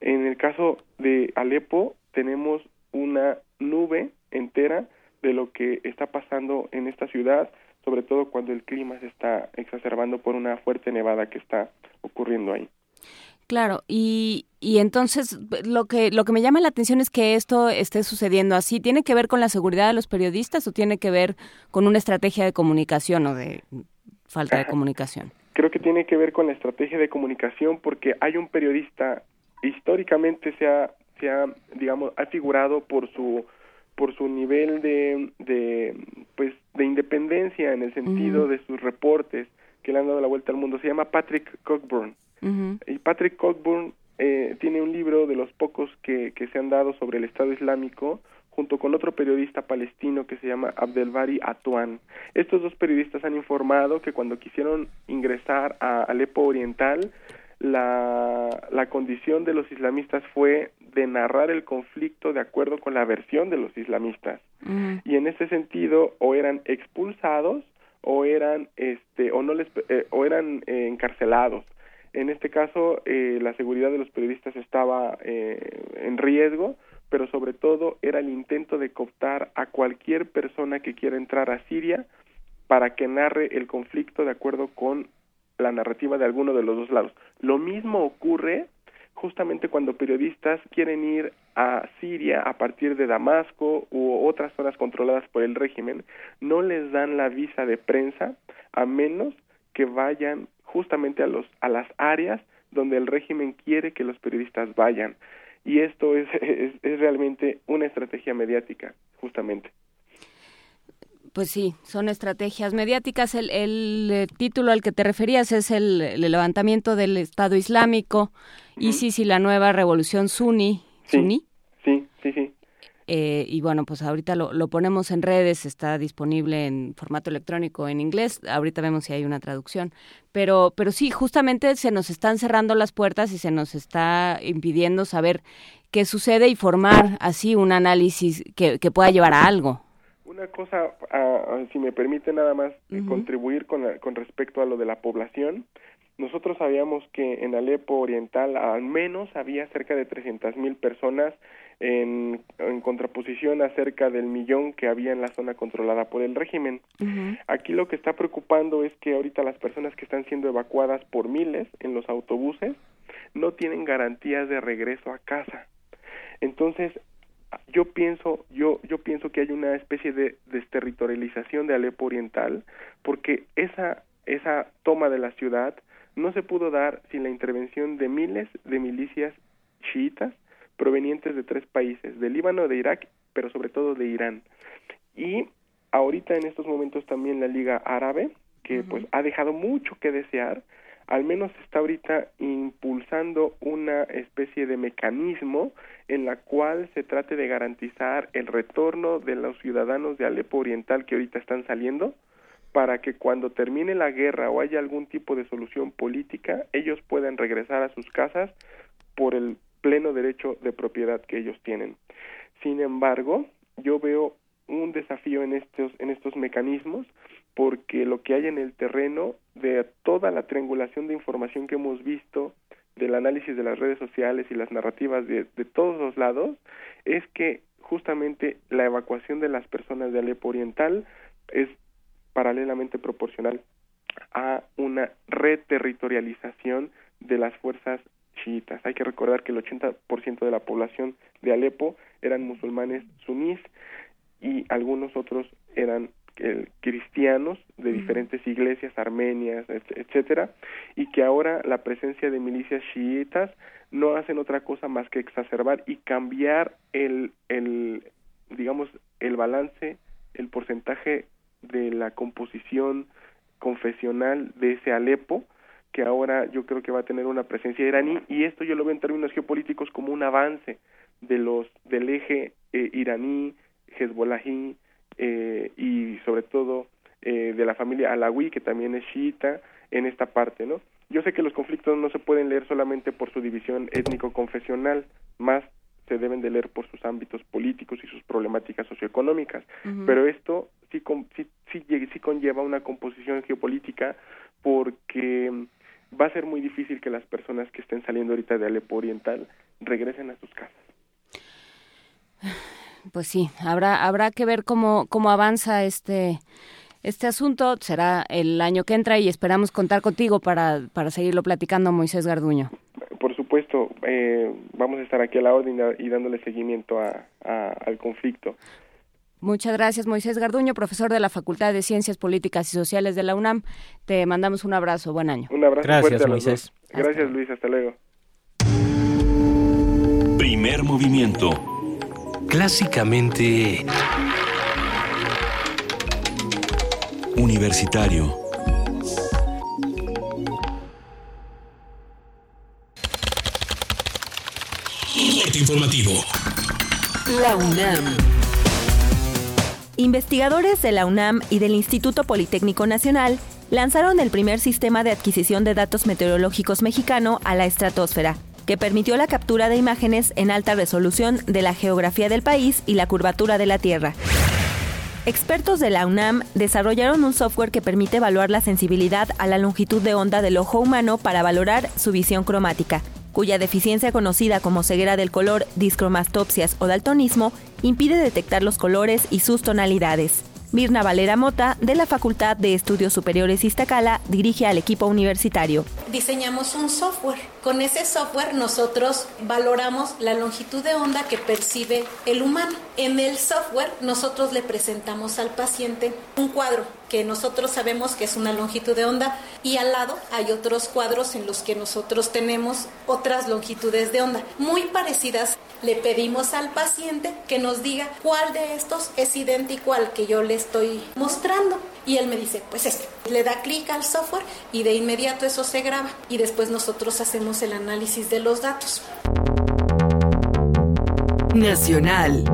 En el caso de Alepo tenemos una nube entera de lo que está pasando en esta ciudad, sobre todo cuando el clima se está exacerbando por una fuerte nevada que está ocurriendo ahí. Claro, y, y entonces lo que lo que me llama la atención es que esto esté sucediendo así. ¿Tiene que ver con la seguridad de los periodistas o tiene que ver con una estrategia de comunicación o de falta de comunicación? Creo que tiene que ver con la estrategia de comunicación porque hay un periodista históricamente se ha, se ha digamos ha figurado por su por su nivel de, de pues de independencia en el sentido de sus reportes que le han dado la vuelta al mundo se llama Patrick Cockburn y Patrick Cockburn eh, tiene un libro de los pocos que, que se han dado sobre el Estado Islámico junto con otro periodista palestino que se llama Abdelbari Atuan. Estos dos periodistas han informado que cuando quisieron ingresar a Alepo Oriental, la, la condición de los islamistas fue de narrar el conflicto de acuerdo con la versión de los islamistas. Y en ese sentido, o eran expulsados o eran este o no les eh, o eran eh, encarcelados en este caso, eh, la seguridad de los periodistas estaba eh, en riesgo, pero sobre todo era el intento de cooptar a cualquier persona que quiera entrar a Siria para que narre el conflicto de acuerdo con la narrativa de alguno de los dos lados. Lo mismo ocurre justamente cuando periodistas quieren ir a Siria a partir de Damasco u otras zonas controladas por el régimen, no les dan la visa de prensa a menos que vayan justamente a, los, a las áreas donde el régimen quiere que los periodistas vayan. Y esto es, es, realmente una estrategia mediática, justamente. Pues sí, son estrategias mediáticas. El, el, eh, título al que te referías es el, levantamiento del Estado Islámico, ISIS y la nueva revolución suní. Sí, Sí, sí, sí. Eh, y bueno, pues ahorita lo, lo, ponemos en redes, está disponible en formato electrónico en inglés, ahorita vemos si hay una traducción, pero, pero sí, justamente se nos están cerrando las puertas y se nos está impidiendo saber qué sucede y formar así un análisis que, que pueda llevar a algo. Una cosa, ah, si me permite nada más contribuir con, con respecto a lo de la población, nosotros sabíamos que en Alepo Oriental al menos había cerca de 300.000 personas en, contraposición a cerca del millón que había en la zona controlada por el régimen. Aquí lo que está preocupando es que ahorita las personas que están siendo evacuadas por miles en los autobuses no tienen garantías de regreso a casa. Entonces, yo pienso, yo, yo pienso que hay una especie de desterritorialización de Alepo Oriental, porque esa, esa toma de la ciudad no se pudo dar sin la intervención de miles de milicias chiitas provenientes de tres países, de Líbano, de Irak, pero sobre todo de Irán. Y ahorita en estos momentos también la Liga Árabe, que pues ha dejado mucho que desear, al menos está ahorita impulsando una especie de mecanismo en la cual se trate de garantizar el retorno de los ciudadanos de Alepo Oriental que ahorita están saliendo para que cuando termine la guerra o haya algún tipo de solución política, ellos puedan regresar a sus casas por el pleno derecho de propiedad que ellos tienen. Sin embargo, yo veo un desafío en estos, en estos mecanismos porque lo que hay en el terreno de toda la triangulación de información que hemos visto del análisis de las redes sociales y las narrativas de, de todos los lados es que justamente la evacuación de las personas de Alepo Oriental es paralelamente proporcional a una reterritorialización de las fuerzas chiitas. Hay que recordar que el 80% de la población de Alepo eran musulmanes sunís y algunos otros eran eh, cristianos de diferentes iglesias armenias, etcétera, y que ahora la presencia de milicias chiitas no hacen otra cosa más que exacerbar y cambiar el, el digamos, el balance, el porcentaje de la composición confesional de ese Alepo que ahora yo creo que va a tener una presencia iraní y esto yo lo veo en términos geopolíticos como un avance de los del eje eh, iraní, Hezbollahi eh, y sobre todo eh, de la familia Alawi que también es chiita en esta parte, ¿no? Yo sé que los conflictos no se pueden leer solamente por su división étnico-confesional, más se deben de leer por sus ámbitos políticos y sus problemáticas socioeconómicas, pero esto sí, sí, sí, sí conlleva una composición geopolítica porque va a ser muy difícil que las personas que estén saliendo ahorita de Alepo Oriental regresen a sus casas. Pues sí, habrá habrá que ver cómo cómo avanza este este asunto. Será el año que entra y esperamos contar contigo para, para seguirlo platicando, Moisés Garduño. Por supuesto, eh, vamos a estar aquí a la orden y dándole seguimiento a, al conflicto. Muchas gracias, Moisés Garduño, profesor de la Facultad de Ciencias Políticas y Sociales de la UNAM. Te mandamos un abrazo. Buen año. Un abrazo. Gracias, Moisés. Gracias, Luis. Hasta luego. Primer movimiento. Clásicamente... Universitario. informativo. La UNAM. Investigadores de la UNAM y del Instituto Politécnico Nacional lanzaron el primer sistema de adquisición de datos meteorológicos mexicano a la estratosfera, que permitió la captura de imágenes en alta resolución de la geografía del país y la curvatura de la Tierra. Expertos de la UNAM desarrollaron un software que permite evaluar la sensibilidad a la longitud de onda del ojo humano para valorar su visión cromática, cuya deficiencia conocida como ceguera del color, discromastopsias o daltonismo impide detectar los colores y sus tonalidades. Mirna Valera Mota, de la Facultad de Estudios Superiores Iztacala, dirige al equipo universitario. Diseñamos un software. Con ese software nosotros valoramos la longitud de onda que percibe el humano. En el software nosotros le presentamos al paciente un cuadro que nosotros sabemos que es una longitud de onda y al lado hay otros cuadros en los que nosotros tenemos otras longitudes de onda muy parecidas. Le pedimos al paciente que nos diga cuál de estos es idéntico al que yo le estoy mostrando y él me dice, pues este. Le da clic al software y de inmediato eso se graba y después nosotros hacemos el análisis de los datos. Nacional.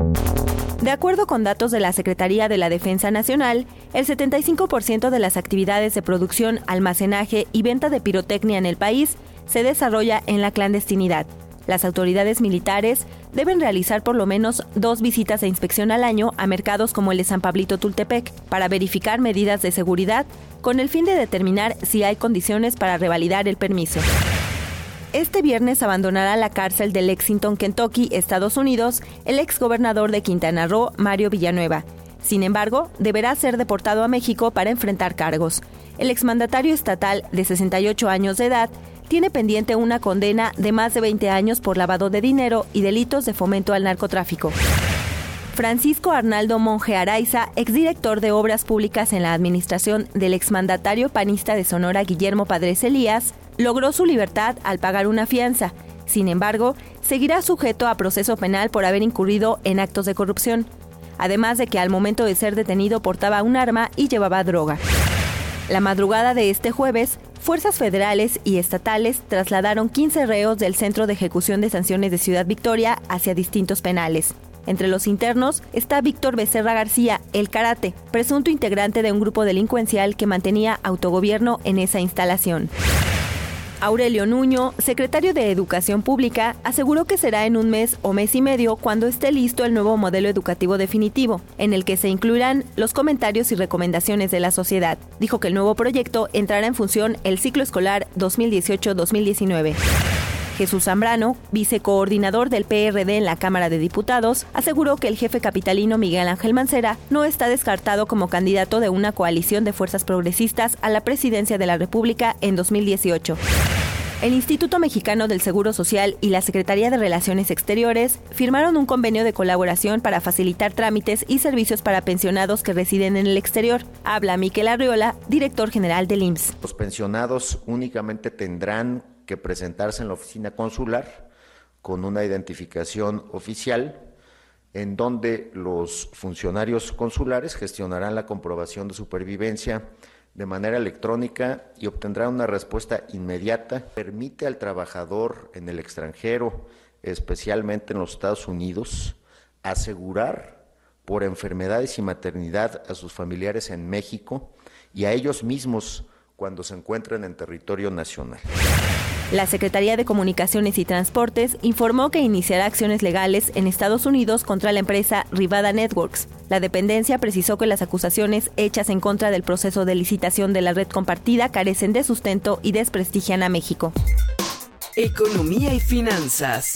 De acuerdo con datos de la Secretaría de la Defensa Nacional, el 75% de las actividades de producción, almacenaje y venta de pirotecnia en el país se desarrolla en la clandestinidad. Las autoridades militares deben realizar por lo menos dos visitas de inspección al año a mercados como el de San Pablito Tultepec para verificar medidas de seguridad con el fin de determinar si hay condiciones para revalidar el permiso. Este viernes abandonará la cárcel de Lexington, Kentucky, Estados Unidos, el exgobernador de Quintana Roo, Mario Villanueva. Sin embargo, deberá ser deportado a México para enfrentar cargos. El exmandatario estatal, de 68 años de edad, tiene pendiente una condena de más de 20 años por lavado de dinero y delitos de fomento al narcotráfico. Francisco Arnaldo Monje Araiza, exdirector de Obras Públicas en la administración del exmandatario panista de Sonora Guillermo Padres Elías, logró su libertad al pagar una fianza. Sin embargo, seguirá sujeto a proceso penal por haber incurrido en actos de corrupción, además de que al momento de ser detenido portaba un arma y llevaba droga. La madrugada de este jueves, fuerzas federales y estatales trasladaron 15 reos del Centro de Ejecución de Sanciones de Ciudad Victoria hacia distintos penales. Entre los internos está Víctor Becerra García, el karate, presunto integrante de un grupo delincuencial que mantenía autogobierno en esa instalación. Aurelio Nuño, secretario de Educación Pública, aseguró que será en un mes o mes y medio cuando esté listo el nuevo modelo educativo definitivo, en el que se incluirán los comentarios y recomendaciones de la sociedad. Dijo que el nuevo proyecto entrará en función el ciclo escolar 2018-2019. Jesús Zambrano, vicecoordinador del PRD en la Cámara de Diputados, aseguró que el jefe capitalino Miguel Ángel Mancera no está descartado como candidato de una coalición de fuerzas progresistas a la presidencia de la República en 2018. El Instituto Mexicano del Seguro Social y la Secretaría de Relaciones Exteriores firmaron un convenio de colaboración para facilitar trámites y servicios para pensionados que residen en el exterior. Habla Miquel Arriola, director general del IMSS. Los pensionados únicamente tendrán que presentarse en la oficina consular con una identificación oficial en donde los funcionarios consulares gestionarán la comprobación de supervivencia de manera electrónica y obtendrá una respuesta inmediata. Permite al trabajador en el extranjero, especialmente en los Estados Unidos, asegurar por enfermedades y maternidad a sus familiares en México y a ellos mismos cuando se encuentren en territorio nacional. La Secretaría de Comunicaciones y Transportes informó que iniciará acciones legales en Estados Unidos contra la empresa Rivada Networks. La dependencia precisó que las acusaciones hechas en contra del proceso de licitación de la red compartida carecen de sustento y desprestigian a México. Economía y finanzas.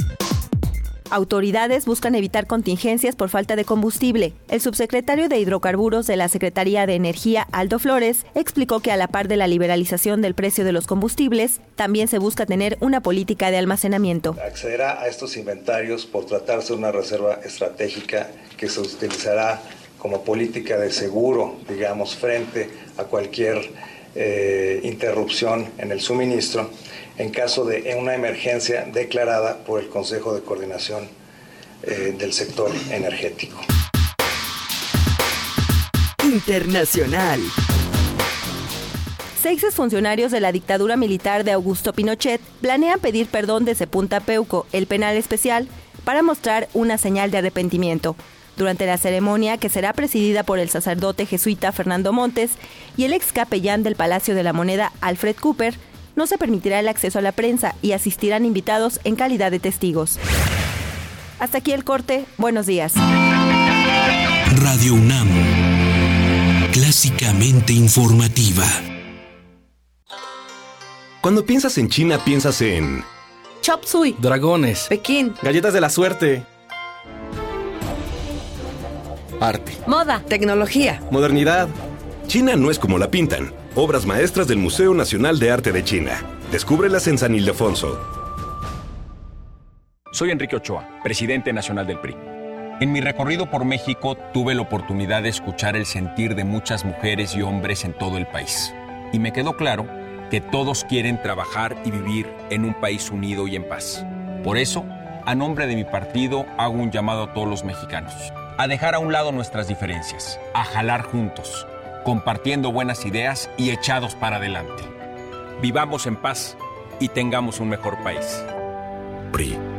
Autoridades buscan evitar contingencias por falta de combustible. El subsecretario de Hidrocarburos de la Secretaría de Energía, Aldo Flores, explicó que a la par de la liberalización del precio de los combustibles, también se busca tener una política de almacenamiento. Accederá a estos inventarios por tratarse de una reserva estratégica que se utilizará como política de seguro, digamos, frente a cualquier eh, interrupción en el suministro en caso de una emergencia declarada por el Consejo de Coordinación eh, del Sector Energético. Internacional. Seis funcionarios de la dictadura militar de Augusto Pinochet planean pedir perdón desde Punta Peuco, el penal especial, para mostrar una señal de arrepentimiento. Durante la ceremonia, que será presidida por el sacerdote jesuita Fernando Montes y el ex capellán del Palacio de la Moneda, Alfred Cooper, no se permitirá el acceso a la prensa y asistirán invitados en calidad de testigos. Hasta aquí el corte. Buenos días. Radio UNAM. Clásicamente informativa. Cuando piensas en China, piensas en... Chop Suey. Dragones. Pekín. Galletas de la suerte. Arte. Moda. Tecnología. Modernidad. China no es como la pintan obras maestras del Museo Nacional de Arte de China. Descúbrelas en San Ildefonso. Soy Enrique Ochoa, presidente nacional del PRI. En mi recorrido por México tuve la oportunidad de escuchar el sentir de muchas mujeres y hombres en todo el país. Y me quedó claro que todos quieren trabajar y vivir en un país unido y en paz. Por eso, a nombre de mi partido, hago un llamado a todos los mexicanos a dejar a un lado nuestras diferencias, a jalar juntos compartiendo buenas ideas y echados para adelante. Vivamos en paz y tengamos un mejor país. PRI.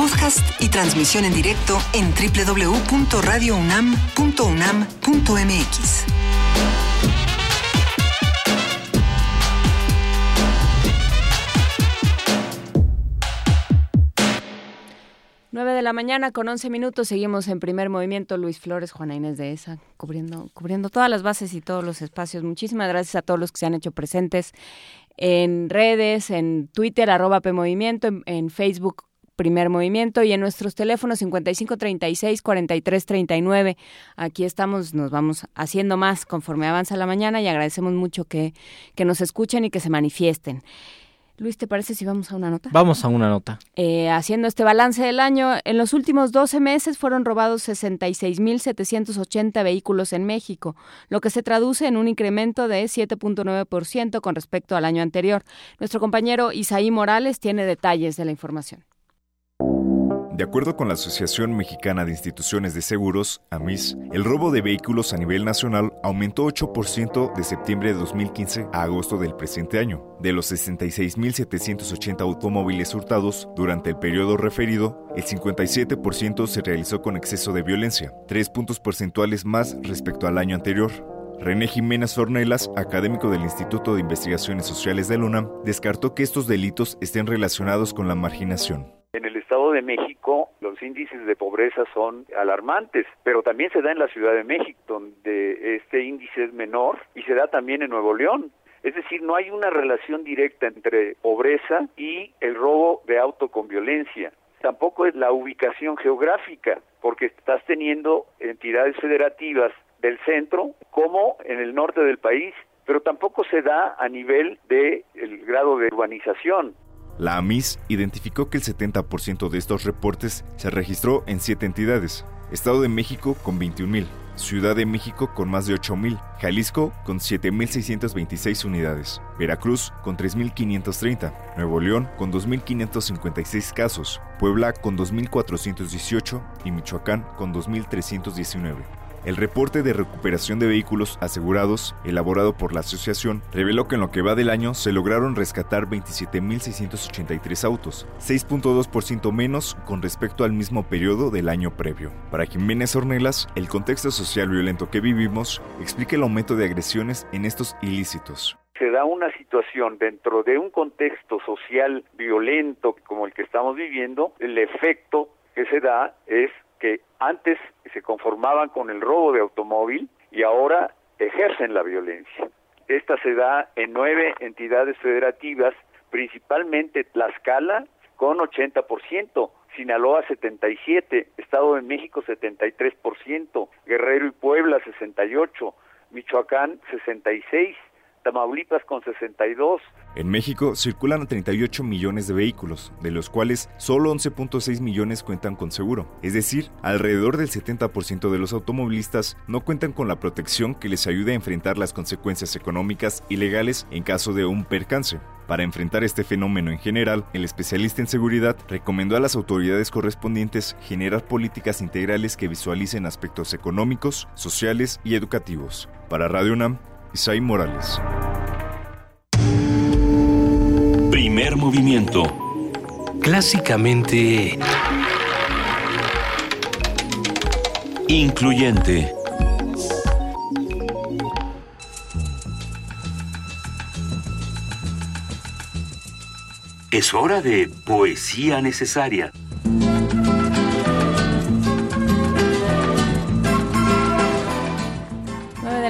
podcast y transmisión en directo en www.radiounam.unam.mx. Nueve de la mañana con 11 minutos seguimos en primer movimiento. Luis Flores, Juana Inés de ESA, cubriendo, cubriendo todas las bases y todos los espacios. Muchísimas gracias a todos los que se han hecho presentes en redes, en Twitter, arroba PMovimiento, en, en Facebook Primer Movimiento y en nuestros teléfonos 5536 4339. Aquí estamos, nos vamos haciendo más conforme avanza la mañana y agradecemos mucho que, que nos escuchen y que se manifiesten. Luis, ¿te parece si vamos a una nota? Vamos a una nota. Eh, haciendo este balance del año, en los últimos 12 meses fueron robados 66.780 vehículos en México, lo que se traduce en un incremento de 7.9% con respecto al año anterior. Nuestro compañero Isaí Morales tiene detalles de la información. De acuerdo con la Asociación Mexicana de Instituciones de Seguros, AMIS, el robo de vehículos a nivel nacional aumentó 8% de septiembre de 2015 a agosto del presente año. De los 66.780 automóviles hurtados durante el periodo referido, el 57% se realizó con exceso de violencia, tres puntos porcentuales más respecto al año anterior. René Jiménez Ornelas, académico del Instituto de Investigaciones Sociales de UNAM, descartó que estos delitos estén relacionados con la marginación. En el Estado de México los índices de pobreza son alarmantes, pero también se da en la Ciudad de México, donde este índice es menor, y se da también en Nuevo León. Es decir, no hay una relación directa entre pobreza y el robo de auto con violencia. Tampoco es la ubicación geográfica, porque estás teniendo entidades federativas del centro como en el norte del país, pero tampoco se da a nivel del grado de urbanización. La AMIS identificó que el 70% de estos reportes se registró en siete entidades. Estado de México con 21.000, Ciudad de México con más de 8.000, Jalisco con 7.626 unidades, Veracruz con 3.530, Nuevo León con 2.556 casos, Puebla con 2.418 y Michoacán con 2.319. El reporte de recuperación de vehículos asegurados, elaborado por la asociación, reveló que en lo que va del año se lograron rescatar 27.683 autos, 6.2% menos con respecto al mismo periodo del año previo. Para Jiménez Ornelas, el contexto social violento que vivimos explica el aumento de agresiones en estos ilícitos se da una situación dentro de un contexto social violento como el que estamos viviendo, el efecto que se da es antes se conformaban con el robo de automóvil y ahora ejercen la violencia. Esta se da en nueve entidades federativas, principalmente Tlaxcala con 80%, Sinaloa 77, Estado de México 73%, Guerrero y Puebla 68, Michoacán 66, Tamaulipas con 62. En México circulan 38 millones de vehículos, de los cuales solo 11.6 millones cuentan con seguro. Es decir, alrededor del 70% de los automovilistas no cuentan con la protección que les ayude a enfrentar las consecuencias económicas y legales en caso de un percance. Para enfrentar este fenómeno en general, el especialista en seguridad recomendó a las autoridades correspondientes generar políticas integrales que visualicen aspectos económicos, sociales y educativos. Para Radio UNAM, Isaí Morales. Primer movimiento. Clásicamente... Incluyente. Es hora de poesía necesaria.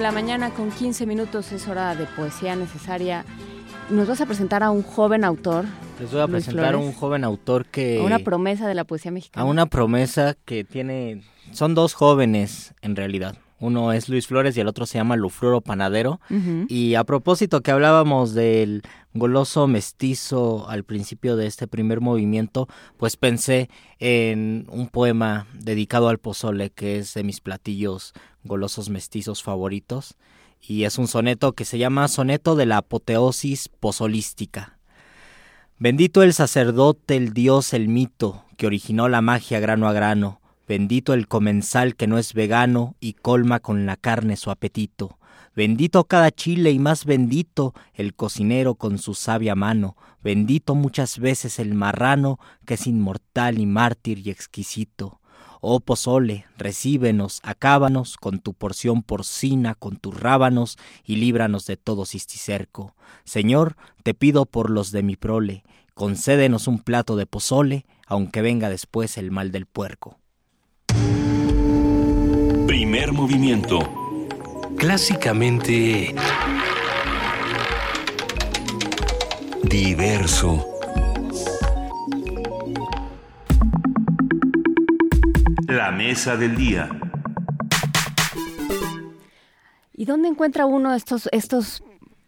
La mañana con 15 minutos es hora de poesía necesaria. Nos vas a presentar a un joven autor. Les voy a presentar a un joven autor que... A una promesa de la poesía mexicana. A una promesa que tiene... Son dos jóvenes en realidad. Uno es Luis Flores y el otro se llama Lufruro Panadero. Y a propósito que hablábamos del goloso mestizo al principio de este primer movimiento, pues pensé en un poema dedicado al pozole, que es de mis platillos golosos mestizos favoritos. Y es un soneto que se llama Soneto de la Apoteosis Pozolística. Bendito el sacerdote, el dios, el mito, que originó la magia grano a grano Bendito el comensal que no es vegano y colma con la carne su apetito. Bendito cada chile y más bendito el cocinero con su sabia mano. Bendito muchas veces el marrano que es inmortal y mártir y exquisito. Oh pozole, recíbenos, acábanos con tu porción porcina, con tus rábanos, y líbranos de todo cisticerco. Señor, te pido por los de mi prole, concédenos un plato de pozole, aunque venga después el mal del puerco. Primer movimiento. Clásicamente... Diverso. La mesa del día. ¿Y dónde encuentra uno estos, estos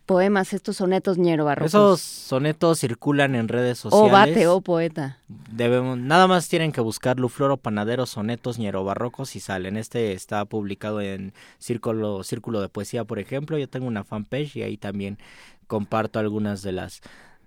poemas, estos sonetos ñero barrocos? Esos sonetos circulan en redes sociales. O bate, o poeta. Debemos, nada más tienen que buscar Lufloro Panadero Sonetos Ñero Barrocos y salen. Este está publicado en Círculo, Círculo de Poesía, por ejemplo. Yo tengo una fanpage y ahí también comparto algunas de las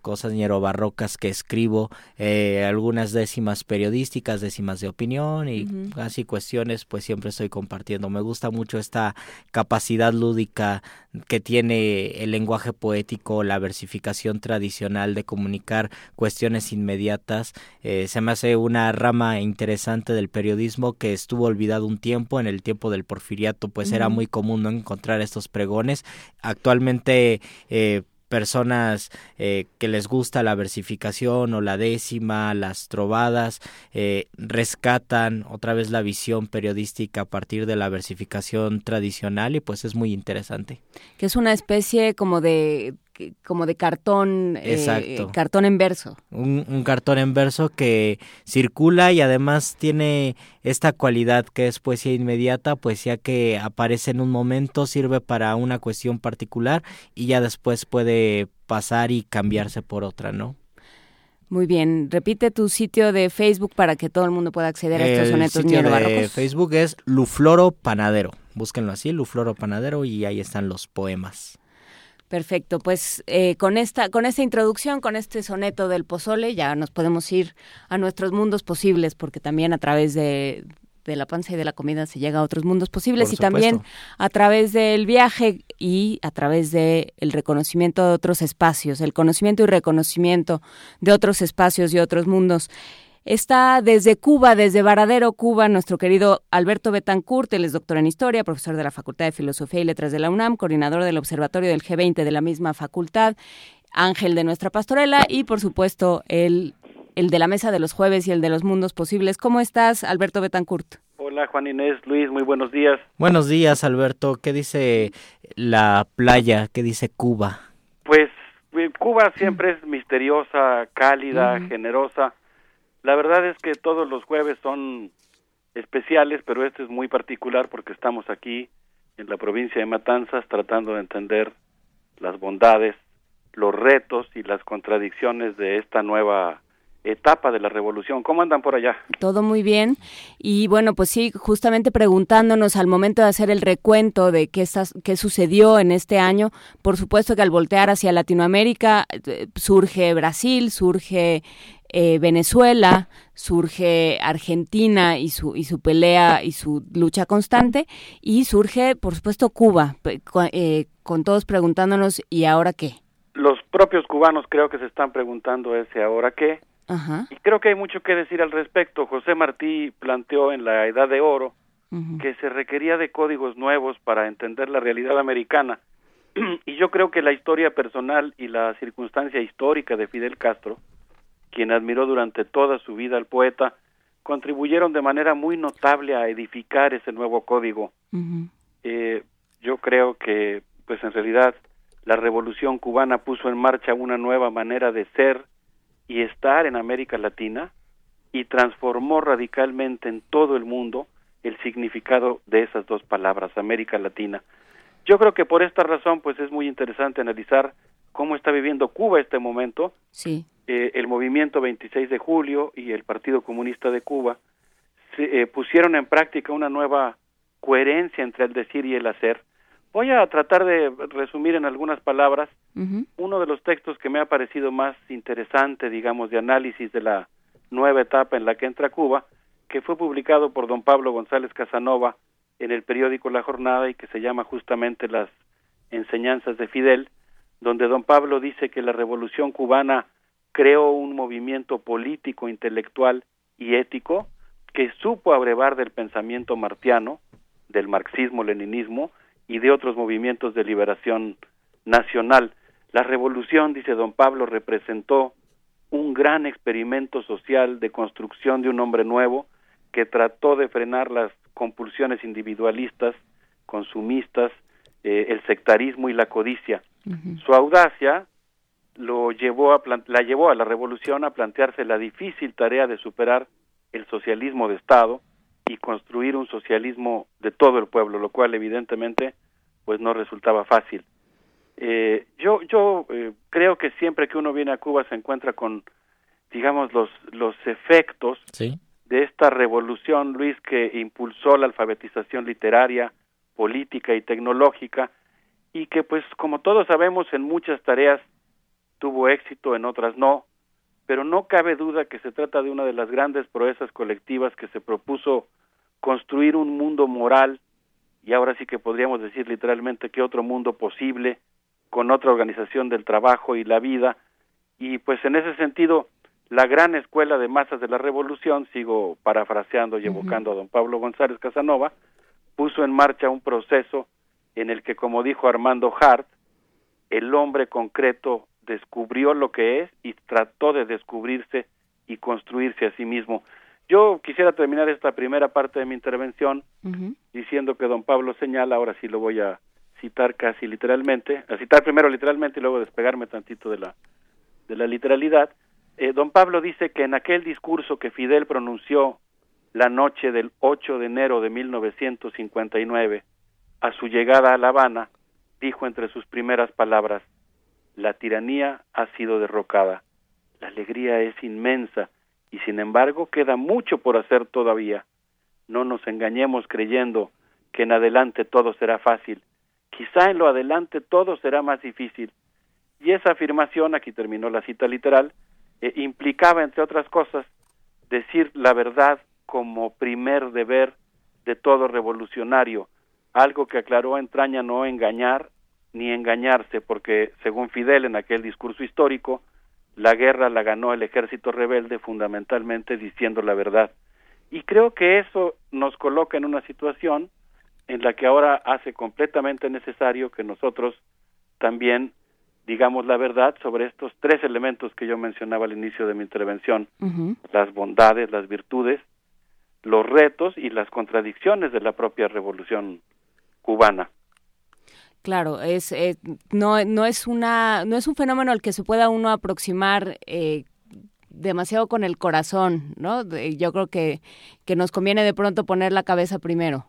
cosas barrocas que escribo, eh, algunas décimas periodísticas, décimas de opinión y así cuestiones, pues siempre estoy compartiendo. Me gusta mucho esta capacidad lúdica que tiene el lenguaje poético, la versificación tradicional de comunicar cuestiones inmediatas. Eh, se me hace una rama interesante del periodismo que estuvo olvidado un tiempo, en el tiempo del porfiriato, pues era muy común no encontrar estos pregones. Actualmente, eh, personas eh, que les gusta la versificación o la décima, las trovadas, eh, rescatan otra vez la visión periodística a partir de la versificación tradicional y pues es muy interesante. Que es una especie como de como de cartón, eh, cartón en verso. Un, cartón en verso que circula y además tiene esta cualidad que es poesía inmediata, poesía que aparece en un momento, sirve para una cuestión particular y ya después puede pasar y cambiarse por otra, ¿no? Muy bien, repite tu sitio de Facebook para que todo el mundo pueda acceder a estos sonetos sitio de Facebook es Lufloro Panadero. Búsquenlo así, Lufloro Panadero y ahí están los poemas. Perfecto, pues eh, con esta con esta introducción, con este soneto del pozole, ya nos podemos ir a nuestros mundos posibles, porque también a través de, de la panza y de la comida se llega a otros mundos posibles y también a través del viaje y a través del el reconocimiento de otros espacios, el conocimiento y reconocimiento de otros espacios y otros mundos. Está desde Cuba, desde Varadero, Cuba, nuestro querido Alberto Betancourt, él es doctor en Historia, profesor de la Facultad de Filosofía y Letras de la UNAM, coordinador del Observatorio del G20 de la misma facultad, ángel de nuestra pastorela y, por supuesto, el, el de la Mesa de los Jueves y el de los Mundos Posibles. ¿Cómo estás, Alberto Betancourt? Hola, Juan Inés, Luis, muy buenos días. Buenos días, Alberto. ¿Qué dice la playa? ¿Qué dice Cuba? Pues eh, Cuba siempre es misteriosa, cálida, generosa la verdad es que todos los jueves son especiales, pero este es muy particular porque estamos aquí en la provincia de Matanzas tratando de entender las bondades, los retos y las contradicciones de esta nueva etapa de la revolución. ¿Cómo andan por allá? Todo muy bien. Y bueno, pues sí, justamente preguntándonos al momento de hacer el recuento de qué, qué sucedió en este año, por supuesto que al voltear hacia Latinoamérica eh, surge Brasil, surge eh, Venezuela, surge Argentina y su, y su pelea y su lucha constante, y surge, por supuesto, Cuba, eh, con todos preguntándonos, ¿y ahora qué? Los propios cubanos creo que se están preguntando ese ahora qué. Y creo que hay mucho que decir al respecto. José Martí planteó en la Edad de Oro que se requería de códigos nuevos para entender la realidad americana. y yo creo que la historia personal y la circunstancia histórica de Fidel Castro quien admiró durante toda su vida al poeta, contribuyeron de manera muy notable a edificar ese nuevo código. eh, yo creo que, pues en realidad, la revolución cubana puso en marcha una nueva manera de ser y estar en América Latina y transformó radicalmente en todo el mundo el significado de esas dos palabras, América Latina. Yo creo que por esta razón, pues es muy interesante analizar cómo está viviendo Cuba este momento. Sí. Eh, el movimiento 26 de julio y el Partido Comunista de Cuba se, eh, pusieron en práctica una nueva coherencia entre el decir y el hacer. Voy a tratar de resumir en algunas palabras uno de los textos que me ha parecido más interesante, digamos, de análisis de la nueva etapa en la que entra Cuba, que fue publicado por don Pablo González Casanova en el periódico La Jornada y que se llama justamente Las enseñanzas de Fidel, donde don Pablo dice que la revolución cubana creó un movimiento político, intelectual y ético que supo abrevar del pensamiento martiano, del marxismo-leninismo y de otros movimientos de liberación nacional. La revolución, dice don Pablo, representó un gran experimento social de construcción de un hombre nuevo que trató de frenar las compulsiones individualistas, consumistas, eh, el sectarismo y la codicia. Su audacia lo llevó a la llevó a la revolución a plantearse la difícil tarea de superar el socialismo de Estado y construir un socialismo de todo el pueblo, lo cual evidentemente pues no resultaba fácil. Eh, yo yo eh, creo que siempre que uno viene a Cuba se encuentra con, digamos, los, los efectos de esta revolución, Luis, que impulsó la alfabetización literaria, política y tecnológica, y que pues como todos sabemos en muchas tareas tuvo éxito, en otras no, pero no cabe duda que se trata de una de las grandes proezas colectivas que se propuso construir un mundo moral y ahora sí que podríamos decir literalmente que otro mundo posible con otra organización del trabajo y la vida. Y pues en ese sentido la gran escuela de masas de la revolución, sigo parafraseando y evocando a don Pablo González Casanova, puso en marcha un proceso en el que, como dijo Armando Hart, el hombre concreto descubrió lo que es y trató de descubrirse y construirse a sí mismo. Yo quisiera terminar esta primera parte de mi intervención diciendo que don Pablo señala, ahora sí lo voy a citar casi literalmente, a citar primero literalmente y luego despegarme tantito de la, de la literalidad. Eh, don Pablo dice que en aquel discurso que Fidel pronunció la noche del 8 de enero de 1959, a su llegada a La Habana, dijo entre sus primeras palabras, la tiranía ha sido derrocada, la alegría es inmensa y sin embargo queda mucho por hacer todavía. No nos engañemos creyendo que en adelante todo será fácil. Quizá en lo adelante todo será más difícil. Y esa afirmación, aquí terminó la cita literal, eh, implicaba, entre otras cosas, decir la verdad como primer deber de todo revolucionario, algo que aclaró entraña no engañar ni engañarse, porque según Fidel en aquel discurso histórico, la guerra la ganó el ejército rebelde fundamentalmente diciendo la verdad. Y creo que eso nos coloca en una situación en la que ahora hace completamente necesario que nosotros también digamos la verdad sobre estos tres elementos que yo mencionaba al inicio de mi intervención, las bondades, las virtudes, los retos y las contradicciones de la propia revolución cubana. Claro, es eh, no no es una no es un fenómeno al que se pueda uno aproximar eh, demasiado con el corazón, ¿no? Yo creo que que nos conviene de pronto poner la cabeza primero.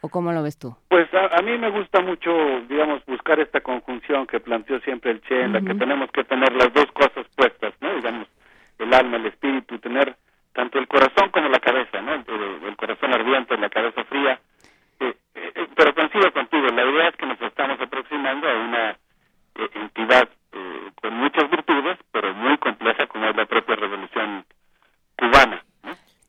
¿O cómo lo ves tú? Pues a, mí me gusta mucho, digamos, buscar esta conjunción que planteó siempre el Che, en la que tenemos que tener las dos cosas puestas, ¿no? Digamos, el alma, el espíritu, tener tanto el corazón como la cabeza, ¿no? El, corazón ardiente, la cabeza fría. Eh, eh, pero coincido contigo, la idea es que nos estamos aproximando a una eh, entidad con muchas virtudes, pero muy compleja como es la propia revolución cubana.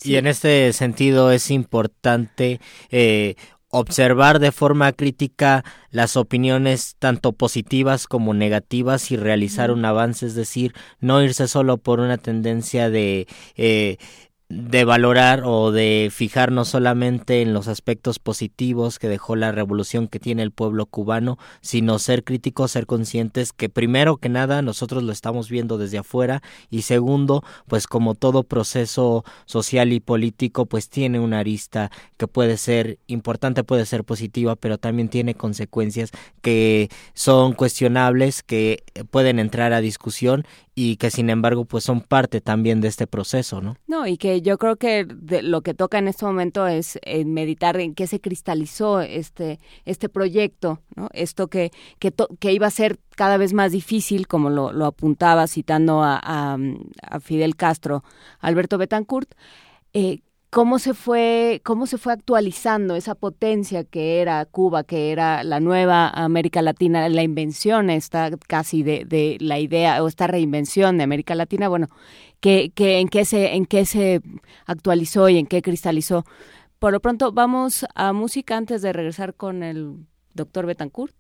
Y en este sentido es importante eh, observar de forma crítica las opiniones tanto positivas como negativas y realizar un avance, es decir, no irse solo por una tendencia de eh, de valorar o de fijarnos solamente en los aspectos positivos que dejó la revolución que tiene el pueblo cubano, sino ser críticos, ser conscientes que primero que nada nosotros lo estamos viendo desde afuera y segundo, pues como todo proceso social y político, pues tiene una arista que puede ser importante, puede ser positiva, pero también tiene consecuencias que son cuestionables, que pueden entrar a discusión y que sin embargo pues son parte también de este proceso, ¿no? No, y que yo creo que lo que toca en este momento es eh, meditar en qué se cristalizó este este proyecto, ¿no? Esto que que, que iba a ser cada vez más difícil, como lo, lo apuntaba citando a, a, a Fidel Castro, Alberto Betancourt, eh, cómo se fue, cómo se fue actualizando esa potencia que era Cuba, que era la nueva América Latina, la invención está casi de, de, la idea o esta reinvención de América Latina, bueno, que, que en qué se, en qué se actualizó y en qué cristalizó. Por lo pronto vamos a música antes de regresar con el doctor Betancourt.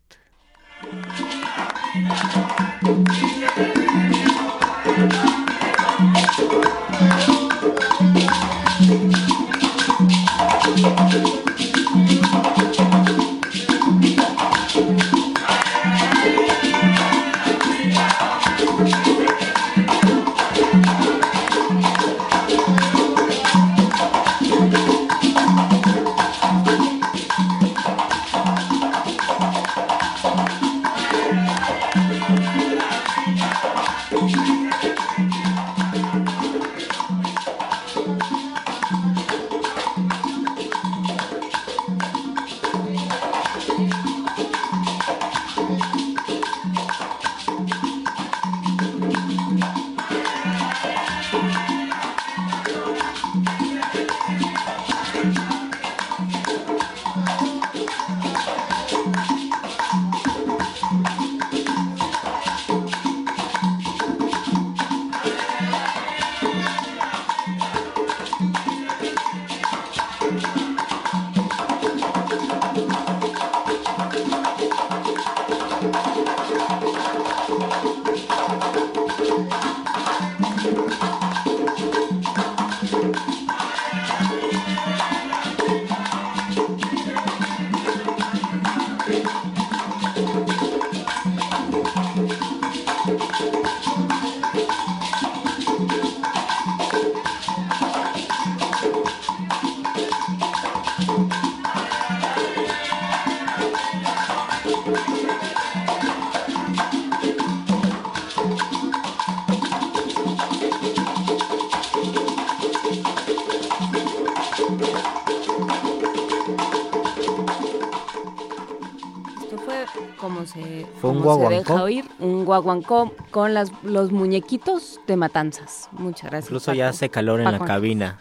Guaguancó con las, los muñequitos de matanzas. Muchas gracias. Incluso ya hace calor en la cabina.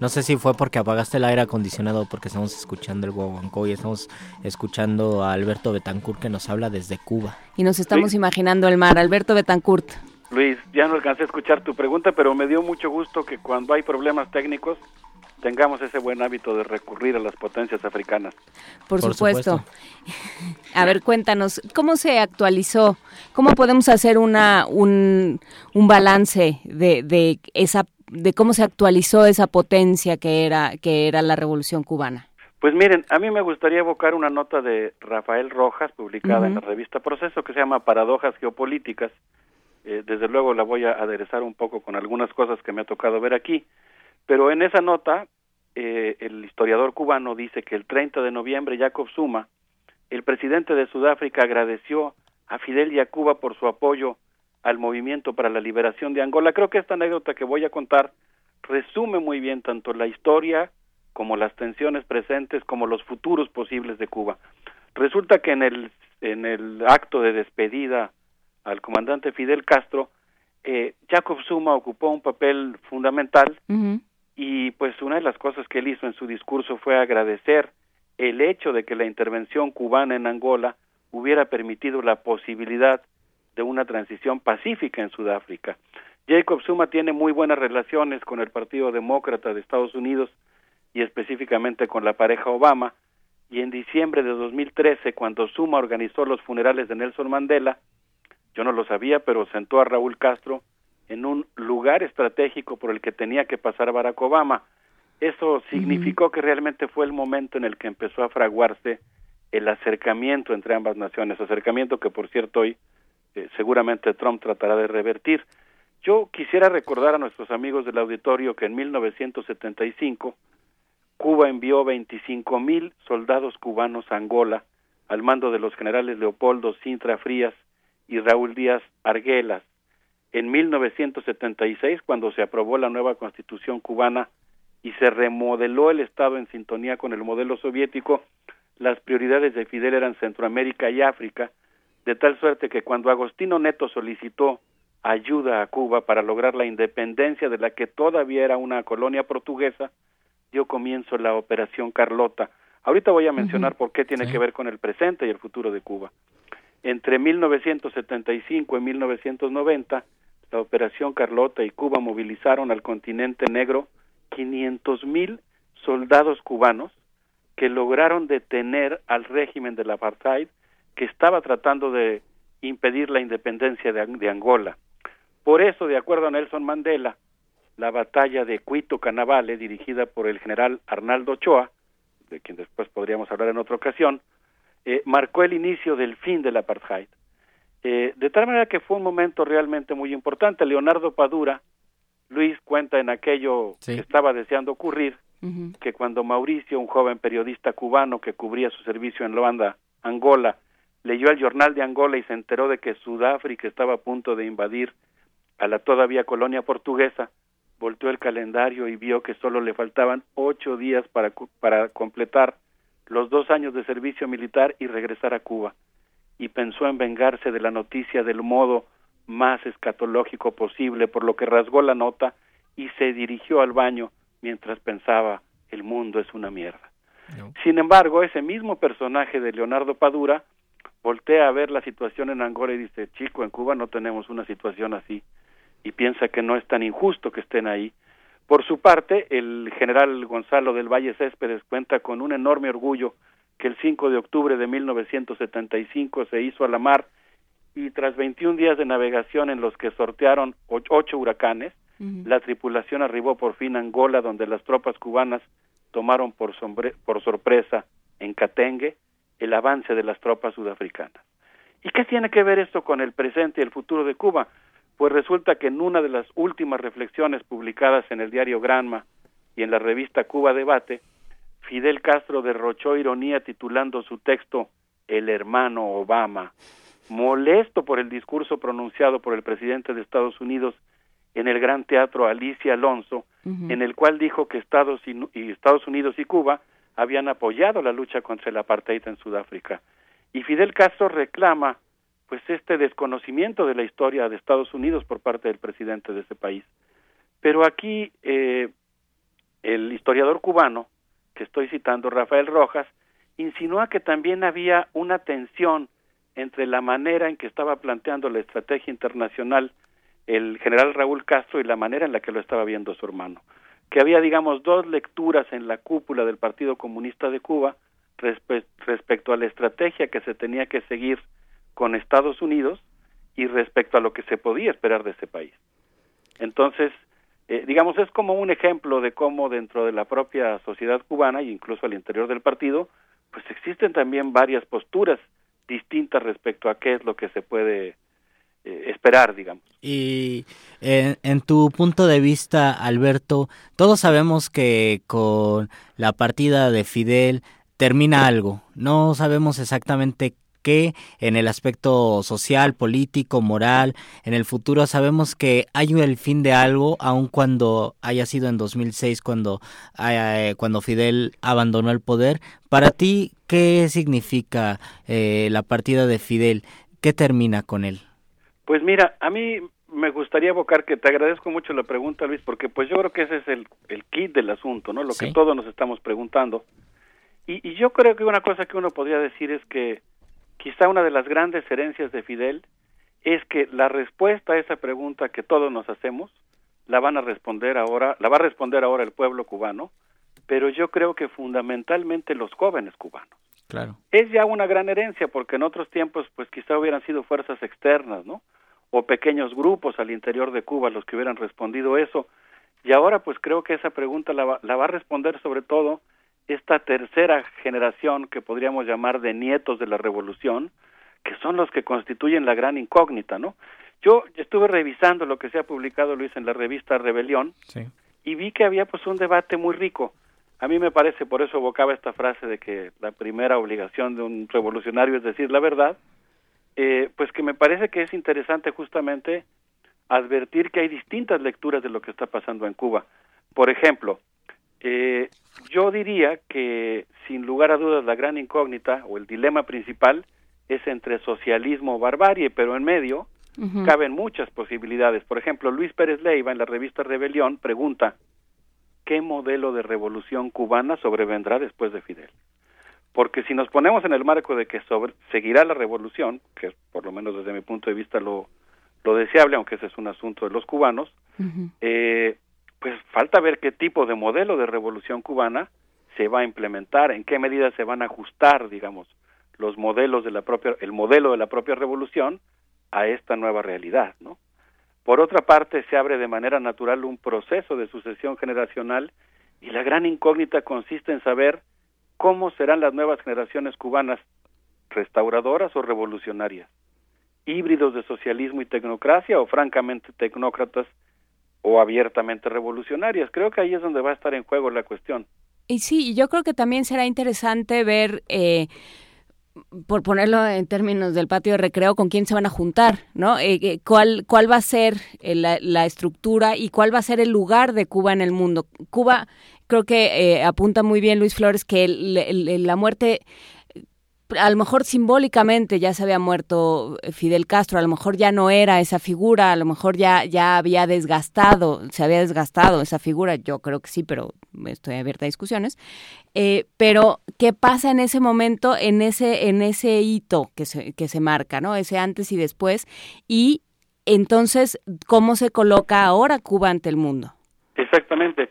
No sé si fue porque apagaste el aire acondicionado porque estamos escuchando el guaguancó y estamos escuchando a Alberto Betancourt que nos habla desde Cuba. Y nos estamos imaginando el mar. Alberto Betancourt. Luis, ya no alcancé a escuchar tu pregunta, pero me dio mucho gusto que cuando hay problemas técnicos tengamos ese buen hábito de recurrir a las potencias africanas. Por, supuesto. a ver, cuéntanos, ¿cómo se actualizó? ¿Cómo podemos hacer una un, un balance de, de esa de cómo se actualizó esa potencia que era que era la Revolución cubana? Pues miren, a mí me gustaría evocar una nota de Rafael Rojas publicada en la revista Proceso que se llama Paradojas geopolíticas. Eh, desde luego la voy a aderezar un poco con algunas cosas que me ha tocado ver aquí. Pero en esa nota, eh, el historiador cubano dice que el 30 de noviembre Jacob Zuma, el presidente de Sudáfrica, agradeció a Fidel y a Cuba por su apoyo al movimiento para la liberación de Angola. Creo que esta anécdota que voy a contar resume muy bien tanto la historia como las tensiones presentes como los futuros posibles de Cuba. Resulta que en el en el acto de despedida al comandante Fidel Castro, eh, Jacob Zuma ocupó un papel fundamental y pues una de las cosas que él hizo en su discurso fue agradecer el hecho de que la intervención cubana en Angola hubiera permitido la posibilidad de una transición pacífica en Sudáfrica. Jacob Zuma tiene muy buenas relaciones con el Partido Demócrata de Estados Unidos y específicamente con la pareja Obama, y en diciembre de 2013, cuando Zuma organizó los funerales de Nelson Mandela, yo no lo sabía, pero sentó a Raúl Castro en un lugar estratégico por el que tenía que pasar Barack Obama. Eso significó que realmente fue el momento en el que empezó a fraguarse el acercamiento entre ambas naciones, acercamiento que por cierto hoy eh, seguramente Trump tratará de revertir. Yo quisiera recordar a nuestros amigos del auditorio que en 1975 Cuba envió 25 mil soldados cubanos a Angola al mando de los generales Leopoldo Sintra Frías y Raúl Díaz Arguelas en 1976, cuando se aprobó la nueva constitución cubana y se remodeló el Estado en sintonía con el modelo soviético, las prioridades de Fidel eran Centroamérica y África, de tal suerte que cuando Agostino Neto solicitó ayuda a Cuba para lograr la independencia de la que todavía era una colonia portuguesa, dio comienzo la Operación Carlota. Ahorita voy a mencionar por qué tiene que ver con el presente y el futuro de Cuba. Entre 1975 y 1990, la Operación Carlota y Cuba movilizaron al continente negro 500 mil soldados cubanos que lograron detener al régimen del apartheid que estaba tratando de impedir la independencia de, Angola. Por eso, de acuerdo a Nelson Mandela, la batalla de Cuito Canavale, dirigida por el general Arnaldo Ochoa, de quien después podríamos hablar en otra ocasión, eh, marcó el inicio del fin del apartheid. Eh, de tal manera que fue un momento realmente muy importante. Leonardo Padura, Luis cuenta en aquello que estaba deseando ocurrir, que cuando Mauricio, un joven periodista cubano que cubría su servicio en Luanda, Angola, leyó el jornal de Angola y se enteró de que Sudáfrica estaba a punto de invadir a la todavía colonia portuguesa, volteó el calendario y vio que solo le faltaban ocho días para, para completar los dos años de servicio militar y regresar a Cuba y pensó en vengarse de la noticia del modo más escatológico posible, por lo que rasgó la nota y se dirigió al baño mientras pensaba el mundo es una mierda. Sin embargo, ese mismo personaje de Leonardo Padura voltea a ver la situación en Angola y dice, chico, en Cuba no tenemos una situación así, y piensa que no es tan injusto que estén ahí. Por su parte, el general Gonzalo del Valle Céspedes cuenta con un enorme orgullo que el 5 de octubre de 1975 se hizo a la mar y tras 21 días de navegación en los que sortearon ocho huracanes, la tripulación arribó por fin a Angola, donde las tropas cubanas tomaron por, por sorpresa en Catengue el avance de las tropas sudafricanas. ¿Y qué tiene que ver esto con el presente y el futuro de Cuba? Pues resulta que en una de las últimas reflexiones publicadas en el diario Granma y en la revista Cuba Debate, Fidel Castro derrochó ironía titulando su texto El hermano Obama, molesto por el discurso pronunciado por el presidente de Estados Unidos en el Gran Teatro Alicia Alonso, en el cual dijo que Estados, y Estados Unidos y Cuba habían apoyado la lucha contra el apartheid en Sudáfrica. Y Fidel Castro reclama pues este desconocimiento de la historia de Estados Unidos por parte del presidente de ese país. Pero aquí eh, el historiador cubano, que estoy citando, Rafael Rojas, insinúa que también había una tensión entre la manera en que estaba planteando la estrategia internacional el general Raúl Castro y la manera en la que lo estaba viendo su hermano. Que había, digamos, dos lecturas en la cúpula del Partido Comunista de Cuba respecto a la estrategia que se tenía que seguir con Estados Unidos y respecto a lo que se podía esperar de ese país. Entonces, eh, digamos, es como un ejemplo de cómo dentro de la propia sociedad cubana e incluso al interior del partido, pues existen también varias posturas distintas respecto a qué es lo que se puede eh, esperar, digamos. Y en, en, tu punto de vista, Alberto, todos sabemos que con la partida de Fidel termina algo. No sabemos exactamente que en el aspecto social, político, moral, en el futuro sabemos que hay el fin de algo, aun cuando haya sido en 2006 cuando, eh, cuando Fidel abandonó el poder. Para ti, ¿qué significa eh, la partida de Fidel? ¿Qué termina con él? Pues mira, a mí me gustaría evocar que te agradezco mucho la pregunta, Luis, porque pues yo creo que ese es el, el kit del asunto, ¿no? Lo que todos nos estamos preguntando. Y, y yo creo que una cosa que uno podría decir es que quizá una de las grandes herencias de Fidel es que la respuesta a esa pregunta que todos nos hacemos la van a responder ahora, la va a responder ahora el pueblo cubano, pero yo creo que fundamentalmente los jóvenes cubanos. Claro. Es ya una gran herencia porque en otros tiempos pues quizá hubieran sido fuerzas externas, ¿no? O pequeños grupos al interior de Cuba los que hubieran respondido eso. Y ahora pues creo que esa pregunta la, la va a responder sobre todo esta tercera generación que podríamos llamar de nietos de la revolución, que son los que constituyen la gran incógnita, ¿no? Yo estuve revisando lo que se ha publicado, Luis, en la revista Rebelión, y vi que había pues un debate muy rico. A mí me parece, por eso evocaba esta frase de que la primera obligación de un revolucionario es decir la verdad, eh, pues que me parece que es interesante justamente advertir que hay distintas lecturas de lo que está pasando en Cuba. Por ejemplo, eh, yo diría que sin lugar a dudas la gran incógnita o el dilema principal es entre socialismo o barbarie, pero en medio caben muchas posibilidades. Por ejemplo, Luis Pérez Leiva en la revista Rebelión pregunta, ¿qué modelo de revolución cubana sobrevendrá después de Fidel? Porque si nos ponemos en el marco de que sobre, seguirá la revolución, que por lo menos desde mi punto de vista lo, lo deseable, aunque ese es un asunto de los cubanos, eh, pues falta ver qué tipo de modelo de revolución cubana se va a implementar, en qué medida se van a ajustar, digamos, los modelos de la propia, el modelo de la propia revolución a esta nueva realidad, ¿no? Por otra parte, se abre de manera natural un proceso de sucesión generacional y la gran incógnita consiste en saber cómo serán las nuevas generaciones cubanas, restauradoras o revolucionarias, híbridos de socialismo y tecnocracia o francamente tecnócratas o abiertamente revolucionarias. Creo que ahí es donde va a estar en juego la cuestión. Y sí, yo creo que también será interesante ver, eh, por ponerlo en términos del patio de recreo, con quién se van a juntar, ¿no? Eh, eh, cuál, ¿Cuál va a ser la, estructura y cuál va a ser el lugar de Cuba en el mundo? Cuba, creo que apunta muy bien Luis Flores que la muerte a lo mejor simbólicamente ya se había muerto Fidel Castro, a lo mejor ya no era esa figura, a lo mejor ya, ya había desgastado, se había desgastado esa figura, yo creo que sí, pero estoy abierta a discusiones. Eh, pero, ¿qué pasa en ese momento, en ese, en ese hito que se, que se marca, ¿no? Ese antes y después. Y entonces, ¿cómo se coloca ahora Cuba ante el mundo? Exactamente.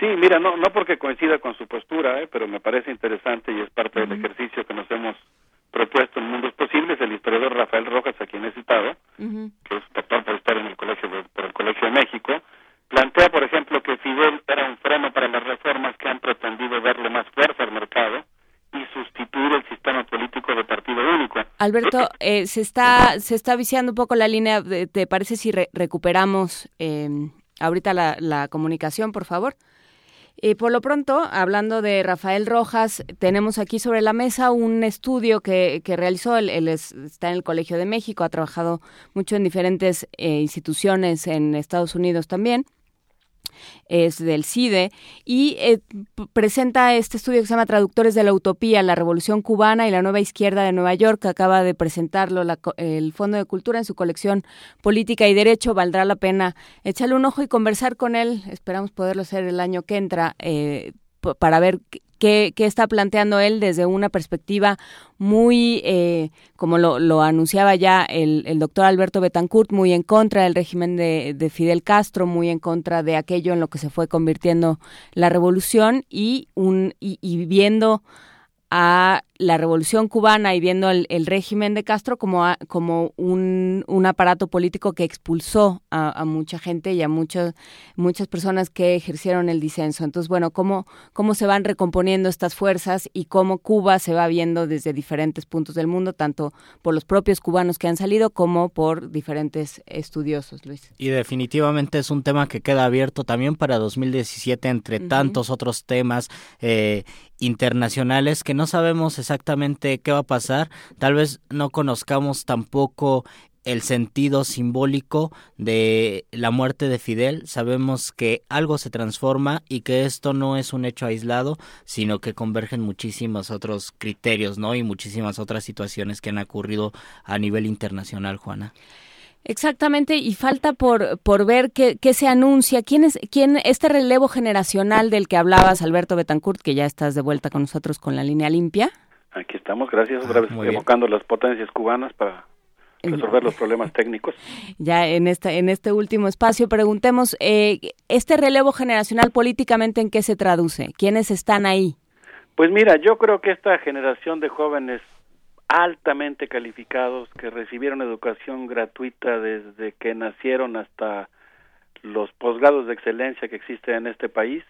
Sí, mira, no, no porque coincida con su postura, ¿eh? pero me parece interesante y es parte del ejercicio que nos hemos propuesto en Mundos Posibles. El historiador Rafael Rojas, a quien he citado, que es doctor por estar en el colegio por el Colegio de México, plantea, por ejemplo, que Fidel era un freno para las reformas que han pretendido darle más fuerza al mercado y sustituir el sistema político de partido único. Alberto, eh, se está se está viciando un poco la línea. ¿Te parece si recuperamos eh, ahorita la, la comunicación, por favor? Y por lo pronto, hablando de Rafael Rojas, tenemos aquí sobre la mesa un estudio que, que realizó, él, está en el Colegio de México, ha trabajado mucho en diferentes eh, instituciones en Estados Unidos también. Es del CIDE y eh, presenta este estudio que se llama Traductores de la Utopía, la Revolución Cubana y la Nueva Izquierda de Nueva York, que acaba de presentarlo el Fondo de Cultura en su colección Política y Derecho. Valdrá la pena echarle un ojo y conversar con él. Esperamos poderlo hacer el año que entra. Eh, para ver qué, está planteando él desde una perspectiva muy, eh, como lo, anunciaba ya el, doctor Alberto Betancourt, muy en contra del régimen de, Fidel Castro, muy en contra de aquello en lo que se fue convirtiendo la revolución y, un, y viendo a la revolución cubana y viendo el, régimen de Castro como, como un, un, aparato político que expulsó a, mucha gente y a muchas muchas personas que ejercieron el disenso. Entonces, bueno, cómo, cómo se van recomponiendo estas fuerzas y cómo Cuba se va viendo desde diferentes puntos del mundo, tanto por los propios cubanos que han salido como por diferentes estudiosos, Luis. Y definitivamente es un tema que queda abierto también para 2017 entre tantos otros temas eh, internacionales que no sabemos exactamente qué va a pasar. Tal vez no conozcamos tampoco el sentido simbólico de la muerte de Fidel. Sabemos que algo se transforma y que esto no es un hecho aislado, sino que convergen muchísimos otros criterios, ¿no? Y muchísimas otras situaciones que han ocurrido a nivel internacional, Juana. Exactamente, y falta por, por ver qué, qué se anuncia, quién es, quién, este relevo generacional del que hablabas, Alberto Betancourt, que ya estás de vuelta con nosotros con la línea limpia. Aquí estamos, gracias, otra vez evocando las potencias cubanas para resolver los problemas técnicos. Ya en este, en este último espacio preguntemos, eh, ¿este relevo generacional políticamente en qué se traduce? ¿Quiénes están ahí? Pues mira, yo creo que esta generación de jóvenes altamente calificados que recibieron educación gratuita desde que nacieron hasta los posgrados de excelencia que existen en este país,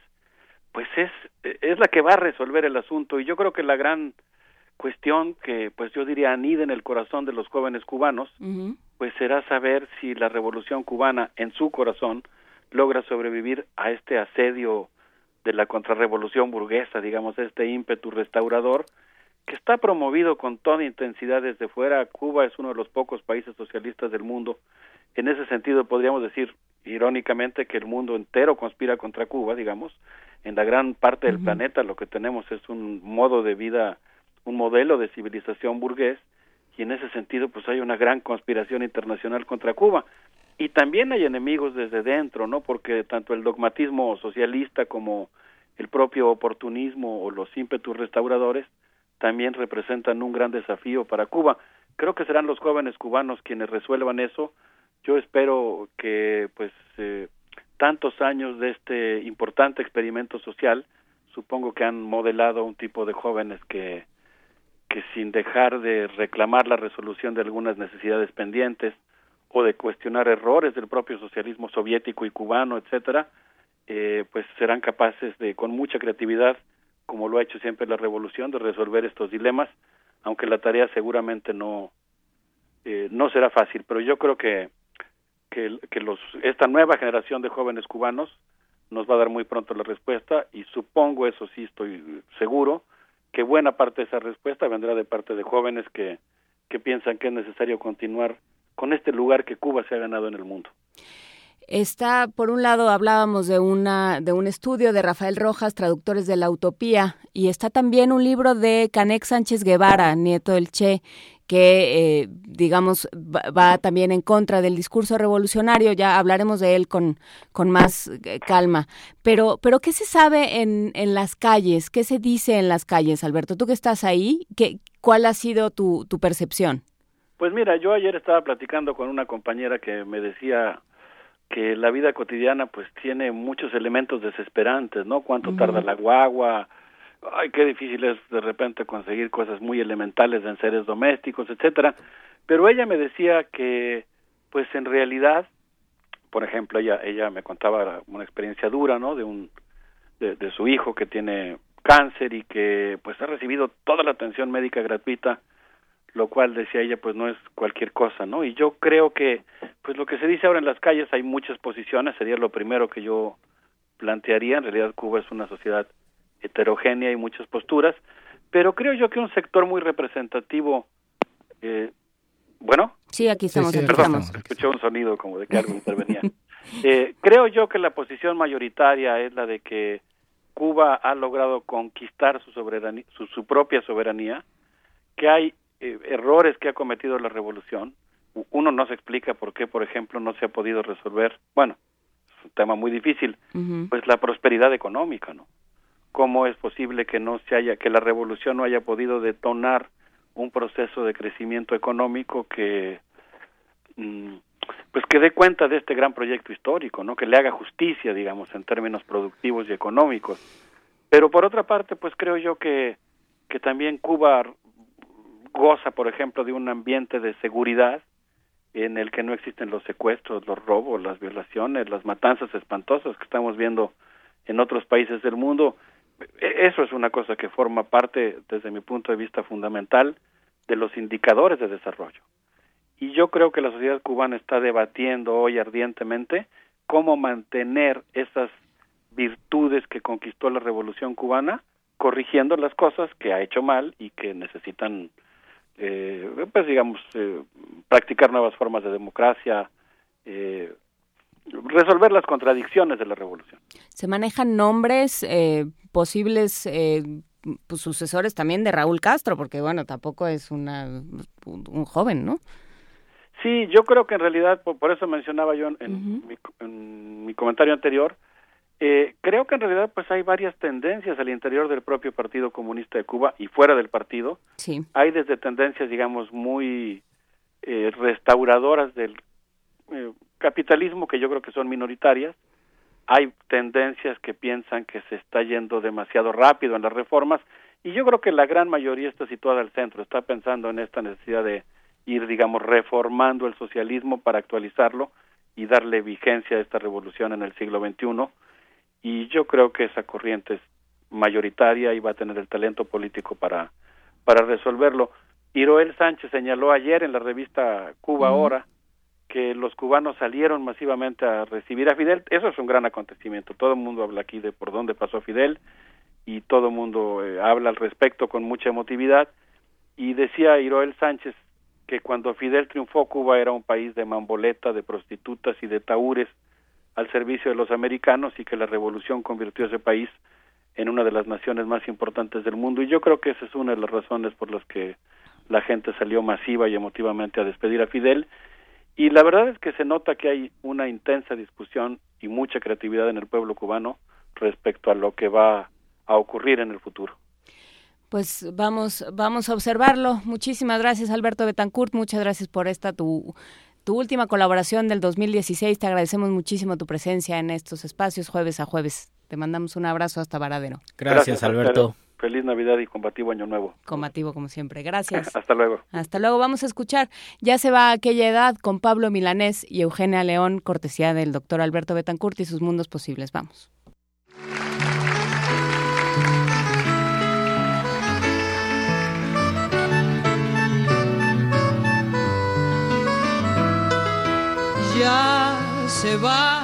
pues es, es la que va a resolver el asunto. Y yo creo que la gran cuestión que pues yo diría anida en el corazón de los jóvenes cubanos, pues será saber si la revolución cubana en su corazón logra sobrevivir a este asedio de la contrarrevolución burguesa, digamos, este ímpetu restaurador que está promovido con toda intensidad desde fuera. Cuba es uno de los pocos países socialistas del mundo. En ese sentido podríamos decir irónicamente que el mundo entero conspira contra Cuba, digamos. En la gran parte del planeta lo que tenemos es un modo de vida un modelo de civilización burgués y en ese sentido pues hay una gran conspiración internacional contra Cuba y también hay enemigos desde dentro, ¿no? Porque tanto el dogmatismo socialista como el propio oportunismo o los ímpetus restauradores también representan un gran desafío para Cuba. Creo que serán los jóvenes cubanos quienes resuelvan eso. Yo espero que pues eh, tantos años de este importante experimento social, supongo que han modelado un tipo de jóvenes que que sin dejar de reclamar la resolución de algunas necesidades pendientes o de cuestionar errores del propio socialismo soviético y cubano, etcétera, eh, pues serán capaces de, con mucha creatividad, como lo ha hecho siempre la revolución, de resolver estos dilemas, aunque la tarea seguramente no eh, no será fácil, pero yo creo que que, que los esta nueva generación de jóvenes cubanos nos va a dar muy pronto la respuesta y supongo, eso sí estoy seguro, que buena parte de esa respuesta vendrá de parte de jóvenes que, que piensan que es necesario continuar con este lugar que Cuba se ha ganado en el mundo. Está, por un lado, hablábamos de una de un estudio de Rafael Rojas, traductores de la utopía, y está también un libro de Canek Sánchez Guevara, nieto del Che, que, eh, digamos, va, también en contra del discurso revolucionario. Ya hablaremos de él con, con más eh, calma. Pero, pero ¿qué se sabe en, en las calles? ¿Qué se dice en las calles, Alberto? Tú que estás ahí, ¿qué, ¿cuál ha sido tu, tu percepción? Pues mira, yo ayer estaba platicando con una compañera que me decía que la vida cotidiana pues tiene muchos elementos desesperantes, ¿no? Cuánto tarda la guagua, ay, qué difícil es de repente conseguir cosas muy elementales en seres domésticos, etcétera. Pero ella me decía que, pues en realidad, por ejemplo, ella, ella me contaba una experiencia dura, ¿no? De un, de, de su hijo que tiene cáncer y que, pues ha recibido toda la atención médica gratuita, lo cual decía ella, pues no es cualquier cosa, ¿no? Y yo creo que, pues lo que se dice ahora en las calles hay muchas posiciones, sería lo primero que yo plantearía. En realidad Cuba es una sociedad heterogénea y muchas posturas, pero creo yo que un sector muy representativo, eh, bueno. Sí, aquí estamos. perdón, escuché un sonido como de que algo intervenía. Eh, creo yo que la posición mayoritaria es la de que Cuba ha logrado conquistar su, soberanía, su, propia soberanía, que hay eh, errores que ha cometido la revolución. Uno no se explica por qué, por ejemplo, no se ha podido resolver, bueno, es un tema muy difícil, pues la prosperidad económica, ¿no? ¿Cómo es posible que no se haya, que la revolución no haya podido detonar un proceso de crecimiento económico que mm, pues que dé cuenta de este gran proyecto histórico, ¿no? Que le haga justicia, digamos, en términos productivos y económicos. Pero por otra parte, pues creo yo que que también Cuba goza, por ejemplo, de un ambiente de seguridad en el que no existen los secuestros, los robos, las violaciones, las matanzas espantosas que estamos viendo en otros países del mundo. E, eso es una cosa que forma parte, desde mi punto de vista fundamental, de los indicadores de desarrollo. Y yo creo que la sociedad cubana está debatiendo hoy ardientemente cómo mantener esas virtudes que conquistó la revolución cubana, corrigiendo las cosas que ha hecho mal y que necesitan, eh, pues digamos, eh, practicar nuevas formas de democracia, eh, resolver las contradicciones de la revolución. Se manejan nombres eh, posibles pues, sucesores también de Raúl Castro, porque bueno, tampoco es una, un joven, ¿no? Sí, yo creo que en realidad, por, eso mencionaba yo en, mi, comentario anterior, eh, creo que en realidad pues hay varias tendencias al interior del propio Partido Comunista de Cuba y fuera del partido. Sí. Hay desde tendencias, digamos, muy eh, restauradoras del eh, capitalismo, que yo creo que son minoritarias. Hay tendencias que piensan que se está yendo demasiado rápido en las reformas y yo creo que la gran mayoría está situada al centro, está pensando en esta necesidad de ir, digamos, reformando el socialismo para actualizarlo y darle vigencia a esta revolución en el siglo XXI. Y yo creo que esa corriente es mayoritaria y va a tener el talento político para, para resolverlo. Iroel Sánchez señaló ayer en la revista Cuba Ahora que los cubanos salieron masivamente a recibir a Fidel. Eso es un gran acontecimiento. Todo el mundo habla aquí de por dónde pasó Fidel y todo el mundo eh, habla al respecto con mucha emotividad. Y decía Iroel Sánchez que cuando Fidel triunfó Cuba era un país de mamboleta, de prostitutas y de taúres al servicio de los americanos y que la revolución convirtió a ese país en una de las naciones más importantes del mundo y yo creo que esa es una de las razones por las que la gente salió masiva y emotivamente a despedir a Fidel y la verdad es que se nota que hay una intensa discusión y mucha creatividad en el pueblo cubano respecto a lo que va a ocurrir en el futuro. Pues vamos, vamos a observarlo. Muchísimas gracias, Alberto Betancourt. Muchas gracias por esta tu, tu última colaboración del 2016. Te agradecemos muchísimo tu presencia en estos espacios jueves a jueves. Te mandamos un abrazo hasta Varadero. Gracias, Alberto. Feliz Navidad y combativo Año Nuevo. Combativo como siempre. Gracias. Hasta luego. Hasta luego. Vamos a escuchar Ya se va a aquella edad con Pablo Milanés y Eugenia León, cortesía del doctor Alberto Betancourt y sus mundos posibles. Vamos. Ya se va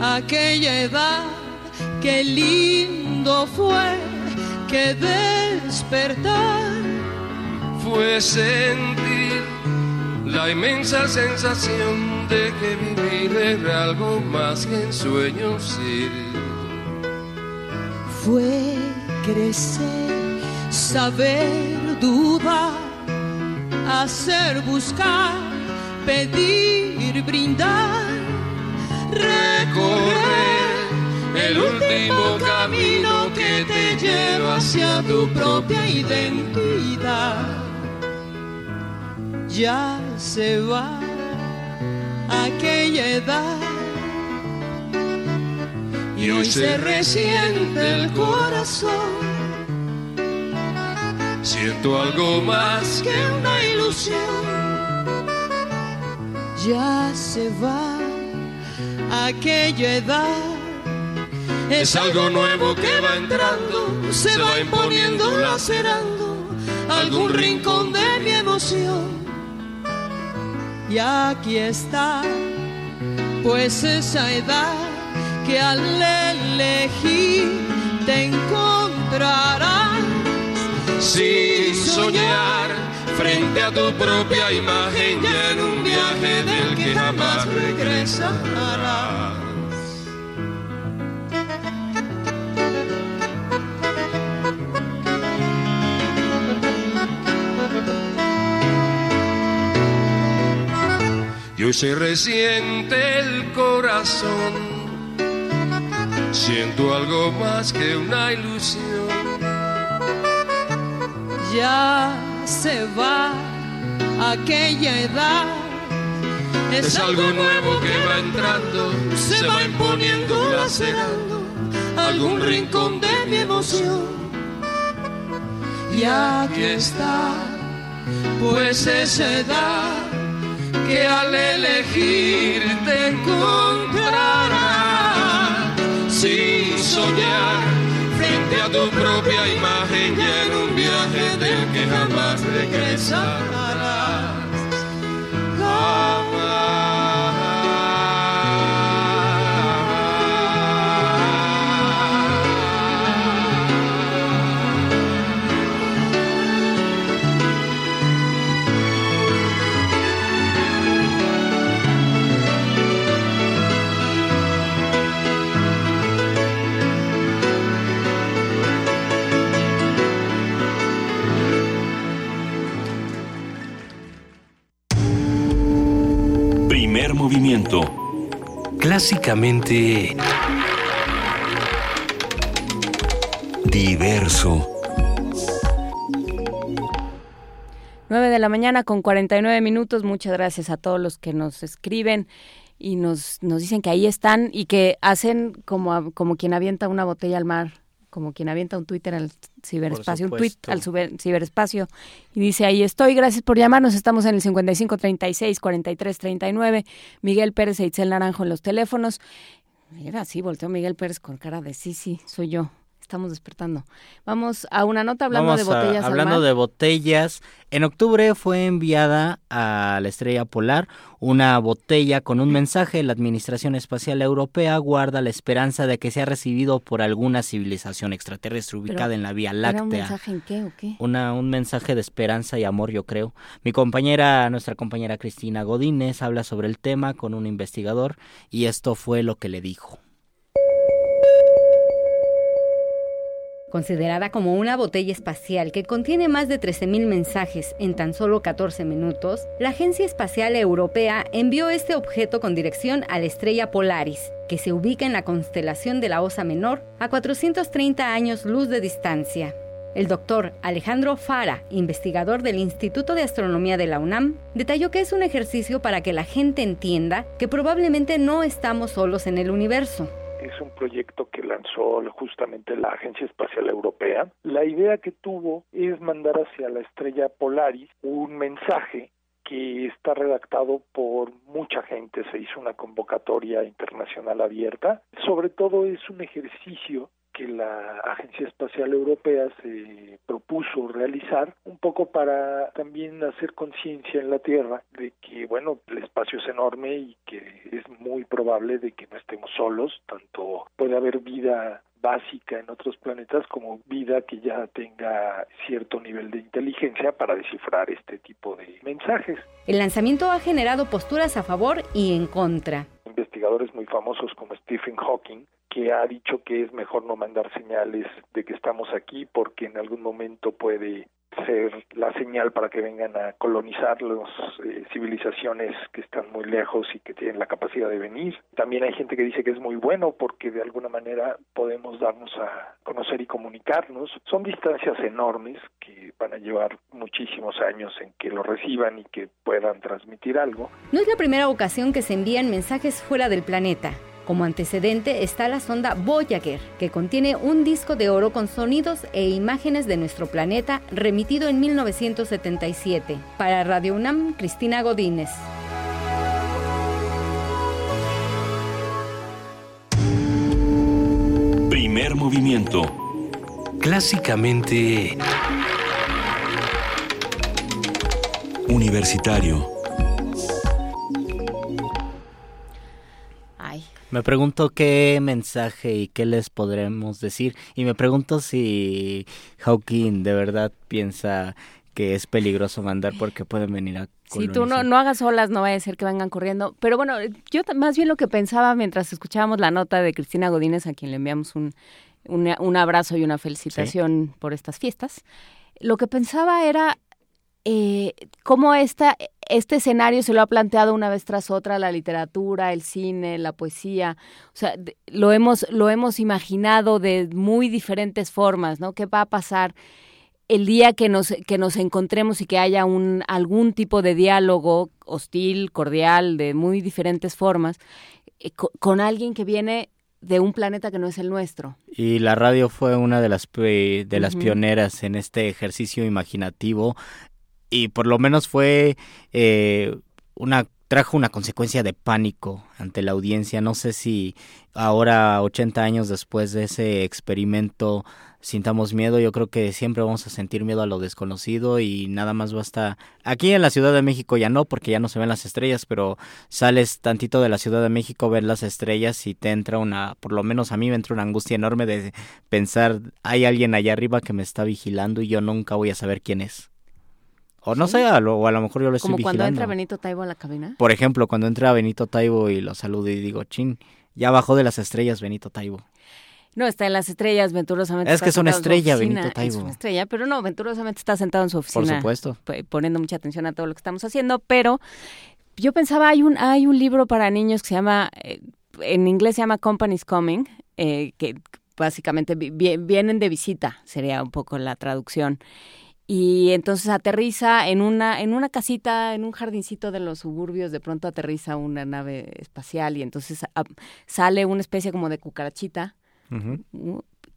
aquella edad, qué lindo fue que despertar fue sentir la inmensa sensación de que vivir era algo más que en sueños Fue crecer, saber dudar, hacer buscar pedir, brindar, recorrer el último camino que te lleva hacia tu propia identidad. Ya se va aquella edad y hoy se resiente el corazón. Siento algo más que una ilusión ya se va aquella edad. Es algo nuevo que va entrando, se va imponiendo, lacerando algún rincón de mi emoción. Y aquí está, pues esa edad que al elegir te encontrarás. Sin soñar frente a tu propia imagen ya en un viaje del que jamás regresarás. Y hoy se resiente el corazón, siento algo más que una ilusión. Ya se va aquella edad. Es algo nuevo que va entrando, se va imponiendo, lacerando algún rincón de mi emoción. Y aquí está, pues esa edad que al elegir te encontrarás sin soñar frente a tu propia imagen y en un viaje del que jamás regresarás. Primer movimiento. Clásicamente... Diverso. 9 de la mañana con 49 minutos. Muchas gracias a todos los que nos escriben y nos, nos dicen que ahí están y que hacen como, como quien avienta una botella al mar, como quien avienta un Twitter al ciberespacio, un tweet al ciberespacio y dice ahí estoy, gracias por llamarnos, estamos en el 55 36 43 39, Miguel Pérez e Itzel Naranjo en los teléfonos. Mira, sí, volteó Miguel Pérez con cara de sí, sí, soy yo. Estamos despertando. Vamos a una nota hablando Vamos de a- botellas al hablando mar. de botellas, en octubre fue enviada a la estrella polar una botella con un mensaje. La Administración Espacial Europea guarda la esperanza de que sea recibido por alguna civilización extraterrestre Pero, ubicada en la Vía ¿Era un Láctea. mensaje en qué o qué? Una, un mensaje de esperanza y amor, yo creo. Mi compañera, nuestra compañera Cristina Godínez, habla sobre el tema con un investigador y esto fue lo que le dijo. Considerada como una botella espacial que contiene más de 13.000 mensajes en tan solo 14 minutos, la Agencia Espacial Europea envió este objeto con dirección a la estrella Polaris, que se ubica en la constelación de la Osa Menor a 430 años luz de distancia. El doctor Alejandro Fara, investigador del Instituto de Astronomía de la UNAM, detalló que es un ejercicio para que la gente entienda que probablemente no estamos solos en el universo. Es un proyecto que lanzó justamente la Agencia Espacial Europea. La idea que tuvo es mandar hacia la estrella Polaris un mensaje que está redactado por mucha gente, se hizo una convocatoria internacional abierta. Sobre todo es un ejercicio que la Agencia Espacial Europea se propuso realizar un poco para también hacer conciencia en la Tierra de que bueno el espacio es enorme y que es muy probable de que no estemos solos tanto puede haber vida básica en otros planetas como vida que ya tenga cierto nivel de inteligencia para descifrar este tipo de mensajes El lanzamiento ha generado posturas a favor y en contra. investigadores muy famosos como Stephen Hawking que ha dicho que es mejor no mandar señales de que estamos aquí porque en algún momento puede ser la señal para que vengan a colonizar las civilizaciones que están muy lejos y que tienen la capacidad de venir. También hay gente que dice que es muy bueno porque de alguna manera podemos darnos a conocer y comunicarnos. Son distancias enormes que van a llevar muchísimos años en que lo reciban y que puedan transmitir algo. No es la primera ocasión que se envían mensajes fuera del planeta. Como antecedente está la sonda Voyager, que contiene un disco de oro con sonidos e imágenes de nuestro planeta remitido en 1977. Para Radio UNAM, Cristina Godínez. Primer movimiento. Clásicamente... Universitario. Me pregunto qué mensaje y qué les podremos decir. Y me pregunto si Hawking de verdad piensa que es peligroso mandar porque pueden venir a Si tú no, no hagas olas, no vaya a ser que vengan corriendo. Pero bueno, yo más bien lo que pensaba mientras escuchábamos la nota de Cristina Godínez, a quien le enviamos un, un, abrazo y una felicitación por estas fiestas, lo que pensaba era eh, cómo esta, este escenario se lo ha planteado una vez tras otra la literatura, el cine, la poesía. O sea, lo hemos, lo hemos imaginado de muy diferentes formas, ¿no? ¿Qué va a pasar? el día que nos, que nos encontremos y que haya un, algún tipo de diálogo hostil, cordial, de muy diferentes formas, eh, con, alguien que viene de un planeta que no es el nuestro. Y la radio fue una de las, de las pioneras en este ejercicio imaginativo y por lo menos fue eh, una trajo una consecuencia de pánico ante la audiencia. No sé si ahora, 80 años después de ese experimento, sintamos miedo. Yo creo que siempre vamos a sentir miedo a lo desconocido y nada más basta. Aquí en la Ciudad de México ya no, porque ya no se ven las estrellas, pero sales tantito de la Ciudad de México, ver las estrellas y te entra una, por lo menos a mí me entra una angustia enorme de pensar, hay alguien allá arriba que me está vigilando y yo nunca voy a saber quién es. O no sé, o a lo mejor yo lo estoy vigilando. Como cuando entra Benito Taibo a la cabina. Por ejemplo, cuando entra Benito Taibo y lo saludo y digo, chin, ya bajó de las estrellas Benito Taibo. No, está en las estrellas, venturosamente. Es que es una estrella, Benito Taibo. Es una estrella, pero no, venturosamente está sentado en su oficina. Por supuesto. Poniendo mucha atención a todo lo que estamos haciendo, pero yo pensaba, hay un, hay un libro para niños que se llama, eh, en inglés se llama Company's Coming, eh, que básicamente vienen de visita, sería un poco la traducción y entonces aterriza en una en una casita en un jardincito de los suburbios de pronto aterriza una nave espacial y entonces sale una especie como de cucarachita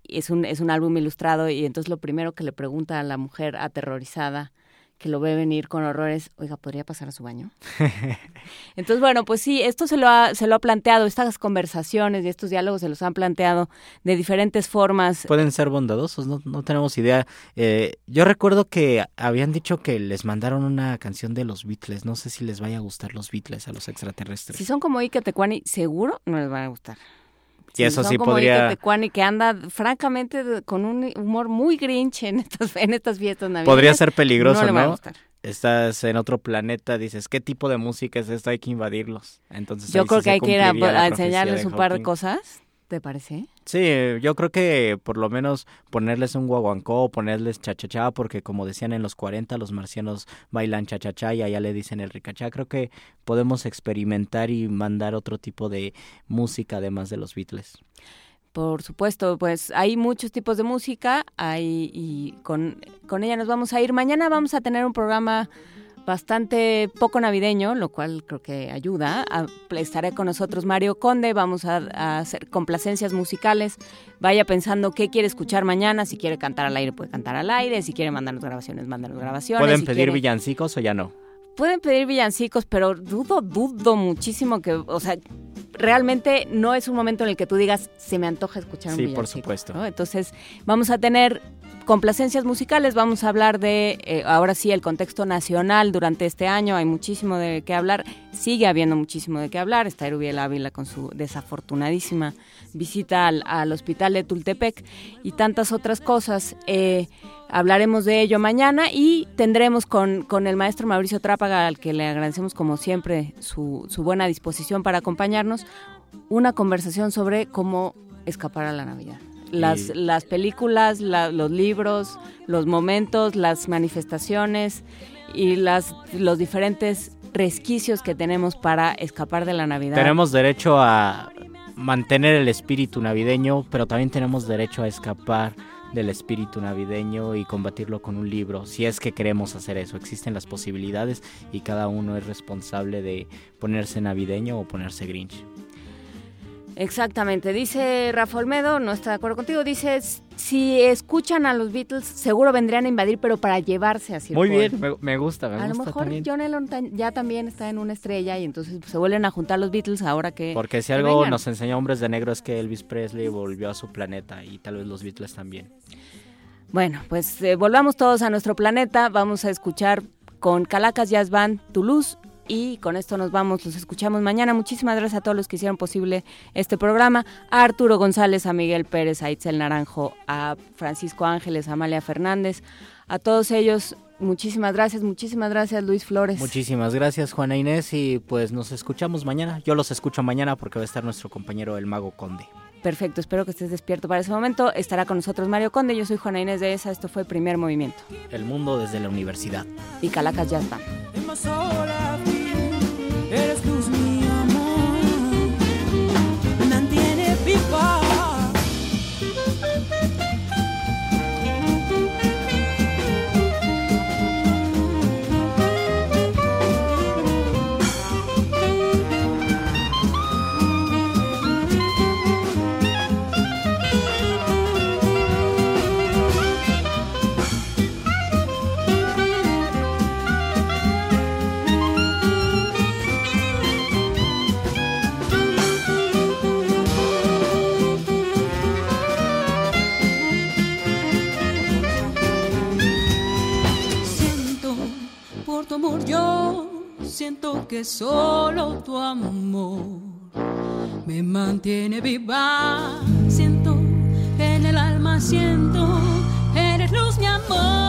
es un es un álbum ilustrado y entonces lo primero que le pregunta a la mujer aterrorizada que lo ve venir con horrores, oiga, ¿podría pasar a su baño? Entonces, bueno, pues sí, esto se lo, ha, se lo ha planteado, estas conversaciones y estos diálogos se los han planteado de diferentes formas. Pueden ser bondadosos, no, no tenemos idea. Eh, yo recuerdo que habían dicho que les mandaron una canción de los Beatles, no sé si les vaya a gustar los Beatles a los extraterrestres. Si son como Ike Tecuani, seguro no les van a gustar. Y eso sí podría... que anda francamente con un humor muy grinch en estas, en estas fiestas navideñas. Podría ser peligroso, ¿no? Estás en otro planeta, dices, ¿qué tipo de música es esta? Hay que invadirlos. Entonces Yo creo que hay que ir a enseñarles un par de cosas ¿Te parece? Sí, yo creo que por lo menos ponerles un guaguancó, ponerles chachachá, porque como decían en los 40, los marcianos bailan chachachá y allá le dicen el ricachá. Creo que podemos experimentar y mandar otro tipo de música además de los Beatles. Por supuesto, pues hay muchos tipos de música hay, y con, con ella nos vamos a ir. Mañana vamos a tener un programa bastante poco navideño, lo cual creo que ayuda. estaré con nosotros Mario Conde, vamos a, hacer complacencias musicales. Vaya pensando qué quiere escuchar mañana, si quiere cantar al aire, puede cantar al aire, si quiere mandarnos grabaciones, mándanos grabaciones. ¿Pueden pedir villancicos o ya no? Pueden pedir villancicos, pero dudo, dudo muchísimo que, o sea, realmente no es un momento en el que tú digas, se me antoja escuchar un sí, villancico. por supuesto. Entonces, vamos a tener complacencias musicales, vamos a hablar de, eh, ahora sí, el contexto nacional durante este año, hay muchísimo de qué hablar, sigue habiendo muchísimo de qué hablar, está Erubiel Ávila con su desafortunadísima visita al, hospital de Tultepec y tantas otras cosas. Eh, hablaremos de ello mañana y tendremos con, con, el maestro Mauricio Trápaga, al que le agradecemos como siempre su, su buena disposición para acompañarnos, una conversación sobre cómo escapar a la Navidad las, las películas, los libros, los momentos, las manifestaciones y las, los diferentes resquicios que tenemos para escapar de la Navidad. Tenemos derecho a mantener el espíritu navideño, pero también tenemos derecho a escapar del espíritu navideño y combatirlo con un libro, si es que queremos hacer eso. Existen las posibilidades y cada uno es responsable de ponerse navideño o ponerse grinch. Exactamente, dice Rafa Olmedo, no está de acuerdo contigo, dice, si escuchan a los Beatles, seguro vendrían a invadir, pero para llevarse a Muy bien, me, gusta, me a lo mejor John Lennon ya también está en una estrella y entonces se vuelven a juntar los Beatles ahora que... Porque si algo nos enseñó Hombres de Negro es que Elvis Presley volvió a su planeta y tal vez los Beatles también. Bueno, pues eh, volvamos todos a nuestro planeta, vamos a escuchar con Calacas Jazz Band Toulouse y con esto nos vamos, los escuchamos mañana. Muchísimas gracias a todos los que hicieron posible este programa, a Arturo González, a Miguel Pérez, a Itzel Naranjo, a Francisco Ángeles, a Amalia Fernández, a todos ellos Muchísimas gracias, muchísimas gracias Luis Flores. Muchísimas gracias Juana Inés y pues nos escuchamos mañana. Yo los escucho mañana porque va a estar nuestro compañero el Mago Conde. Perfecto, espero que estés despierto para ese momento. Estará con nosotros Mario Conde, yo soy Juana Inés de ESA, esto fue Primer Movimiento. El mundo desde la universidad. Y Calacas ya está. Eres mi tu amor yo siento que solo tu amor me mantiene viva. Siento en el alma, siento, eres luz mi amor.